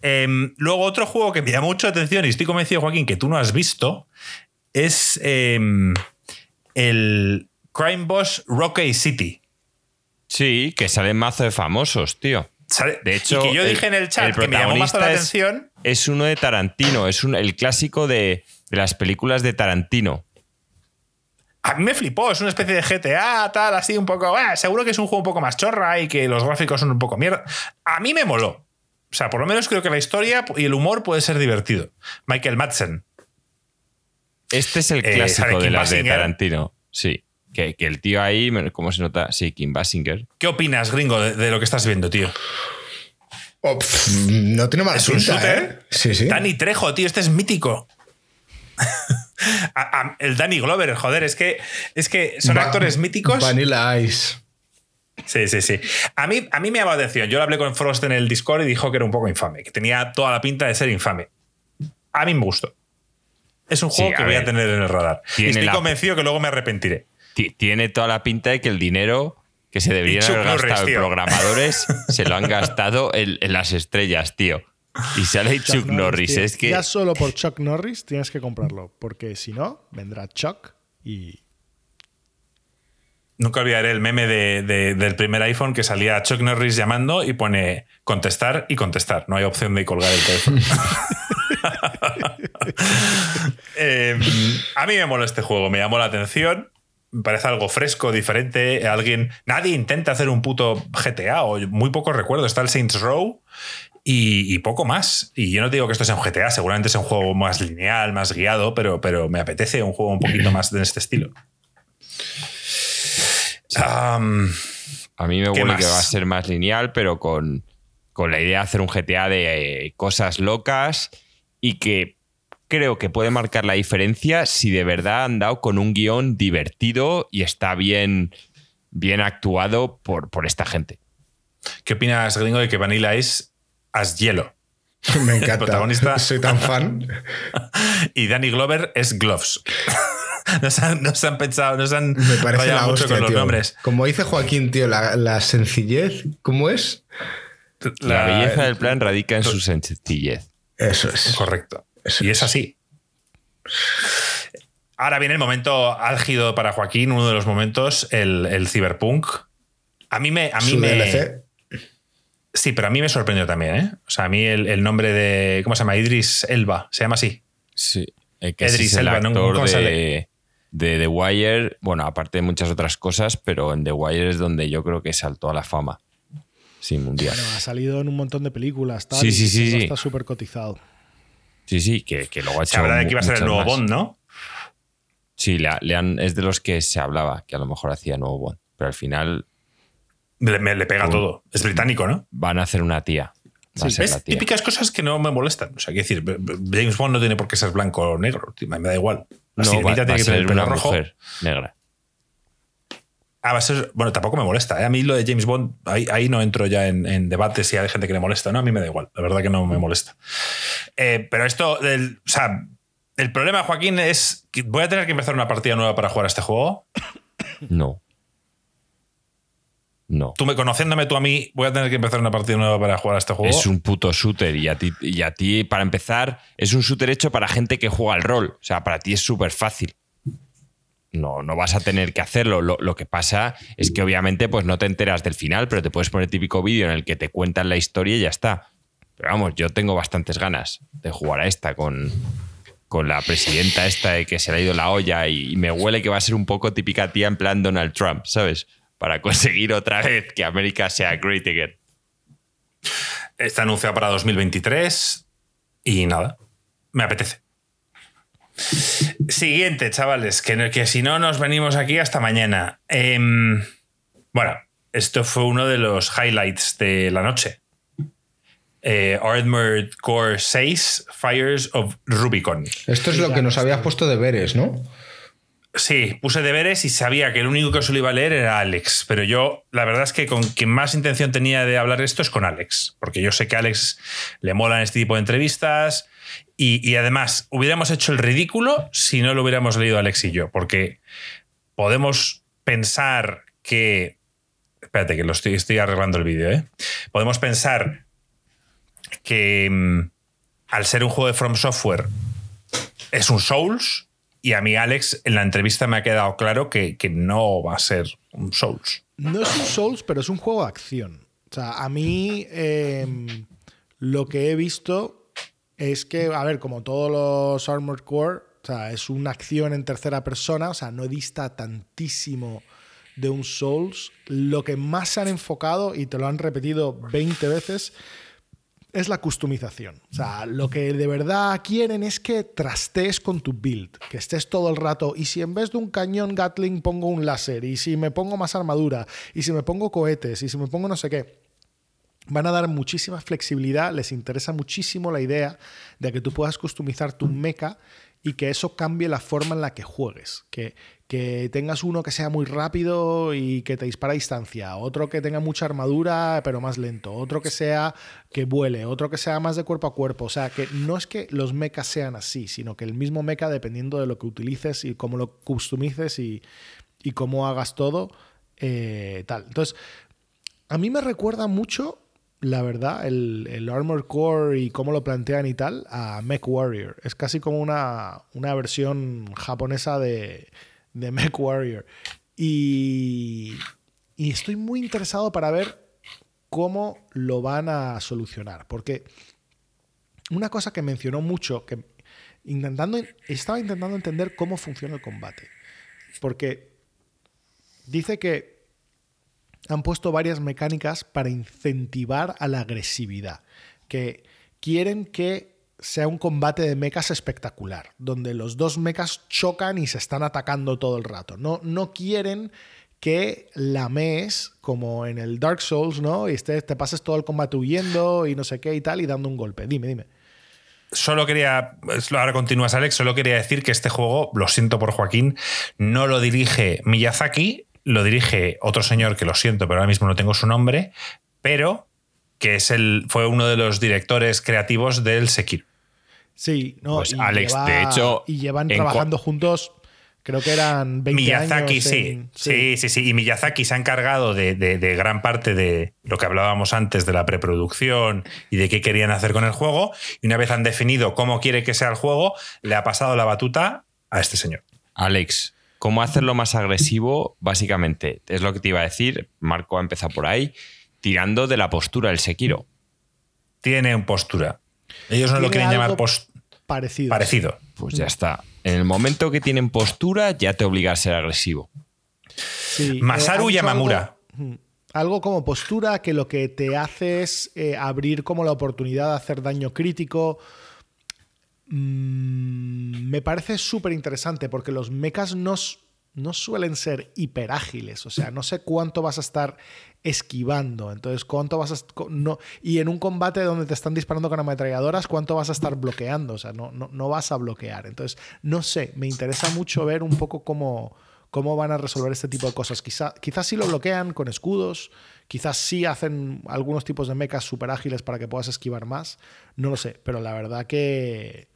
Em, luego, otro juego que me llamó mucho la atención y estoy convencido, Joaquín, que tú no has visto, es em, el Crime Boss Rocky City. Sí, que salen mazo de famosos, tío. Sale- De hecho, y que yo el- dije en el chat el que me llamó más la es- atención. Es uno de Tarantino, es un- el clásico de, de las películas de Tarantino. A mí me flipó, es una especie de GTA, tal, así un poco. "Ah, seguro que es un juego un poco más chorra y que los gráficos son un poco mierda. A mí me moló. O sea, por lo menos creo que la historia y el humor puede ser divertido. Michael Madsen. Este es el Eh, clásico de las de. Tarantino. Sí. Que, que el tío ahí, ¿cómo se nota? Sí, Kim Basinger. ¿Qué opinas, gringo, de, de lo que estás viendo, tío? Oh, pff, no tiene un pinta, shooter. ¿eh? Sí, sí. Danny Trejo, tío, este es mítico. A- a- el Danny Glover, joder, es que, es que son Va- actores míticos. Vanilla Ice. Sí, sí, sí. A mí, a mí me llamó la atención. Yo le hablé con Frost en el Discord y dijo que era un poco infame, que tenía toda la pinta de ser infame. A mí me gustó. Es un Sí, juego a que voy a tener en el radar. Y estoy la- convencido que luego me arrepentiré. Ti- Tiene toda la pinta de que el dinero que se deberían haber gastado en programadores se lo han gastado en, en las estrellas, tío. Y sale Chuck, Norris. Es que Ya solo por Chuck Norris tienes que comprarlo, porque si no, vendrá Chuck y. Nunca olvidaré el meme de- de- del primer iPhone que salía Chuck Norris llamando y pone contestar y contestar. No hay opción de colgar el teléfono. Eh, a mí me mola este juego, me llamó la atención. Me parece algo fresco, diferente. Alguien. Nadie intenta hacer un puto GTA, o muy poco recuerdo. Está el Saints Row y, y poco más. Y yo no te digo que esto sea un GTA, seguramente es un juego más lineal, más guiado, pero, pero me apetece un juego un poquito más de este estilo. A mí me ¿Qué huele que va a ser más lineal, pero con, con la idea de hacer un GTA de eh, cosas locas y que creo que puede marcar la diferencia si de verdad han dado con un guion divertido y está bien, bien actuado por, por esta gente. ¿Qué opinas, gringo, de que Vanilla es as hielo? Me encanta. protagonista. Soy tan fan. Y Danny Glover es Gloves. no, se han, no se han pensado, no se han Me parece la mucho hostia, con los tío. nombres. Como dice Joaquín, tío, la, la sencillez, ¿cómo es? La, belleza del plan radica en su sencillez. Eso es. Correcto. Y es así. Ahora viene el momento álgido para Joaquín, uno de los momentos, el, el Cyberpunk. A mí me. A mí me DLC. Sí, pero a mí me sorprendió también, ¿eh? O sea, a mí el, el nombre de. ¿Cómo se llama? Idris Elba. Se llama así. Sí. El que ese Edris es el Elba, actor ¿Cómo de, de The Wire, bueno, aparte de muchas otras cosas, pero en The Wire es donde yo creo que saltó a la fama. Sí, mundial. Bueno, ha salido en un montón de películas, tal. Sí, y sí, sí. Está súper cotizado. Sí, sí, que, que luego ha Se hecho habla de que iba a ser el nuevo más. Bond, ¿no? Sí, le, ha- le han- es de los que se hablaba, que a lo mejor hacía nuevo Bond. Pero al final Le, me- le pega todo. Es británico, ¿no? van a hacer una tía. Típicas cosas que no me molestan. O sea, quiero decir, James Bond no tiene por qué ser blanco o negro. Me da igual. La No, va, tiene que tener ser el pelo una rojo. mujer negra. Ah, a ser. Bueno, tampoco me molesta. ¿eh? A mí lo de James Bond, ahí, ahí no entro ya en, en debate si hay gente que le molesta. No, a mí me da igual. La verdad que no me molesta. Eh, pero esto del. O sea, el problema, Joaquín, es que voy a tener que empezar una partida nueva para jugar a este juego. No. No. Tú me conociéndome tú a mí, voy a tener que empezar una partida nueva para jugar a este juego. Es un puto shooter y a, ti, y a ti, para empezar, es un shooter hecho para gente que juega al rol. O sea, para ti es súper fácil. No, no vas a tener que hacerlo. Lo, lo que pasa es que obviamente pues no te enteras del final, pero te puedes poner típico vídeo en el que te cuentan la historia y ya está. Pero vamos, yo tengo bastantes ganas de jugar a esta con, con la presidenta esta de que se le ha ido la olla y, y me huele que va a ser un poco típica tía en plan Donald Trump, ¿sabes? Para conseguir otra vez que América sea great again. Está anunciado para 2023 y nada, me apetece. Siguiente, chavales, que, si no nos venimos aquí hasta mañana. Em, bueno, esto fue uno de los highlights de la noche. Eh, Armored Core 6, Fires of Rubicon. Esto es lo que nos habías puesto deberes, ¿no? Sí, puse deberes y sabía que el único que se lo iba a leer era Alex, pero yo la verdad es que con quien más intención tenía de hablar esto es con Alex, porque yo sé que a Alex le molan este tipo de entrevistas y, además hubiéramos hecho el ridículo si no lo hubiéramos leído Alex y yo, porque podemos pensar que... Espérate, que lo estoy, estoy arreglando el vídeo, ¿eh? Podemos pensar que mm, al ser un juego de From Software es un Souls, Y a mí, Alex, en la entrevista me ha quedado claro que, que no va a ser un Souls. No es un Souls, pero es un juego de acción. O sea, a mí em, lo que he visto es que, a ver, como todos los Armored Core, o sea, es una acción en tercera persona, o sea, no dista tantísimo de un Souls. Lo que más se han enfocado, y te lo han repetido 20 veces, es la customización. O sea, lo que de verdad quieren es que trastees con tu build, que estés todo el rato. Y si en vez de un cañón Gatling pongo un láser, y si me pongo más armadura, y si me pongo cohetes, y si me pongo no sé qué. Van a dar muchísima flexibilidad, les interesa muchísimo la idea de que tú puedas customizar tu mecha y que eso cambie la forma en la que juegues. Que, que tengas uno que sea muy rápido y que te dispara a distancia, otro que tenga mucha armadura pero más lento, otro que sea que vuele, otro que sea más de cuerpo a cuerpo. O sea, que no es que los mechas sean así, sino que el mismo mecha, dependiendo de lo que utilices y cómo lo customices y, cómo hagas todo, eh, tal. Entonces, a mí me recuerda mucho la verdad, el, el, Armor Core y cómo lo plantean y tal, a Mech Warrior. Es casi como una, una versión japonesa de, de Mech Warrior. Y, y estoy muy interesado para ver cómo lo van a solucionar. Porque una cosa que mencionó mucho, que intentando, estaba intentando entender cómo funciona el combate. Porque dice que han puesto varias mecánicas para incentivar a la agresividad. Que quieren que sea un combate de mechas espectacular, donde los dos mechas chocan y se están atacando todo el rato. No, no quieren que la mes, como en el Dark Souls, ¿no? Y te, te pases todo el combate huyendo y no sé qué y tal, y dando un golpe. Dime, dime. Solo quería, ahora continúas Alex, solo quería decir que este juego, lo siento por Joaquín, no lo dirige Miyazaki, lo dirige otro señor que lo siento, pero ahora mismo no tengo su nombre, pero que es el, fue uno de los directores creativos del Sekiro. Sí, no, pues Alex, de hecho. Y llevan trabajando juntos, creo que eran 20 Miyazaki, años. sí. sí. sí. Sí, Y Miyazaki se ha encargado de, gran parte de lo que hablábamos antes de la preproducción y de qué querían hacer con el juego. Y una vez han definido cómo quiere que sea el juego, le ha pasado la batuta a este señor. Alex, ¿cómo hacerlo más agresivo? Básicamente, es lo que te iba a decir. Marco ha empezado por ahí, tirando de la postura del Sekiro. Tiene postura. Ellos no lo quieren llamar postura Parecido. Parecido. Pues ya está. En el momento que tienen postura, ya te obliga a ser agresivo. Masaru eh, Yamamura. Algo, como postura que lo que te hace es eh, abrir como la oportunidad de hacer daño crítico. Mm, me parece súper interesante porque los mechas no, no suelen ser hiperágiles. O sea, no sé cuánto vas a estar esquivando. Entonces, ¿cuánto vas a no, y en un combate donde te están disparando con ametralladoras, ¿cuánto vas a estar bloqueando? O sea, no, no, vas a bloquear. Entonces, no sé, me interesa mucho ver un poco cómo, cómo van a resolver este tipo de cosas. Quizá, quizás sí lo bloquean con escudos, quizás sí hacen algunos tipos de mechas súper ágiles para que puedas esquivar más. No lo sé, pero la verdad que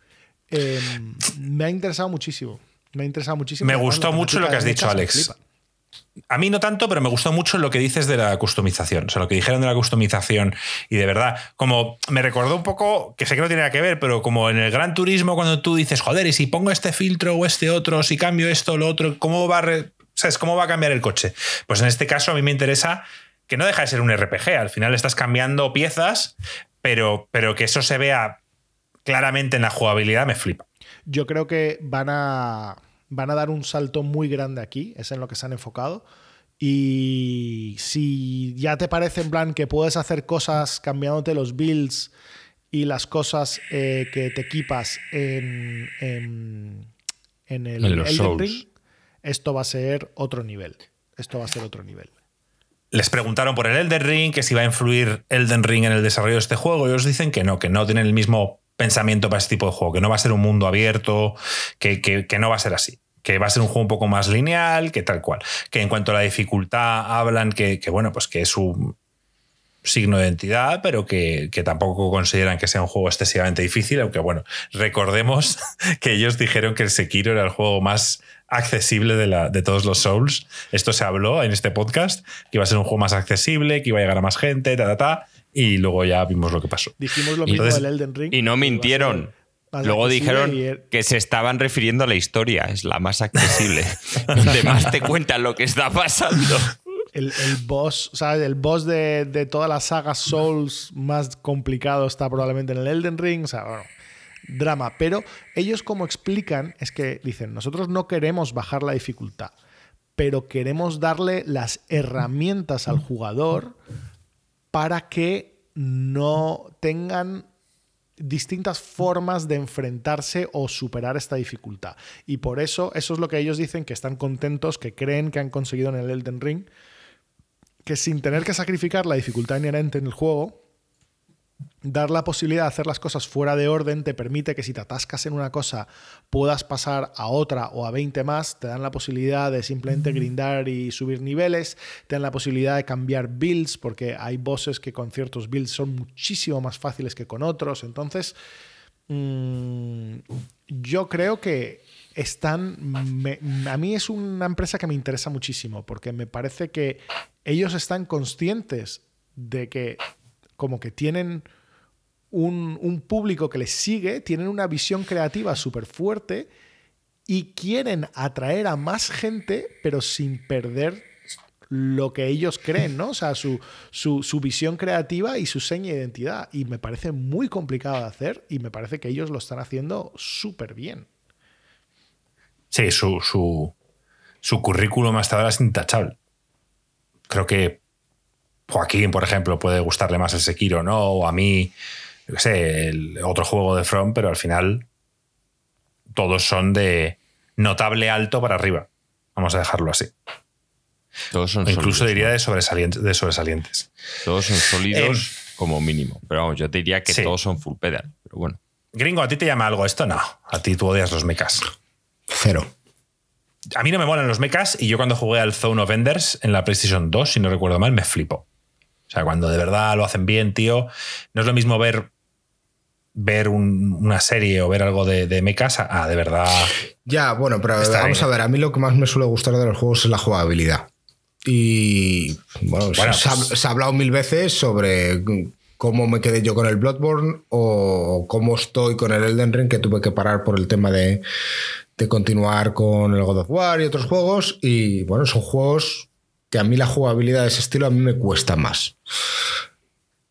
em, me ha interesado muchísimo. Me ha interesado muchísimo. Me gustó mucho lo que has dicho, Alex. A mí no tanto, pero me gustó mucho lo que dices de la customización. O sea, lo que dijeron de la customización. Y de verdad, como me recordó un poco, que sé que no tiene nada que ver, pero como en el Gran Turismo, cuando tú dices, joder, y si pongo este filtro o este otro, si cambio esto o lo otro, ¿cómo va, a ¿sabes? ¿cómo va a cambiar el coche? Pues en este caso a mí me interesa que no deja de ser un RPG. Al final estás cambiando piezas, pero, pero que eso se vea claramente en la jugabilidad me flipa. Yo creo que van a van a dar un salto muy grande aquí, es en lo que se han enfocado. Y si ya te parece en plan que puedes hacer cosas cambiándote los builds y las cosas eh, que te equipas en, en, el Elden Ring, esto va a ser otro nivel. Esto va a ser otro nivel. Les preguntaron por el Elden Ring, que si va a influir Elden Ring en el desarrollo de este juego, y ellos dicen que no, que no tienen el mismo pensamiento para este tipo de juego, que no va a ser un mundo abierto, que, que, no va a ser así que va a ser un juego un poco más lineal, que tal cual. Que en cuanto a la dificultad hablan que, bueno, pues que es un signo de identidad, pero que, que, tampoco consideran que sea un juego excesivamente difícil, aunque bueno, recordemos que ellos dijeron que el Sekiro era el juego más accesible de, la, de todos los Souls. Esto se habló en este podcast, que iba a ser un juego más accesible, que iba a llegar a más gente, ta, ta, ta y luego ya vimos lo que pasó. Dijimos lo mismo del Elden Ring. Y no mintieron. Luego dijeron que se estaban refiriendo a la historia, es la más accesible. Además te cuentan lo que está pasando. El, boss, ¿sabes? El boss de, de todas las sagas Souls más complicado está probablemente en el Elden Ring. O sea, bueno, drama. Pero ellos como explican es que dicen, nosotros no queremos bajar la dificultad, pero queremos darle las herramientas al jugador para que no tengan distintas formas de enfrentarse o superar esta dificultad. Y por eso, eso es lo que ellos dicen, que están contentos, que creen que han conseguido en el Elden Ring, que sin tener que sacrificar la dificultad inherente en el juego, dar la posibilidad de hacer las cosas fuera de orden te permite que si te atascas en una cosa puedas pasar a otra o a 20 más, te dan la posibilidad de simplemente grindar y subir niveles, te dan la posibilidad de cambiar builds porque hay bosses que con ciertos builds son muchísimo más fáciles que con otros, entonces mm, yo creo que están, a mí es una empresa que me interesa muchísimo porque me parece que ellos están conscientes de que como que tienen un, público que les sigue, tienen una visión creativa súper fuerte y quieren atraer a más gente, pero sin perder lo que ellos creen, ¿no? O sea, su, su, visión creativa y su seña de identidad. Y me parece muy complicado de hacer y me parece que ellos lo están haciendo súper bien. Sí, su, su, su currículum hasta ahora es intachable. Creo que Joaquín, por ejemplo, puede gustarle más el Sekiro, ¿no? O a mí, yo sé, el otro juego de From, pero al final todos son de notable alto para arriba. Vamos a dejarlo así. Todos son incluso diría de sobresalientes, de sobresalientes. Todos son sólidos em, como mínimo. Pero vamos, yo te diría que todos son full pedal. Pero bueno. Gringo, ¿a ti te llama algo esto? No. A ti tú odias los mechas. Cero. A mí no me molan los mechas y yo cuando jugué al Zone of Enders en la PlayStation 2, si no recuerdo mal, me flipo. O sea, cuando de verdad lo hacen bien, tío, no es lo mismo ver ver una serie o ver algo de, de mechas a, de verdad. Ya, bueno, pero vamos a ver, a mí lo que más me suele gustar de los juegos es la jugabilidad. Y bueno, se, ha, pues se, ha, hablado mil veces sobre cómo me quedé yo con el Bloodborne o cómo estoy con el Elden Ring, que tuve que parar por el tema de, de continuar con el God of War y otros juegos. Y bueno, son juegos que a mí la jugabilidad de ese estilo a mí me cuesta más.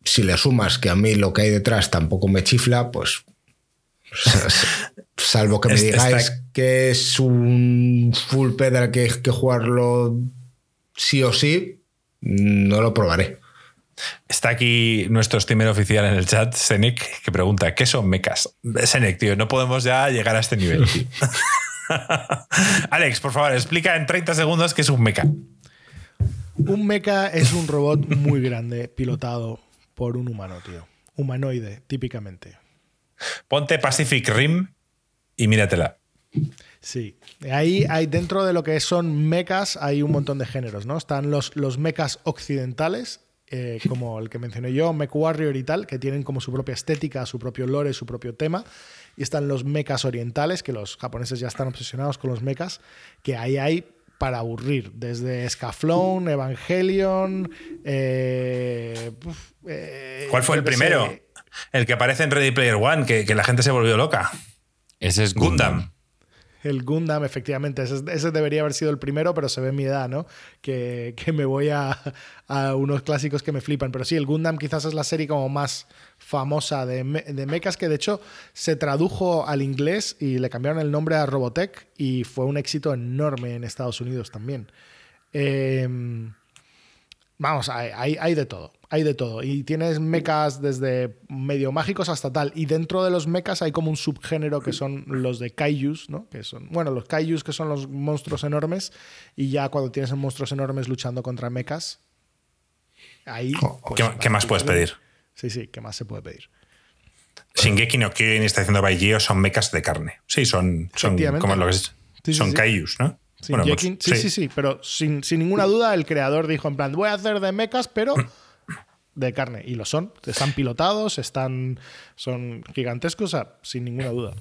Si le sumas que a mí lo que hay detrás tampoco me chifla, pues salvo que me digáis que es un full pedal que hay que jugarlo sí o sí, no lo probaré. Está aquí nuestro streamer oficial en el chat, Senec, que pregunta, ¿qué son mecas? Senec, tío, no podemos ya llegar a este nivel, Alex, por favor, explica en 30 segundos qué es un mecha. Un mecha es un robot muy grande, pilotado por un humano, tío. Humanoide, típicamente. Ponte Pacific Rim y míratela. Sí. Ahí hay dentro de lo que son mechas hay un montón de géneros, ¿no? Están los, los mechas occidentales, eh, como el que mencioné yo, Mech Warrior y tal, que tienen como su propia estética, su propio lore, su propio tema. Y están los mechas orientales, que los japoneses ya están obsesionados con los mechas, que ahí hay para aburrir, desde Scaflón, Evangelion. Eh, eh, ¿Cuál fue el primero? El que aparece en Ready Player One, que, la gente se volvió loca. Ese es Gundam. El Gundam, efectivamente, ese, debería haber sido el primero, pero se ve mi edad, ¿no? Que, me voy a, unos clásicos que me flipan. Pero sí, el Gundam quizás es la serie como más famosa de, de mechas, que de hecho se tradujo al inglés y le cambiaron el nombre a Robotech y fue un éxito enorme en Estados Unidos también. Em, vamos, hay, hay de todo hay de todo. Y tienes mechas desde medio mágicos hasta tal. Y dentro de los mechas hay como un subgénero que son los de kaijus, ¿no? Que son, bueno, los kaijus que son los monstruos enormes. Y ya cuando tienes monstruos enormes luchando contra mechas, ahí. Oh, pues, ¿Qué, más puedes pedir? Sí, sí, ¿qué más se puede pedir? Shingeki no Kyojin está haciendo Baijio son mechas de carne. Sí, son, son como lo que es, son kaijus, ¿no? Sí, sí, sí, sí, pero sin, sin, ninguna duda el creador dijo en plan, voy a hacer de mechas, pero de carne. Y lo son. Están pilotados, están, son gigantescos, sin ninguna duda.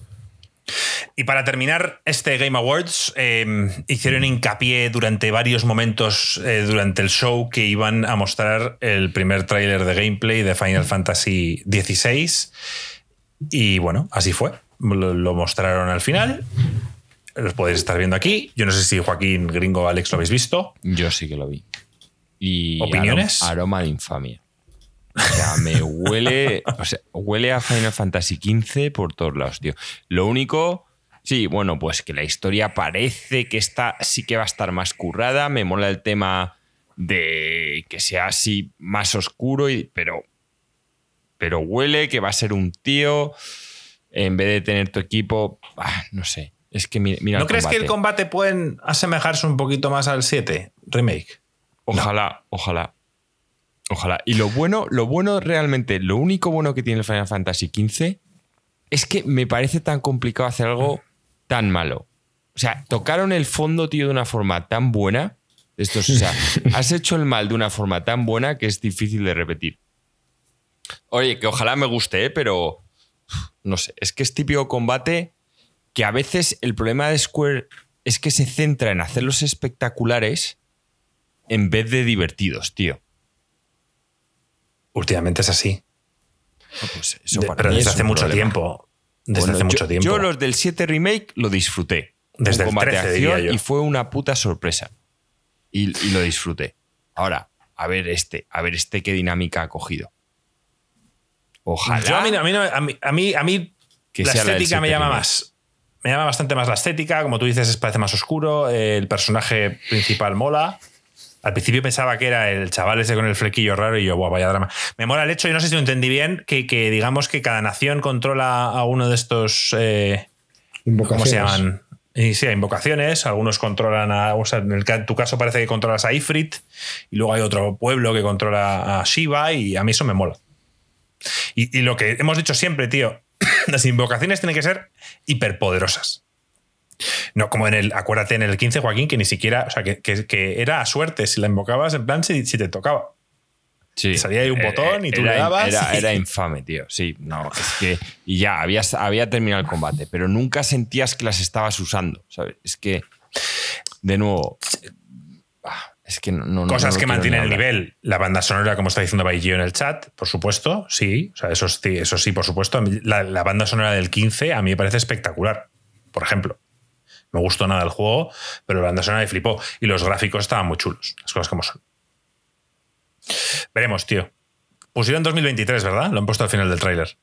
Y para terminar este Game Awards, em, hicieron hincapié durante varios momentos eh, durante el show que iban a mostrar el primer tráiler de gameplay de Final Fantasy XVI. Y bueno, así fue. lo, lo mostraron al final. Los podéis estar viendo aquí. Yo no sé si Joaquín, Gringo o Alex lo habéis visto. Yo sí que lo vi. Y ¿Opiniones? Aroma, aroma de infamia. O sea, me huele. O sea, huele a Final Fantasy XV por todos lados, tío. Lo único. Sí, bueno, pues que la historia parece que está, sí que va a estar más currada. Me mola el tema de que sea así más oscuro, y, pero, pero huele que va a ser un tío. En vez de tener tu equipo, ah, no sé. Es que mira, mira ¿No crees que el combate. pueden asemejarse un poquito más al 7 remake? Ojalá, ojalá. Ojalá. Y lo bueno, lo bueno realmente, lo único bueno que tiene el Final Fantasy XV es que me parece tan complicado hacer algo tan malo. O sea, tocaron el fondo, tío, de una forma tan buena. Esto es, o sea, has hecho el mal de una forma tan buena que es difícil de repetir. Oye, que ojalá me guste, ¿eh? pero no sé, es que es típico combate que a veces el problema de Square es que se centra en hacerlos espectaculares en vez de divertidos, tío. Últimamente es así. No, pues eso De- para pero desde es hace mucho problema. tiempo. Desde Bueno, hace mucho yo, tiempo. Yo los del 7 remake lo disfruté. Desde el combate 13 de diría acción yo. y fue una puta sorpresa. Y, y lo disfruté. Ahora, a ver este, a ver este qué dinámica ha cogido. Ojalá. Yo a mí, a mí, a mí, a mí- Que la estética me 7 llama remake. más. Me llama bastante más la estética. Como tú dices, es- parece más oscuro. El personaje principal mola. Al principio pensaba que era el chaval ese con el flequillo raro y yo, guau, vaya drama. Me mola el hecho, y no sé si lo entendí bien, que, que digamos que cada nación controla a uno de estos. eh, ¿Cómo se llaman? Y sí, a invocaciones. Algunos controlan a. O sea, en, el, en tu caso parece que controlas a Ifrit. Y luego hay otro pueblo que controla a Shiva. Y a mí eso me mola. Y, y lo que hemos dicho siempre, tío. Las invocaciones tienen que ser hiperpoderosas. No, como en el. Acuérdate en el 15, Joaquín, que ni siquiera. O sea, que, que- que era a suerte si la invocabas, en plan, si, si te tocaba. Sí. salía ahí un botón y tú Era- le dabas Era, y- era infame, tío. Sí, no, es que. Y ya, habías, había terminado el combate, pero nunca sentías que las estabas usando, ¿sabes? Es que. De nuevo. Es que no. no- Cosas no que mantienen el nivel. La banda sonora, como está diciendo Baigio en el chat, por supuesto, sí. O sea, eso, sí, eso sí, por supuesto. La, la banda sonora del 15 a mí me parece espectacular. Por ejemplo. No me gustó nada el juego, pero la banda sonora me flipó. Y los gráficos estaban muy chulos. Las cosas como son. Veremos, tío. Pusieron 2023, ¿verdad? Lo han puesto al final del tráiler.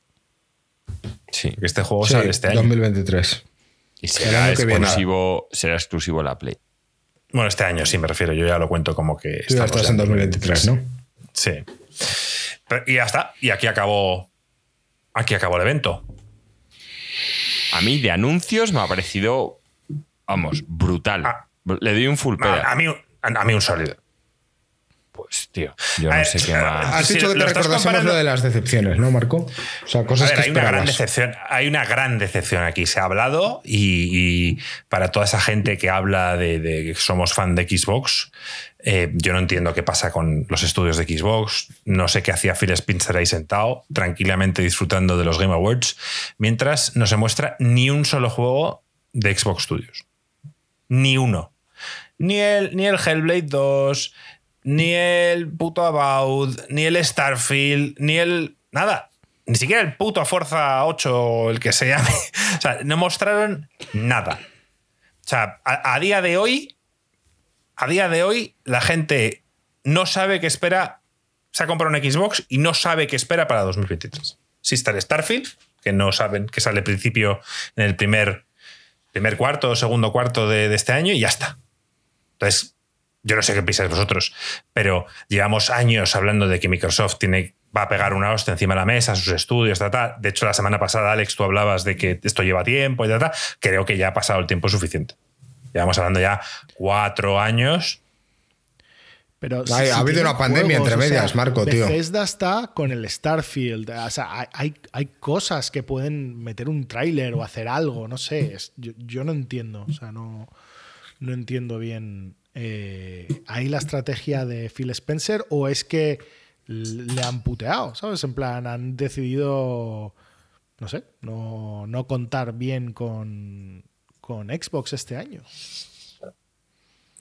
Sí. Este juego Sí, sale este año. 2023. Y será exclusivo, será exclusivo la Play. Bueno, este año sí me refiero. Yo ya lo cuento como que. Estás en 2023, ¿no? Sí. Pero- y ya está. Y aquí acabó. Aquí acabó el evento. A mí de anuncios me ha parecido, vamos, brutal. Ah. Le doy un full A, a mí, a, a mí un sólido. Pues, tío, yo A no ver, sé qué a- más. Has dicho que te estás recordásemos comparando- lo de las decepciones, ¿no, Marco? O sea, A cosas ver, que hay una gran decepción. Hay una gran decepción aquí. Se ha hablado y, y para toda esa gente que habla de, de que somos fan de Xbox, eh, yo no entiendo qué pasa con los estudios de Xbox. No sé qué hacía Phil Spencer ahí sentado, tranquilamente disfrutando de los Game Awards, mientras no se muestra ni un solo juego de Xbox Studios. Ni uno. Ni el, ni el Hellblade 2, ni el puto About, ni el Starfield, ni el. Nada. Ni siquiera el puto Forza 8 o el que se llame. O sea, no mostraron nada. O sea, a, día de hoy. A día de hoy, la gente no sabe qué espera. Se ha comprado un Xbox y no sabe qué espera para 2023. Sí está el Starfield, que no saben que sale al principio en el primer, primer cuarto o segundo cuarto de este año y ya está. Entonces, yo no sé qué pensáis vosotros, pero llevamos años hablando de que Microsoft tiene, va a pegar una hostia encima de la mesa, sus estudios, ta, ta. De hecho, la semana pasada, Alex, tú hablabas de que esto lleva tiempo y ta, ta. Creo que ya ha pasado el tiempo suficiente. Llevamos hablando ya cuatro años. Pero Hay- ha habido una pandemia entre o sea, medias, Marco, tío. Bethesda está con el Starfield. O sea, hay, hay, hay cosas que pueden meter un tráiler o hacer algo, no sé. es- yo, yo no entiendo. O sea, no, no entiendo bien. Eh, ¿Hay la estrategia de Phil Spencer o es que le han puteado? ¿Sabes? En plan, han decidido, no sé, no, no contar bien con, con Xbox este año.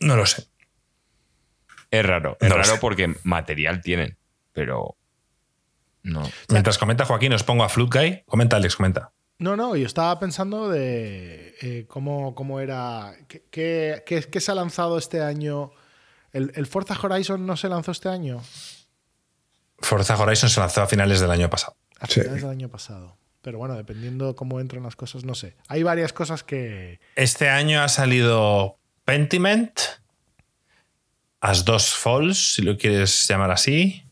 No lo sé. Es raro. Es No raro porque material tienen, pero. No. Mientras comenta Joaquín, os pongo a Flute Guy. Comenta, Alex, comenta. No, no, yo estaba pensando de eh, cómo, cómo era. ¿Qué, qué, qué- qué se ha lanzado este año? ¿El, el Forza Horizon no se lanzó este año? Forza Horizon se lanzó a finales del año pasado. A Sí. finales del año pasado. Pero bueno, dependiendo cómo entran las cosas, no sé. Hay varias cosas que. Este año ha salido Pentiment, As Dos Falls, si lo quieres llamar así.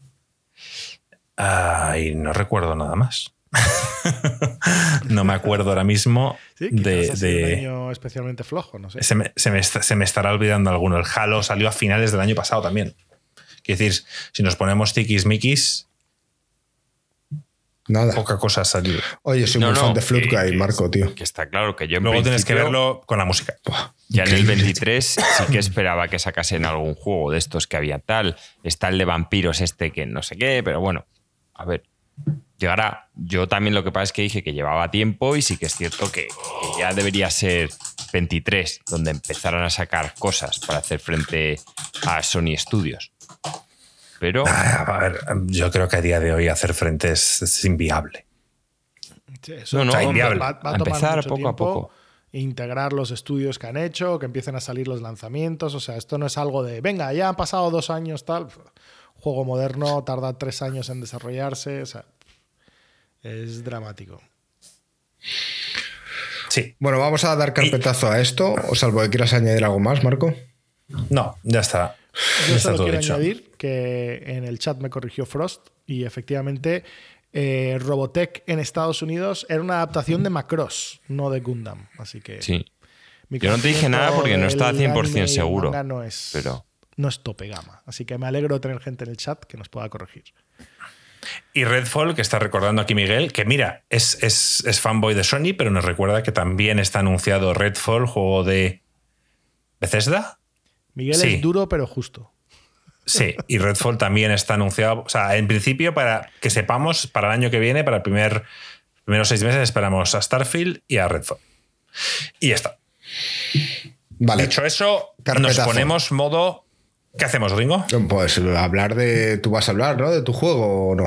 Ah, y no recuerdo nada más. no me acuerdo ahora mismo Sí, de. de- un año especialmente flojo, no sé. se, me, se me est- se me estará olvidando alguno. El Halo salió a finales del año pasado también. Quiero decir, si nos ponemos tiquismiquis, Nada. poca cosa ha salido. Oye, soy No, muy no, fan de que- Guy, Marco, tío. Que está claro que yo en Luego tienes que verlo con la música. Buah, Ya en el increíble. 23 sí que esperaba que sacasen algún juego de estos que había tal. Está el de vampiros este que no sé qué, pero bueno, a ver, llegará. Yo también lo que pasa es que dije que llevaba tiempo y sí que es cierto que, que ya debería ser 23 donde empezaran a sacar cosas para hacer frente a Sony Studios. Pero Ah, A ver, yo creo que a día de hoy hacer frente es, es inviable. Sí, eso No, no, va- inviable. va- va a empezar mucho poco a poco. Integrar los estudios que han hecho, que empiecen a salir los lanzamientos. O sea, esto no es algo de, venga, ya han pasado dos años, tal. Juego moderno tarda tres años en desarrollarse. O sea, es dramático. Sí, Bueno, vamos a dar carpetazo a esto, o salvo que quieras añadir algo más, Marco. no, ya está. Yo Ya está solo quiero dicho. añadir que en el chat me corrigió Frost y efectivamente eh, Robotech en Estados Unidos era una adaptación de Macross, no de Gundam. Así que sí. Yo no te dije nada porque no estaba conocimiento 100% del anime y el seguro, No es, pero- no es tope gama. Así que me alegro de tener gente en el chat que nos pueda corregir. Y Redfall, que está recordando aquí Miguel, que mira, es, es, es fanboy de Sony, pero nos recuerda que también está anunciado Redfall, juego de Bethesda. Miguel Sí. es duro pero justo. Sí, y Redfall también está anunciado. O sea, en principio, para que sepamos, para el año que viene, para el primer primeros seis meses, esperamos a Starfield y a Redfall. Y ya está. Vale. Dicho eso, nos ponemos modo. ¿Qué hacemos, Ringo? Pues hablar de. Tú vas a hablar, ¿no? De tu juego o no.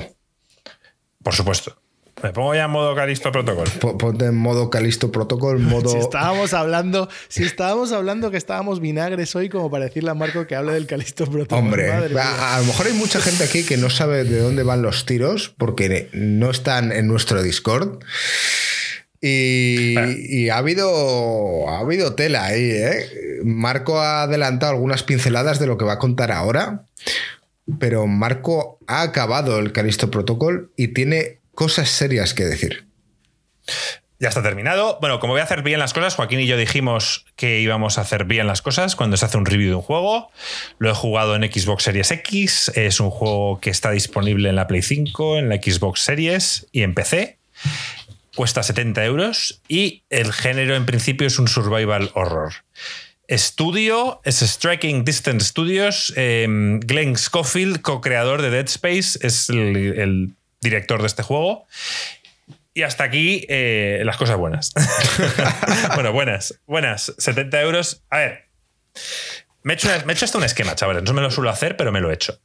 Por supuesto. Me pongo ya en modo Calisto Protocol. Po- Ponte en modo Calisto Protocol, modo. Si estábamos hablando, si estábamos hablando que estábamos vinagres hoy, como para decirle a Marco que hable del Calisto Protocol. Hombre, a, a lo mejor hay mucha gente aquí que no sabe de dónde van los tiros porque no están en nuestro Discord. Y, y ha habido ha habido tela ahí, ¿eh? Marco ha adelantado algunas pinceladas de lo que va a contar ahora, pero Marco ha acabado el Calisto Protocol y tiene cosas serias que decir. Ya está terminado. Bueno, como voy a hacer bien las cosas, Joaquín y yo dijimos que íbamos a hacer bien las cosas cuando se hace un review de un juego. Lo he jugado en Xbox Series X. Es un juego que está disponible en la Play 5, en la Xbox Series y en PC. Cuesta 70 euros y el género en principio es un survival horror. Estudio es Striking Distance Studios. eh, Glenn Schofield, co-creador de Dead Space, es el, el director de este juego. Y hasta aquí eh, las cosas buenas. bueno, buenas, buenas. 70 euros. A ver, me he, hecho, me he hecho hasta un esquema, chavales. No me lo suelo hacer, pero me lo he hecho.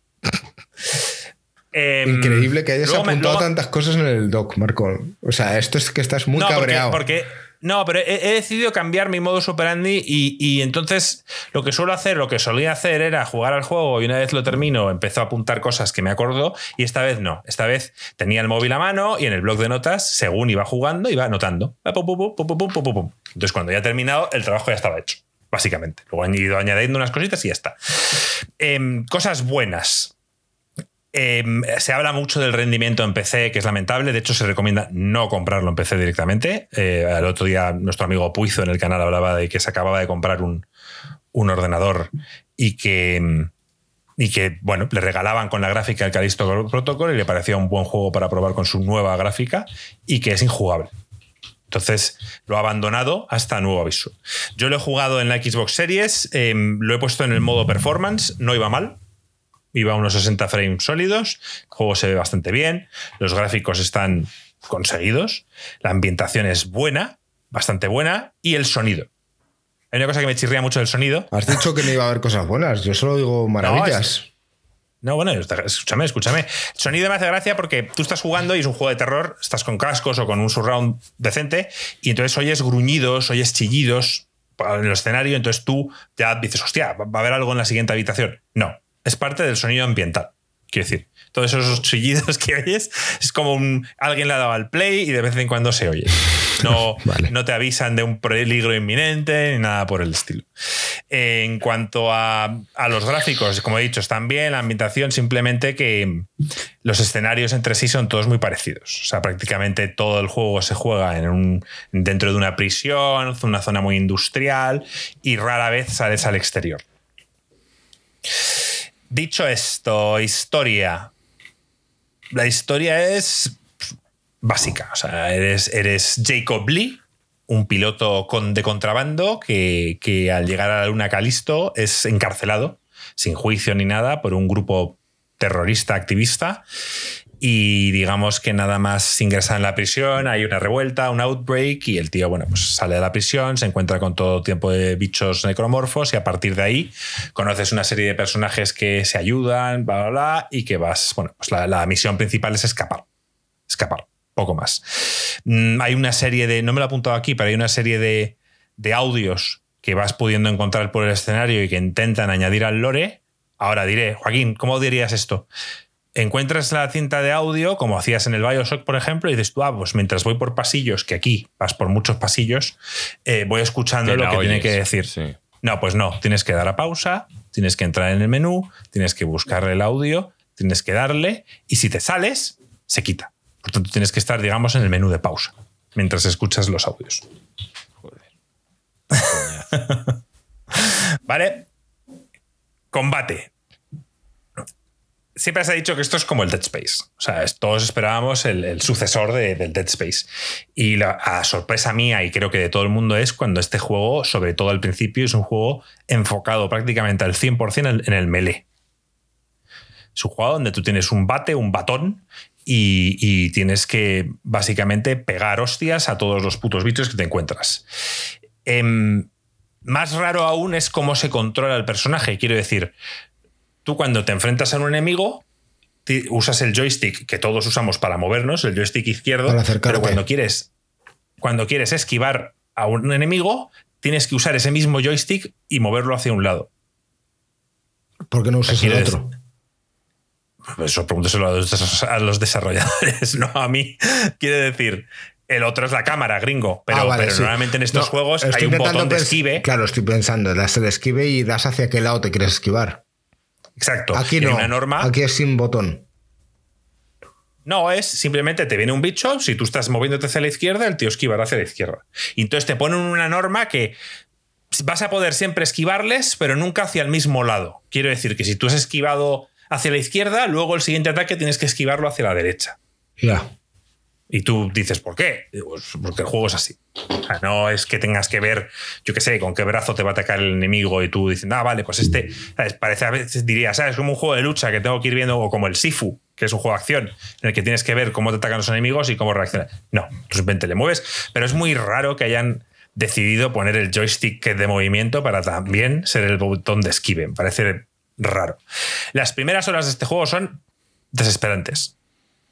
Em, Increíble que hayas me- apuntado luego- tantas cosas en el doc, Marco. O sea, esto es que estás muy no, porque- cabreado. Porque, no, pero he, he decidido cambiar mi modus operandi y, y entonces lo que suelo hacer, lo que solía hacer era jugar al juego y una vez lo termino empezó a apuntar cosas que me acuerdo y esta vez no. Esta vez tenía el móvil a mano y en el blog de notas, según iba jugando, iba anotando. Pum. Entonces cuando ya he terminado, el trabajo ya estaba hecho, básicamente. Luego han ido añadiendo unas cositas y ya está. Em, cosas buenas. Eh, se habla mucho del rendimiento en PC, que es lamentable. De hecho, se recomienda no comprarlo en PC directamente. Eh, el otro día, nuestro amigo Puizo en el canal hablaba de que se acababa de comprar un, un ordenador y que, y que, bueno, le regalaban con la gráfica el Callisto Protocol y le parecía un buen juego para probar con su nueva gráfica y que es injugable. Entonces lo ha abandonado hasta nuevo aviso. Yo lo he jugado en la Xbox Series, eh, lo he puesto en el modo performance, no iba mal, iba a unos 60 frames sólidos, el juego se ve bastante bien, los gráficos están conseguidos, la ambientación es buena, bastante buena, y el sonido. Hay una cosa que me chirría mucho del sonido. Has dicho que no iba a haber cosas buenas. Yo solo digo maravillas. No, bueno, escúchame, escúchame. El sonido me hace gracia porque tú estás jugando y es un juego de terror, estás con cascos o con un surround decente y entonces oyes gruñidos, oyes chillidos en el escenario, entonces tú ya dices, hostia, va a haber algo en la siguiente habitación. No, es parte del sonido ambiental. Quiero decir, todos esos chillidos que oyes es como un, alguien le ha dado al play y de vez en cuando se oye. No, no te avisan de un peligro inminente ni nada por el estilo. En cuanto a, los gráficos, como he dicho, están bien, la ambientación, simplemente que los escenarios entre sí son todos muy parecidos. O sea, prácticamente todo el juego se juega en un, dentro de una prisión, una zona muy industrial y rara vez sales al exterior. Dicho esto, historia. La historia es básica. O sea, eres, eres Jacob Lee, un piloto de contrabando que, que, al llegar a la luna Calisto es encarcelado, sin juicio ni nada, por un grupo terrorista activista y digamos que nada más ingresa en la prisión, hay una revuelta, un outbreak y el tío, bueno, pues sale de la prisión, se encuentra con todo tipo de bichos necromorfos y a partir de ahí conoces una serie de personajes que se ayudan, bla, bla, bla, y que vas, bueno, pues la, misión principal es escapar, escapar, poco más. Mm, hay una serie de, no me lo he apuntado aquí, pero hay una serie de, de audios que vas pudiendo encontrar por el escenario y que intentan añadir al lore. Ahora diré, Joaquín, ¿cómo dirías esto? Encuentras la cinta de audio, como hacías en el Bioshock, por ejemplo, y dices tú, ah, pues mientras voy por pasillos, que aquí vas por muchos pasillos, eh, voy escuchando lo que tiene que decir. No, pues no, tienes que dar a pausa, tienes que entrar en el menú, tienes que buscar el audio, tienes que darle, y si te sales, se quita. Por tanto, tienes que estar, digamos, en el menú de pausa, mientras escuchas los audios. Joder. vale. Combate siempre se ha dicho que esto es como el Dead Space. O sea, todos esperábamos el, sucesor del Dead Space. Y la sorpresa mía, y creo que de todo el mundo, es cuando este juego, sobre todo al principio, es un juego enfocado prácticamente al 100% en el melee. Es un juego donde tú tienes un bate, un batón, y, tienes que básicamente pegar hostias a todos los putos bichos que te encuentras. Em, más raro aún es cómo se controla el personaje. Quiero decir, tú cuando te enfrentas a un enemigo, usas el joystick que todos usamos para movernos, el joystick izquierdo, pero cuando quieres, cuando quieres esquivar a un enemigo, tienes que usar ese mismo joystick y moverlo hacia un lado. ¿Por qué no usas el otro? Pues eso pregúnteselo a los desarrolladores, no a mí. Quiere decir, el otro es la cámara, gringo. Pero, ah, normalmente en estos juegos hay un botón de esquive. Claro, estoy pensando, das el esquive y das hacia qué lado te quieres esquivar. Exacto. Aquí no. Una norma, aquí es sin botón. No, es simplemente te viene un bicho, si tú estás moviéndote hacia la izquierda, el tío esquivará hacia la izquierda. Y entonces te ponen una norma que vas a poder siempre esquivarles, pero nunca hacia el mismo lado. Quiero decir que si tú has esquivado hacia la izquierda, luego el siguiente ataque tienes que esquivarlo hacia la derecha. Ya. Y tú dices, ¿por qué? Pues porque el juego es así. no es que tengas que ver, yo qué sé, con qué brazo te va a atacar el enemigo y tú dices, ah, vale, pues este, parece a veces diría, ¿sabes? Como un juego de lucha que tengo que ir viendo, o como el Sifu, que es un juego de acción, en el que tienes que ver cómo te atacan los enemigos y cómo reaccionan. No, tú simplemente le mueves, pero es muy raro que hayan decidido poner el joystick de movimiento para también ser el botón de esquive. parece raro. Las primeras horas de este juego son desesperantes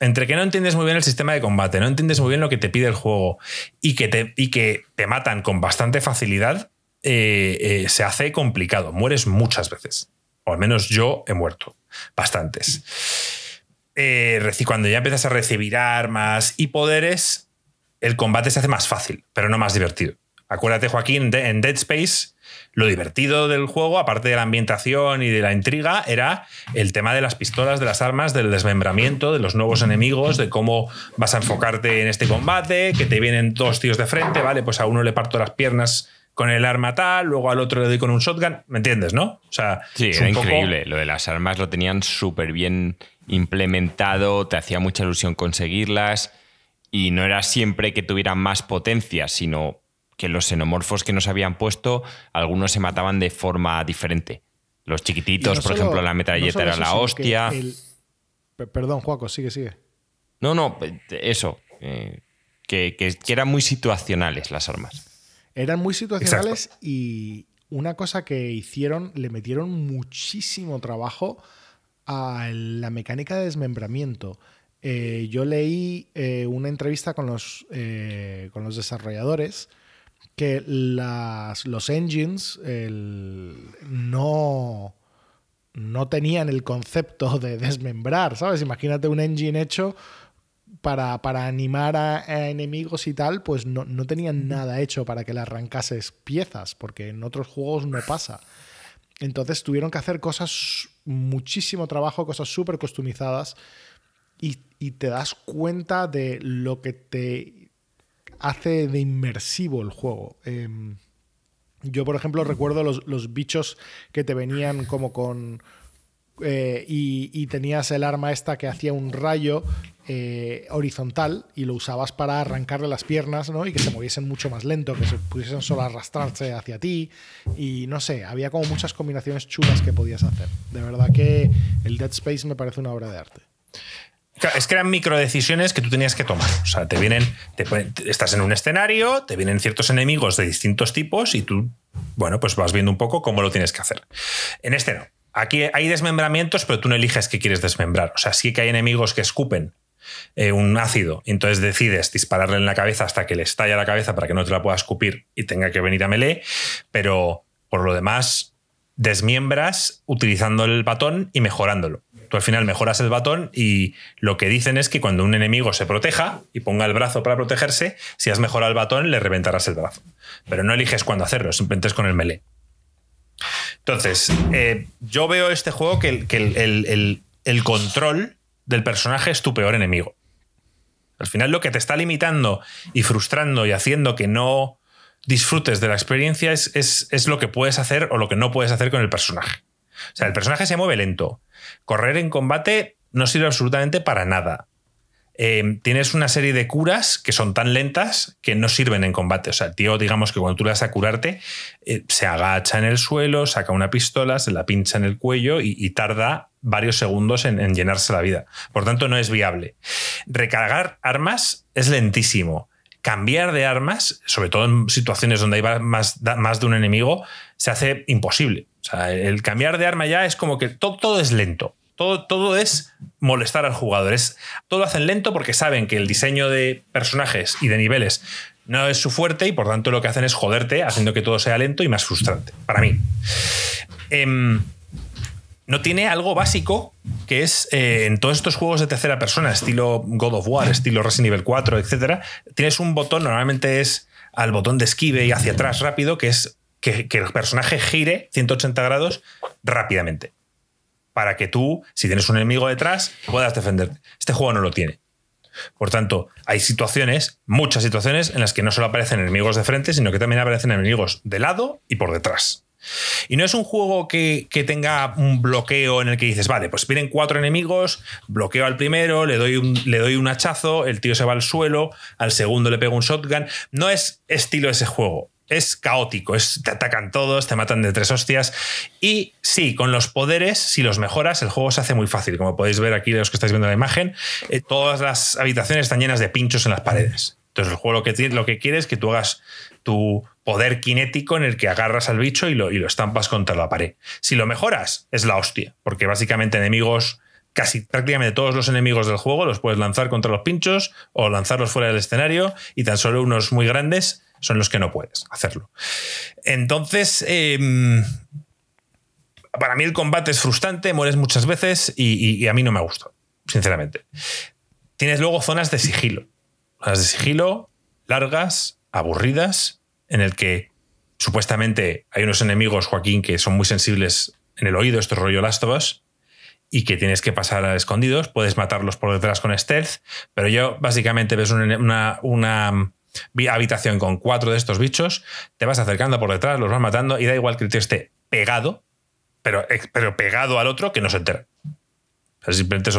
entre que no entiendes muy bien el sistema de combate, no entiendes muy bien lo que te pide el juego y que te, y que te matan con bastante facilidad, eh, eh, se hace complicado. Mueres muchas veces. O al menos yo he muerto. Bastantes. Eh, cuando ya empiezas a recibir armas y poderes, el combate se hace más fácil, pero no más divertido. Acuérdate, Joaquín, en Dead Space lo divertido del juego, aparte de la ambientación y de la intriga, era el tema de las pistolas, de las armas, del desmembramiento, de los nuevos enemigos, de cómo vas a enfocarte en este combate, que te vienen dos tíos de frente, ¿vale? Pues a uno le parto las piernas con el arma tal, luego al otro le doy con un shotgun, ¿me entiendes, no? O sea, sí, era increíble. Lo de las armas lo tenían súper bien implementado, te hacía mucha ilusión conseguirlas y no era siempre que tuvieran más potencia, sino que los xenomorfos que nos habían puesto, algunos se mataban de forma diferente. Los chiquititos, por ejemplo, la metralleta era la hostia. Perdón, Juaco, sigue, sigue. No, no, eso. Eh, que, eran muy situacionales las armas. Eran muy situacionales y una cosa que hicieron, le metieron muchísimo trabajo a la mecánica de desmembramiento, eh, yo leí eh, una entrevista con los, con los desarrolladores que las, los engines no, no tenían el concepto de desmembrar, ¿sabes? Imagínate un engine hecho para, para animar a, enemigos y tal, pues no, no, tenían nada hecho para que le arrancases piezas, porque en otros juegos no pasa. Entonces tuvieron que hacer cosas, muchísimo trabajo, cosas súper customizadas y, te das cuenta de lo que te hace de inmersivo el juego. Em, yo, por ejemplo, recuerdo los, bichos que te venían como con... Eh, y, tenías el arma esta que hacía un rayo eh, horizontal y lo usabas para arrancarle las piernas ¿no? y que se moviesen mucho más lento, que se pudiesen solo arrastrarse hacia ti y no sé, había como muchas combinaciones chulas que podías hacer. De verdad que el Dead Space me parece una obra de arte. Es que eran microdecisiones que tú tenías que tomar. O sea, te vienen, estás en un escenario, te vienen ciertos enemigos de distintos tipos y tú, bueno, pues vas viendo un poco cómo lo tienes que hacer. En este no. Aquí hay desmembramientos, pero tú no eliges qué quieres desmembrar. O sea, sí que hay enemigos que escupen eh, un ácido, entonces decides dispararle en la cabeza hasta que le estalla la cabeza para que no te la pueda escupir y tenga que venir a melee, pero por lo demás desmiembras utilizando el batón y mejorándolo. Tú al final mejoras el batón y lo que dicen es que cuando un enemigo se proteja y ponga el brazo para protegerse, si has mejorado el batón, le reventarás el brazo. Pero no eliges cuándo hacerlo, simplemente es con el melee. Entonces, eh, yo veo este juego que, el, control del personaje es tu peor enemigo. Al final lo que te está limitando y frustrando y haciendo que no disfrutes de la experiencia es, es, lo que puedes hacer o lo que no puedes hacer con el personaje. O sea, el personaje se mueve lento. Correr en combate no sirve absolutamente para nada. Eh, tienes una serie de curas que son tan lentas que no sirven en combate. O sea, el tío, digamos que cuando tú le vas a curarte, eh, se agacha en el suelo, saca una pistola, se la pincha en el cuello y, tarda varios segundos en, en, llenarse la vida. Por tanto, no es viable. Recargar armas es lentísimo. Cambiar de armas, sobre todo en situaciones donde hay más de un enemigo, se hace imposible. Sea, el cambiar de arma ya es como que todo, todo es lento. Todo, todo, es molestar al jugador. Es, todo lo hacen lento porque saben que el diseño de personajes y de niveles no es su fuerte y por tanto lo que hacen es joderte haciendo que todo sea lento y más frustrante. Para mí. Em, no tiene algo básico que es eh, en todos estos juegos de tercera persona, estilo God of War, estilo Resident Evil 4, etc. Tienes un botón, normalmente es al botón de esquive y hacia atrás rápido, que es que, el personaje gire 180 grados rápidamente. Para que tú, si tienes un enemigo detrás, puedas defenderte. Este juego no lo tiene. Por tanto, hay situaciones, muchas situaciones, en las que no solo aparecen enemigos de frente, sino que también aparecen enemigos de lado y por detrás. Y no es un juego que, tenga un bloqueo en el que dices, vale, pues vienen cuatro enemigos, bloqueo al primero, le doy, un, le doy un hachazo, el tío se va al suelo, al segundo le pego un shotgun. No es estilo ese juego es caótico, es, te atacan todos, te matan de tres hostias. Y sí, con los poderes, si los mejoras, el juego se hace muy fácil. Como podéis ver aquí, los que estáis viendo la imagen, eh, todas las habitaciones están llenas de pinchos en las paredes. Entonces, el juego lo que, lo que quiere es que tú hagas tu poder cinético en el que agarras al bicho y lo, y lo estampas contra la pared. Si lo mejoras, es la hostia, porque básicamente enemigos casi prácticamente todos los enemigos del juego los puedes lanzar contra los pinchos o lanzarlos fuera del escenario y tan solo unos muy grandes son los que no puedes hacerlo. Entonces, em, para mí el combate es frustrante, mueres muchas veces y, a mí no me gusta, sinceramente. Tienes luego zonas de sigilo. Zonas de sigilo largas, aburridas, en el que supuestamente hay unos enemigos, Joaquín, que son muy sensibles en el oído, esto rollo Last of Us, y que tienes que pasar a escondidos. Puedes matarlos por detrás con stealth, pero yo básicamente ves una habitación con cuatro de estos bichos, te vas acercando por detrás, los vas matando y da igual que el tío esté pegado, pero, pero pegado al otro que no se entera. simplemente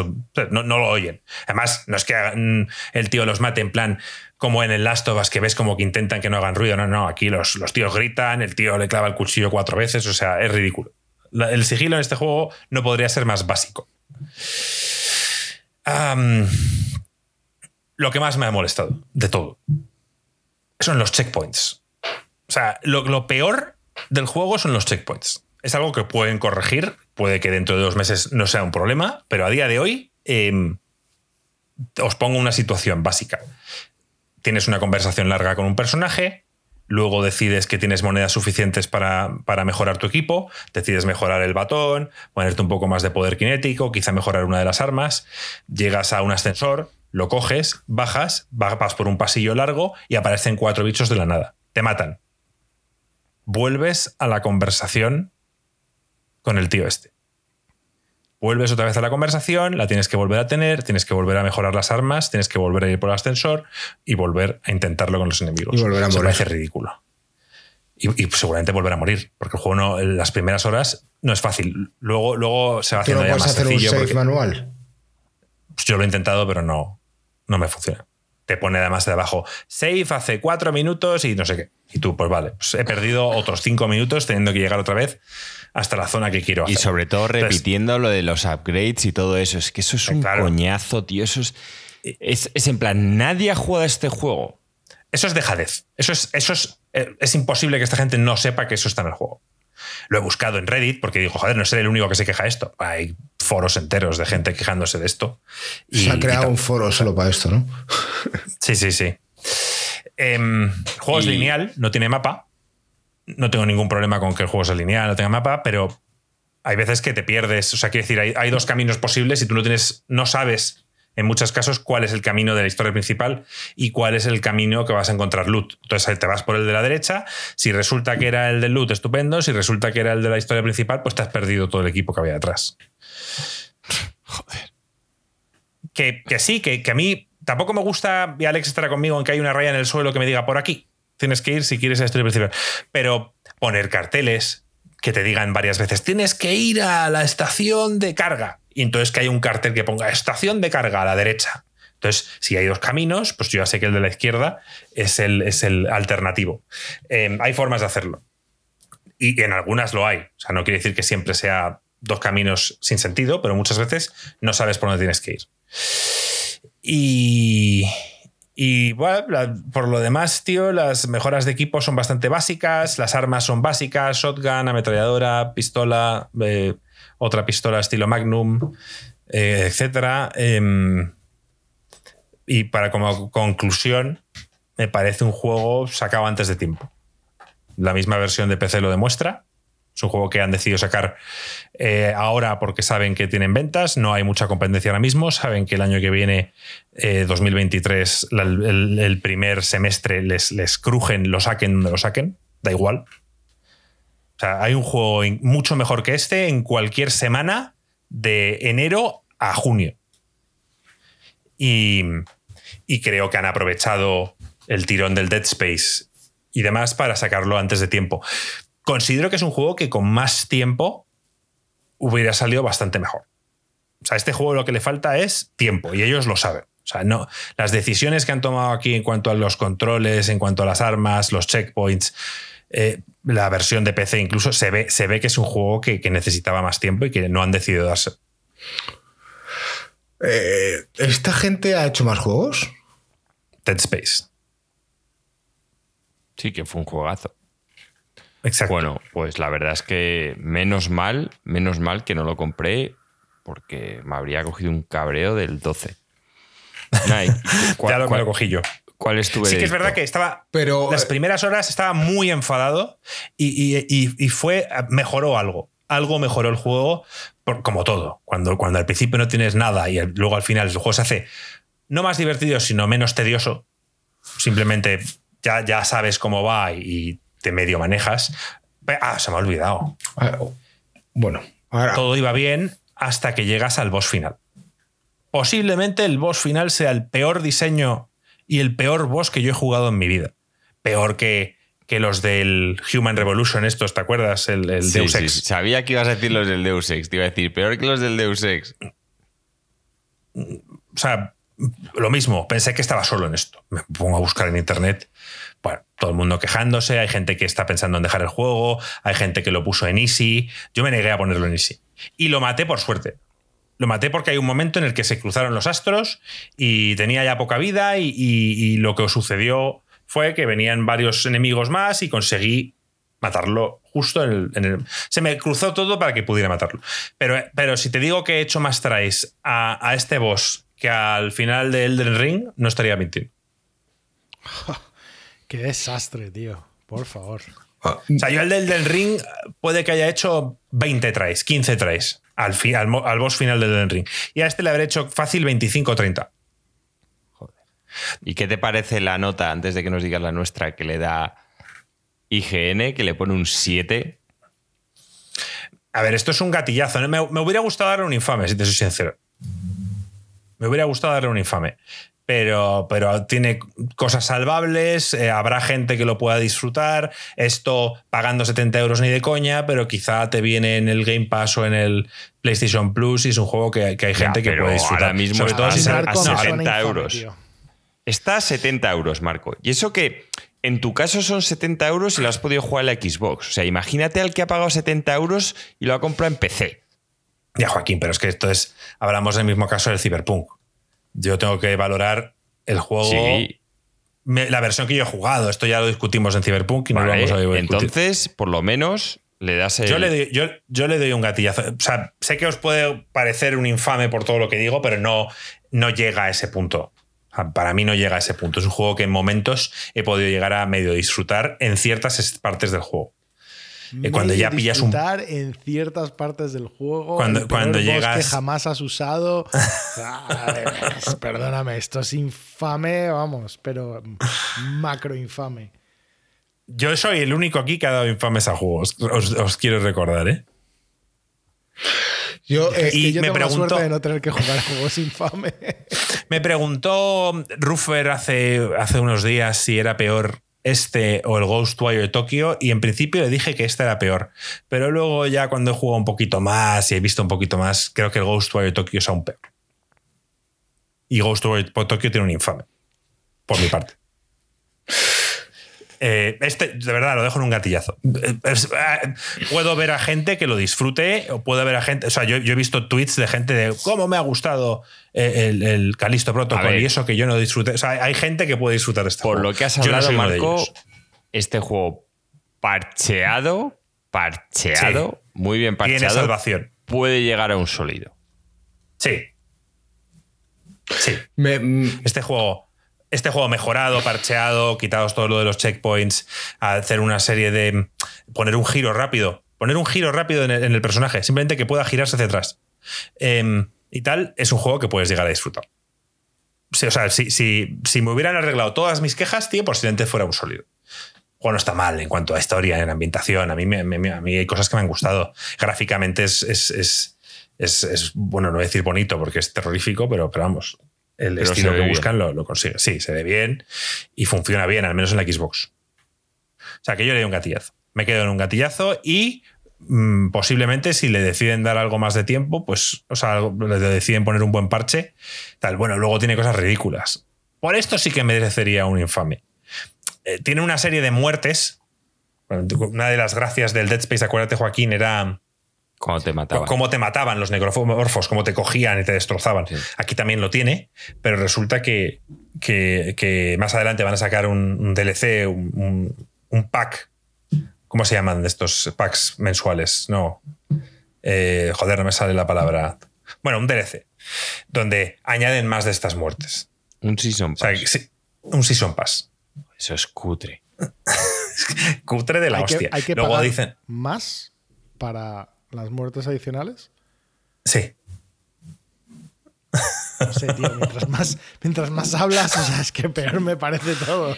no, lo oyen. Además, no es que el tío los mate en plan como en el Last of Us, que ves como que intentan que no hagan ruido. No, no, aquí los, los tíos gritan, el tío le clava el cuchillo cuatro veces, o sea, es ridículo. el sigilo en este juego no podría ser más básico. lo que más me ha molestado de todo son los checkpoints. O sea, lo, peor del juego son los checkpoints. es algo que pueden corregir, puede que dentro de dos meses no sea un problema, pero a día de hoy em, os pongo una situación básica. Tienes una conversación larga con un personaje, luego decides que tienes monedas suficientes para, para, mejorar tu equipo, decides mejorar el batón, ponerte un poco más de poder cinético, quizá mejorar una de las armas, llegas a un ascensor, lo coges, bajas, vas por un pasillo largo y aparecen cuatro bichos de la nada. Te matan. Vuelves a la conversación con el tío este. Vuelves otra vez a la conversación, la tienes que volver a tener, tienes que volver a mejorar las armas, tienes que volver a ir por el ascensor y volver a intentarlo con los enemigos. Y volver a morir. parece ridículo. Y, y, seguramente volver a morir, porque el juego no, en las primeras horas no es fácil. Luego, luego se va ¿Tú no haciendo ya más hacer un sencillo. save porque- manual? Pues yo lo he intentado, pero no, no me funciona. Te pone además de abajo, save hace cuatro minutos y no sé qué. Y tú, pues vale, pues he perdido otros cinco minutos teniendo que llegar otra vez hasta la zona que quiero hacer. Y sobre todo Entonces, repitiendo lo de los upgrades y todo eso. Es que eso es un Claro. coñazo, tío. Eso es, es. es en plan, nadie ha jugado a este juego. Eso es dejadez. Eso es, eso es, eh, es imposible que esta gente no sepa que eso está en el juego. Lo he buscado en Reddit porque digo, joder, no seré el único que se queja de esto. Hay foros enteros de gente quejándose de esto. Y- Se ha creado un foro solo para esto, ¿no? Sí, sí, sí. El juego es Y- lineal, no tiene mapa. No tengo ningún problema con que el juego sea lineal, no tenga mapa, pero hay veces que te pierdes. O sea, quiero decir, hay, hay dos caminos posibles y tú no tienes, no sabes en muchos casos cuál es el camino de la historia principal y cuál es el camino que vas a encontrar loot. Entonces te vas por el de la derecha. Si resulta que era el del loot, estupendo. Si resulta que era el de la historia principal, pues te has perdido todo el equipo que había detrás. Que, que sí, que, que a mí tampoco me gusta, y Alex estará conmigo en que hay una raya en el suelo que me diga por aquí. Tienes que ir si quieres a la historia principal. Pero poner carteles que te digan varias veces, tienes que ir a la estación de carga. Y entonces que hay un cartel que ponga estación de carga a la derecha. Entonces, si hay dos caminos, pues yo ya sé que el de la izquierda es el, es el alternativo. Eh, hay formas de hacerlo. Y en algunas lo hay. O sea, no quiere decir que siempre sea dos caminos sin sentido, pero muchas veces no sabes por dónde tienes que ir. Y, y bueno, por lo demás, tío, las mejoras de equipo son bastante básicas, las armas son básicas, shotgun, ametralladora, pistola, eh, otra pistola estilo Magnum, eh, etcétera. Em, y para como conclusión, me parece un juego sacado antes de tiempo. La misma versión de PC lo demuestra. Es un juego que han decidido sacar eh, ahora porque saben que tienen ventas, no hay mucha competencia ahora mismo, saben que el año que viene, eh, 2023, la- el, el primer semestre les, les crujen, lo saquen donde lo saquen, da igual. O sea, hay un juego mucho mejor que este en cualquier semana de enero a junio. Y, y creo que han aprovechado el tirón del Dead Space y demás para sacarlo antes de tiempo. Considero que es un juego que con más tiempo hubiera salido bastante mejor. O sea, este juego lo que le falta es tiempo y ellos lo saben. O sea, no, las decisiones que han tomado aquí en cuanto a los controles, en cuanto a las armas, los checkpoints, eh, la versión de PC incluso, se ve, se ve que es un juego que, que necesitaba más tiempo y que no han decidido darse. Eh, ¿Esta gente ha hecho más juegos? Dead Space. Sí, que fue un juegazo. Exacto. Bueno, pues la verdad es que menos mal, menos mal que no lo compré porque me habría cogido un cabreo del 12. Nay, ¿cuál, ya lo, me lo cogí yo. Cuál es tu Sí que es verdad que estaba. Pero- Las primeras horas estaba muy enfadado y, y- y- y fue. Mejoró algo. Algo mejoró el juego, por- como todo. Cuando, cuando al principio no tienes nada y luego al final el juego se hace no más divertido, sino menos tedioso. Simplemente ya, ya sabes cómo va y, y te medio manejas. Ah, se me ha olvidado. Ah, Bueno, ahora. Todo iba bien hasta que llegas al boss final. Posiblemente el boss final sea el peor diseño y el peor boss que yo he jugado en mi vida. Peor que, que los del Human Revolution, estos, ¿te acuerdas? El, el Sí, Deus Ex. sí. Sabía que ibas a decir los del Deus Ex. Te iba a decir, peor que los del Deus Ex. O sea, lo mismo, pensé que estaba solo en esto. Me pongo a buscar en internet. Bueno, todo el mundo quejándose, hay gente que está pensando en dejar el juego, hay gente que lo puso en Easy. Yo me negué a ponerlo en Easy. Y lo maté por suerte. Lo maté porque hay un momento en el que se cruzaron los astros y tenía ya poca vida y, y- y lo que sucedió fue que venían varios enemigos más y conseguí matarlo justo en el, en el- Se me cruzó todo para que pudiera matarlo. Pero, pero si te digo que he hecho más tries a, a este boss que al final de Elden Ring, no estaría mintiendo. Qué desastre, tío. Por favor. O sea, yo al del, del ring puede que haya hecho 20 tries, 15 tries al, fi- al, al boss final del Elden Ring. Y a este le habré hecho fácil 25 o 30. ¿Y qué te parece la nota, antes de que nos digas la nuestra, que le da IGN, que le pone un 7? A ver, esto es un gatillazo. ¿no? Me, me hubiera gustado darle un infame, si te soy sincero. Me hubiera gustado darle un infame. Pero, pero tiene cosas salvables, eh, habrá gente que lo pueda disfrutar. Esto pagando 70 euros ni de coña, pero quizá te viene en el Game Pass o en el PlayStation Plus y es un juego que, que hay Ya, gente que puede disfrutar. ahora mismo Sobre todo está si a 60 infame, euros. tío. Está a 70 euros, Marco. Y eso que en tu caso son 70 euros y lo has podido jugar en la Xbox. O sea, imagínate al que ha pagado 70 euros y lo ha comprado en PC. Ya, Joaquín, pero es que esto es. Hablamos del mismo caso del Cyberpunk. Yo tengo que valorar el juego. Sí, me- la versión que yo he jugado. Esto ya lo discutimos en Cyberpunk y no vale. lo vamos a discutir. Entonces, por lo menos, le das el... Yo le, doy, yo, yo le doy un gatillazo. O sea, sé que os puede parecer un infame por todo lo que digo, pero no, no llega a ese punto. O sea, Para mí no llega a ese punto. Es un juego que en momentos he podido llegar a medio disfrutar en ciertas es- partes del juego. Y cuando Medio ya pillas un- en ciertas partes del juego. Cuando- el cuando llegas- que jamás has usado. Pues, perdóname, esto es infame, vamos, pero macro infame. Yo soy el único aquí que ha dado infames a juegos. Os, os quiero recordar, ¿eh? Yo, eh, Y Y yo me tengo la pregunto- suerte de no tener que jugar a juegos infames. Me preguntó Ruffer hace, hace unos días si era peor este o el Ghostwire Tokyo y en principio le dije que este era peor. Pero luego ya cuando he jugado un poquito más y he visto un poquito más, creo que el Ghostwire Tokyo es aún peor. Y Ghostwire Tokyo tiene un infame. Por mi parte. Eh, este, de verdad, lo dejo en un gatillazo. Eh, es- eh, puedo ver a gente que lo disfrute, o puedo ver a gente. O sea, yo, yo he visto tweets de gente de cómo me ha gustado el, A Protocol y eso que yo no disfruté. O sea, hay gente que puede disfrutar de este Por juego. lo que has no hablado, Marco, este juego parcheado, parcheado, muy bien Tiene parcheado, salvación. puede llegar a un sólido. Sí. Sí. me- Este juego, este juego mejorado, parcheado, quitados todo lo de los checkpoints, hacer una serie de. poner un giro rápido. Poner un giro rápido en el, personaje, simplemente que pueda girarse hacia atrás. Em, y tal, es un juego que puedes llegar a disfrutar. O sea, si, si, si me hubieran arreglado todas mis quejas, tío, posiblemente fuera un sólido. El juego no está mal en cuanto a historia, en ambientación. A mí, me- a mí hay cosas que me han gustado. Gráficamente es, es, es, es- es- bueno, no voy a decir bonito porque es terrorífico, pero, pero vamos, el Pero estilo que buscan lo, lo consigue. Sí, se ve bien y funciona bien, al menos en la Xbox. O sea, que yo le doy un gatillazo. Me quedo en un gatillazo y mm, posiblemente si le deciden dar algo más de tiempo, pues, o sea, le deciden poner un buen parche, tal. Bueno, luego tiene cosas ridículas. Por esto sí que merecería un infame. Eh, tiene una serie de muertes. Bueno, una de las gracias del Dead Space, acuérdate, Joaquín, era Cuando te mataban. cómo te mataban los necromorfos, cómo te cogían y te destrozaban. Sí. Aquí también lo tiene, pero resulta que, que- que más adelante van a sacar un, un DLC, un, un- un pack. ¿Cómo se llaman estos packs mensuales? No. Eh, joder, no me sale la palabra. Bueno, un DLC, donde añaden más de estas muertes. Un Season O sea, Pass. un Season Pass. Eso es cutre. Cutre de la hay hostia. que, hay que Luego pagar dicen. más para las muertes adicionales. Sí. No sé, tío, mientras más, mientras más hablas, o sea, es que peor me parece todo.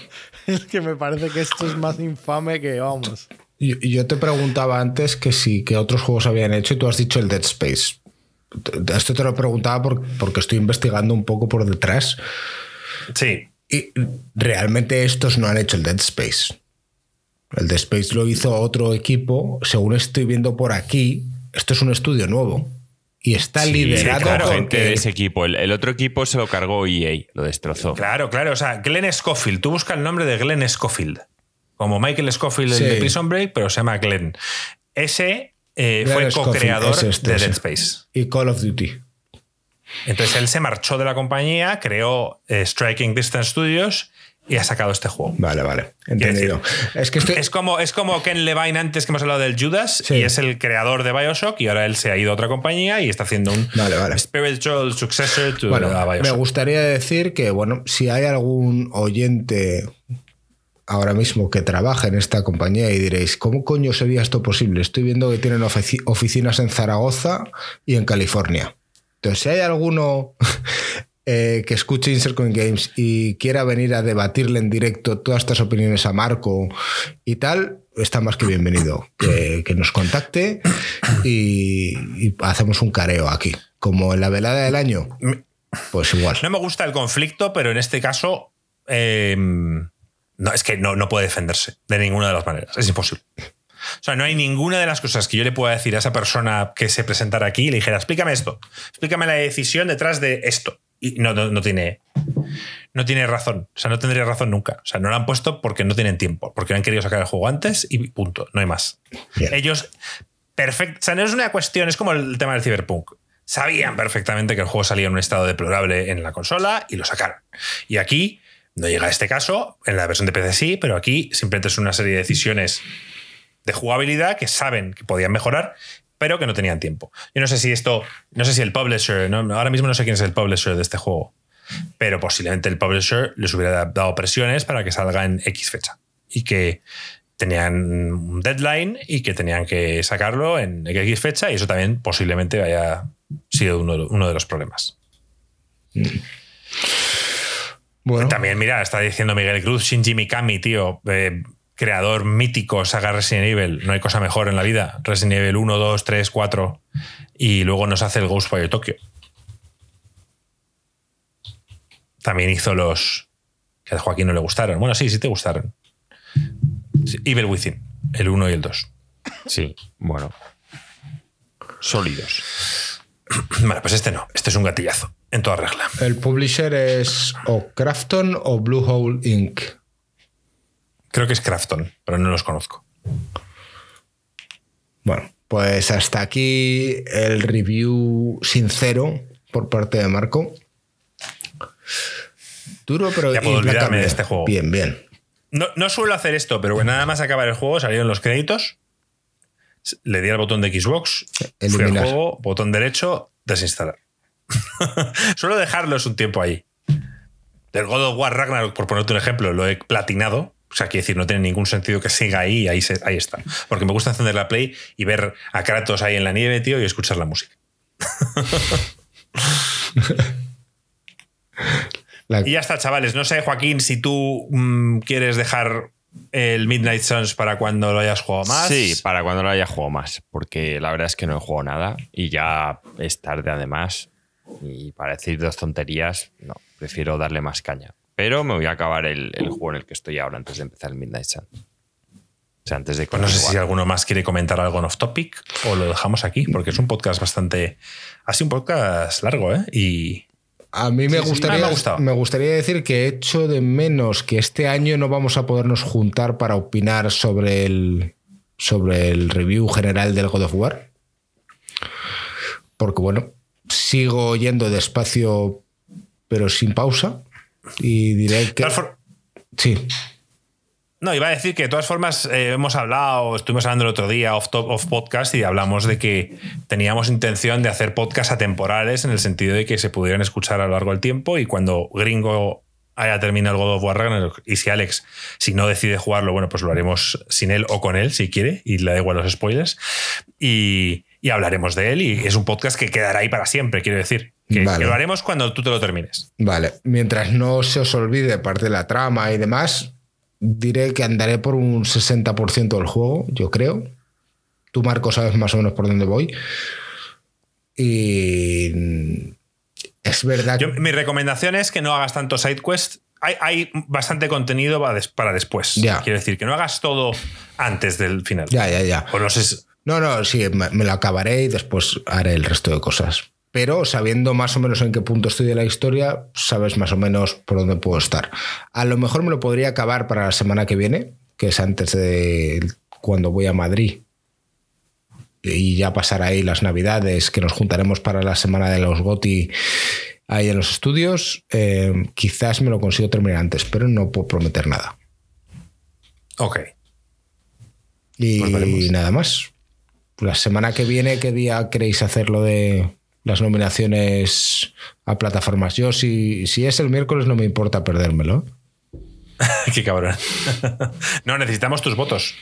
Es que me parece que esto es más infame que, vamos. yo, yo te preguntaba antes que si que otros juegos habían hecho y tú has dicho el Dead Space. Esto te lo preguntaba por- porque estoy investigando un poco por detrás. Sí. Y realmente estos no han hecho el Dead Space. El Dead Space lo hizo otro equipo. Según estoy viendo por aquí, esto es un estudio nuevo. Y está Sí, liderado claro, por gente que- de ese equipo. El, el otro equipo se lo cargó EA, lo destrozó. Claro, claro. O sea, Glenn Schofield. Tú busca el nombre de Glenn Schofield. Como Michael Schofield, Sí. de Prison Break, pero se llama Glenn. Ese eh, Glenn fue co-creador es este, de. Dead Space. Y Call of Duty. Entonces él se marchó de la compañía, creó eh, Striking Distance Studios y ha sacado este juego. Vale, vale. Entendido. Es que estoy... Es como, es como Ken Levine antes que hemos hablado del Judas Sí. y es el creador de Bioshock y ahora él se ha ido a otra compañía y está haciendo un Vale, vale. spiritual successor to Bueno, a me Bioshock. gustaría decir que, bueno, si hay algún oyente ahora mismo que trabaja en esta compañía y diréis, ¿cómo coño sería esto posible? Estoy viendo que tienen ofici- oficinas en Zaragoza y en California. Entonces, si hay alguno eh, que escuche Insert Coin Games y quiera venir a debatirle en directo todas estas opiniones a Marco y tal, está más que bienvenido. Que, que nos contacte y, y hacemos un careo aquí. Como en la velada del año, pues igual. No me gusta el conflicto, pero en este caso eh, no, es que no, no puede defenderse de ninguna de las maneras. Es imposible. O sea, no hay ninguna de las cosas que yo le pueda decir a esa persona que se presentara aquí y le dijera, explícame esto, explícame la decisión detrás de esto. Y no, no, no tiene, no tiene razón. O sea, no tendría razón nunca. O sea, no lo han puesto porque no tienen tiempo, porque han querido sacar el juego antes y punto. No hay más. Bien. Ellos, perfecto. O sea, no es una cuestión, es como el tema del Cyberpunk. Sabían perfectamente que el juego salía en un estado deplorable en la consola y lo sacaron. Y aquí no llega a este caso, en la versión de PC sí, pero aquí simplemente es una serie de decisiones de jugabilidad que saben que podían mejorar, pero que no tenían tiempo. Yo no sé si esto, no sé si el publisher, ¿no? ahora mismo no sé quién es el publisher de este juego, pero posiblemente el publisher les hubiera dado presiones para que salga en X fecha y que tenían un deadline y que tenían que sacarlo en X fecha y eso también posiblemente haya sido uno, uno de los problemas. Bueno, También, mira, está diciendo Miguel Cruz, Shinji Mikami, tío, eh, creador mítico, saga Resident Evil. No hay cosa mejor en la vida. Resident Evil 1, 2, 3, 4. Y luego nos hace el Ghostwire Tokyo. También hizo los que a Joaquín no le gustaron. Bueno, sí, sí te gustaron. Sí, Evil Within, el 1 y el 2. Sí, bueno. Sólidos. Vale, pues este no. Este es un gatillazo, en toda regla. el publisher es o Crafton o Bluehole Inc. Creo que es Crafton, pero no los conozco. Bueno, pues hasta aquí el review sincero por parte de Marco. Duro, pero Ya puedo olvidarme de este juego. Bien, bien. No, no suelo hacer esto, pero nada más acabar el juego, salieron los créditos. Le di al botón de Xbox, fui al Eliminar. juego, botón derecho, desinstalar. suelo dejarlos un tiempo ahí. Del God of War Ragnarok, por ponerte un ejemplo, lo he platinado. O sea, quiero decir, no tiene ningún sentido que siga ahí y ahí, se- ahí está. Porque me gusta encender la Play y ver a Kratos ahí en la nieve, tío, y escuchar la música. La- Y ya está, chavales. No sé, Joaquín, si tú mm, quieres dejar el Midnight Suns para cuando lo hayas jugado más. Sí, para cuando lo haya jugado más, porque la verdad es que no he jugado nada y ya es tarde además. Y para decir dos tonterías, no, prefiero darle más caña. Pero me voy a acabar el, el juego en el que estoy ahora antes de empezar el Midnight Sun. O sea, antes de Pues no sé si alguno más quiere comentar algo en off topic o lo dejamos aquí, porque es un podcast bastante. Ha sido un podcast largo, ¿eh? Y. A mí me Sí, sí, gustaría, me ha gustado. me gustaría decir que echo de menos que este año no vamos a podernos juntar para opinar sobre el, sobre el review general del God of War. Porque bueno, sigo yendo despacio pero sin pausa. Y diré que... Sí, No, iba a decir que de todas formas eh, hemos hablado, estuvimos hablando el otro día off, top, off podcast y hablamos de que teníamos intención de hacer podcasts atemporales en el sentido de que se pudieran escuchar a lo largo del tiempo y cuando Gringo haya terminado el God of War Ragnarok y si Alex, si no decide jugarlo, bueno, pues lo haremos sin él o con él, si quiere, y le da igual los spoilers. Y, y hablaremos de él y es un podcast que quedará ahí para siempre, quiero decir. Que, Vale. que lo haremos cuando tú te lo termines. Vale, mientras no se os olvide parte de la trama y demás, diré que andaré por un 60% del juego, yo creo. Tú, Marco, sabes más o menos por dónde voy. Y es verdad Yo, mi recomendación es que no hagas tanto side quest. Hay, hay bastante contenido para después. Ya. Quiero decir, que no hagas todo antes del final. Ya, ya, ya. O no sé. No, no, sí, me, me lo acabaré y después haré el resto de cosas. Pero sabiendo más o menos en qué punto estoy de la historia, sabes más o menos por dónde puedo estar. A lo mejor me lo podría acabar para la semana que viene, que es antes de cuando voy a Madrid. Y ya pasar ahí las navidades, que nos juntaremos para la semana de los GOTI ahí en los estudios. Eh, quizás me lo consigo terminar antes, pero no puedo prometer nada. Ok. Y Pues nada más. La semana que viene, ¿qué día queréis hacer lo de las nominaciones a plataformas? Yo, si, si es el miércoles, no me importa perdérmelo. Qué cabrón. no, necesitamos tus votos.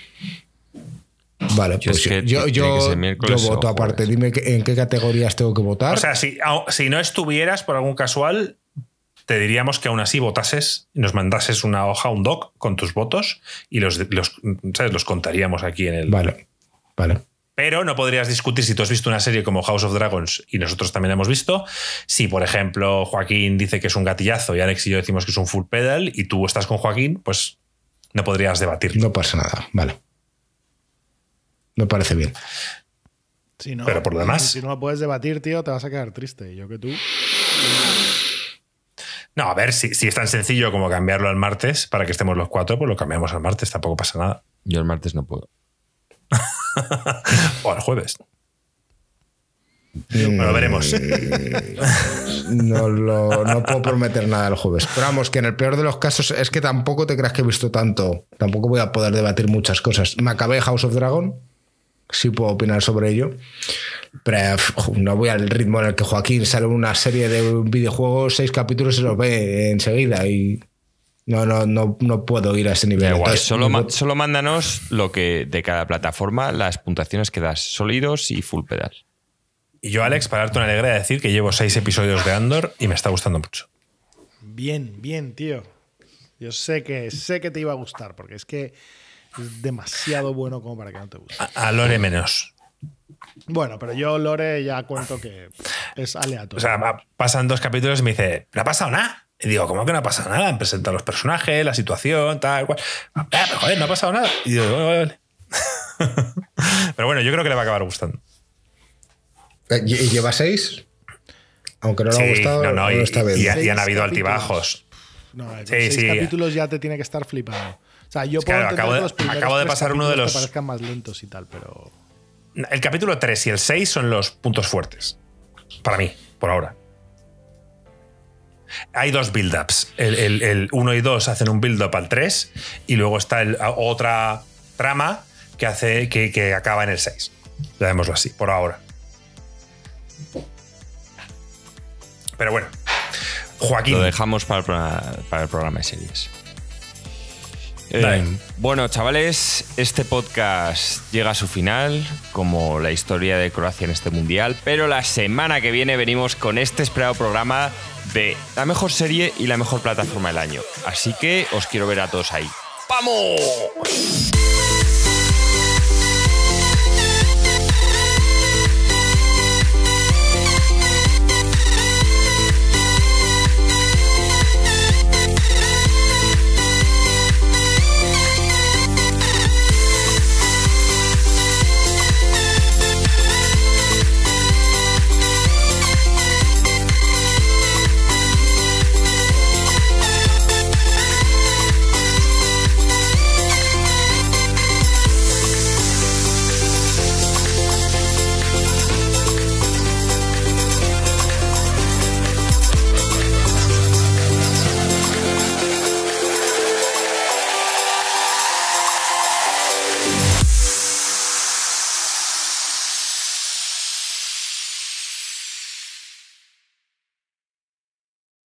Vale, Yo pues es que yo, yo, yo voto aparte. Dime que- en qué categorías tengo que votar. O sea, si, si no estuvieras por algún casual, te diríamos que aún así votases nos mandases una hoja, un doc con tus votos y los, los, ¿sabes? los contaríamos aquí en el. vale, vale. Pero no podrías discutir si tú has visto una serie como House of Dragons y nosotros también la hemos visto. Si, por ejemplo, Joaquín dice que es un gatillazo y Alex y yo decimos que es un full pedal y tú estás con Joaquín, pues no podrías debatir. No pasa nada, vale. Me parece bien. Si no, Pero por lo demás- Si no lo puedes debatir, tío, te vas a quedar triste. Yo que tú. No, a ver, si, si es tan sencillo como cambiarlo al martes para que estemos los cuatro, pues lo cambiamos al martes, tampoco pasa nada. Yo el martes no puedo. O al jueves. Bueno, veremos. No, lo- no puedo prometer nada el jueves. Pero vamos, que en el peor de los casos es que tampoco te creas que he visto tanto. Tampoco voy a poder debatir muchas cosas. Me acabé House of Dragon. Sí puedo opinar sobre ello. Pero pf, no voy al ritmo en el que Joaquín sale una serie de videojuegos, seis capítulos y se los ve enseguida. Y no, no, no, no puedo ir a ese nivel. Igual, Entonces, solo, ma- no- solo mándanos lo que de cada plataforma, las puntuaciones que das, sólidos y full pedal. Y yo, Alex, para darte una alegría, decir que llevo seis episodios de Andor y me está gustando mucho. Bien, bien, tío. Yo sé que, sé que te iba a gustar, porque es que es demasiado bueno como para que no te guste. A, a Lore menos. Bueno, pero yo, Lore, ya cuento que es aleatorio. O sea, pasan dos capítulos y me dice, no ha pasado nada. Y digo, ¿cómo que no ha pasado nada? Han presentado los personajes, la situación, tal cual. Ah, pero joder, no ha pasado nada. Y digo, vale, vale, vale. pero bueno, yo creo que le va a acabar gustando. Eh, ¿Y lleva seis? Aunque no le ha gustado, no, no, no y, está y- y han habido capítulos. altibajos. no, con sí, seis sí. capítulos ya te tiene que estar flipando. O sea, yo que, puedo claro, acabo de- que los acabo de pasar uno de los- te parezcan más lentos y tal, pero... El capítulo 3 y el 6 son los puntos fuertes. Para mí, por ahora. Hay dos build-ups. El 1 y 2 hacen un build-up al 3 y luego está el- otra trama que, hace, que, que acaba en el 6. Llamémoslo así, por ahora. Pero bueno. Joaquín. Lo dejamos para el, programa, para el programa de series. Eh, bueno, chavales, este podcast llega a su final, como la historia de Croacia en este mundial, pero la semana que viene venimos con este esperado programa de la mejor serie y la mejor plataforma del año. Así que os quiero ver a todos ahí. ¡Vamos!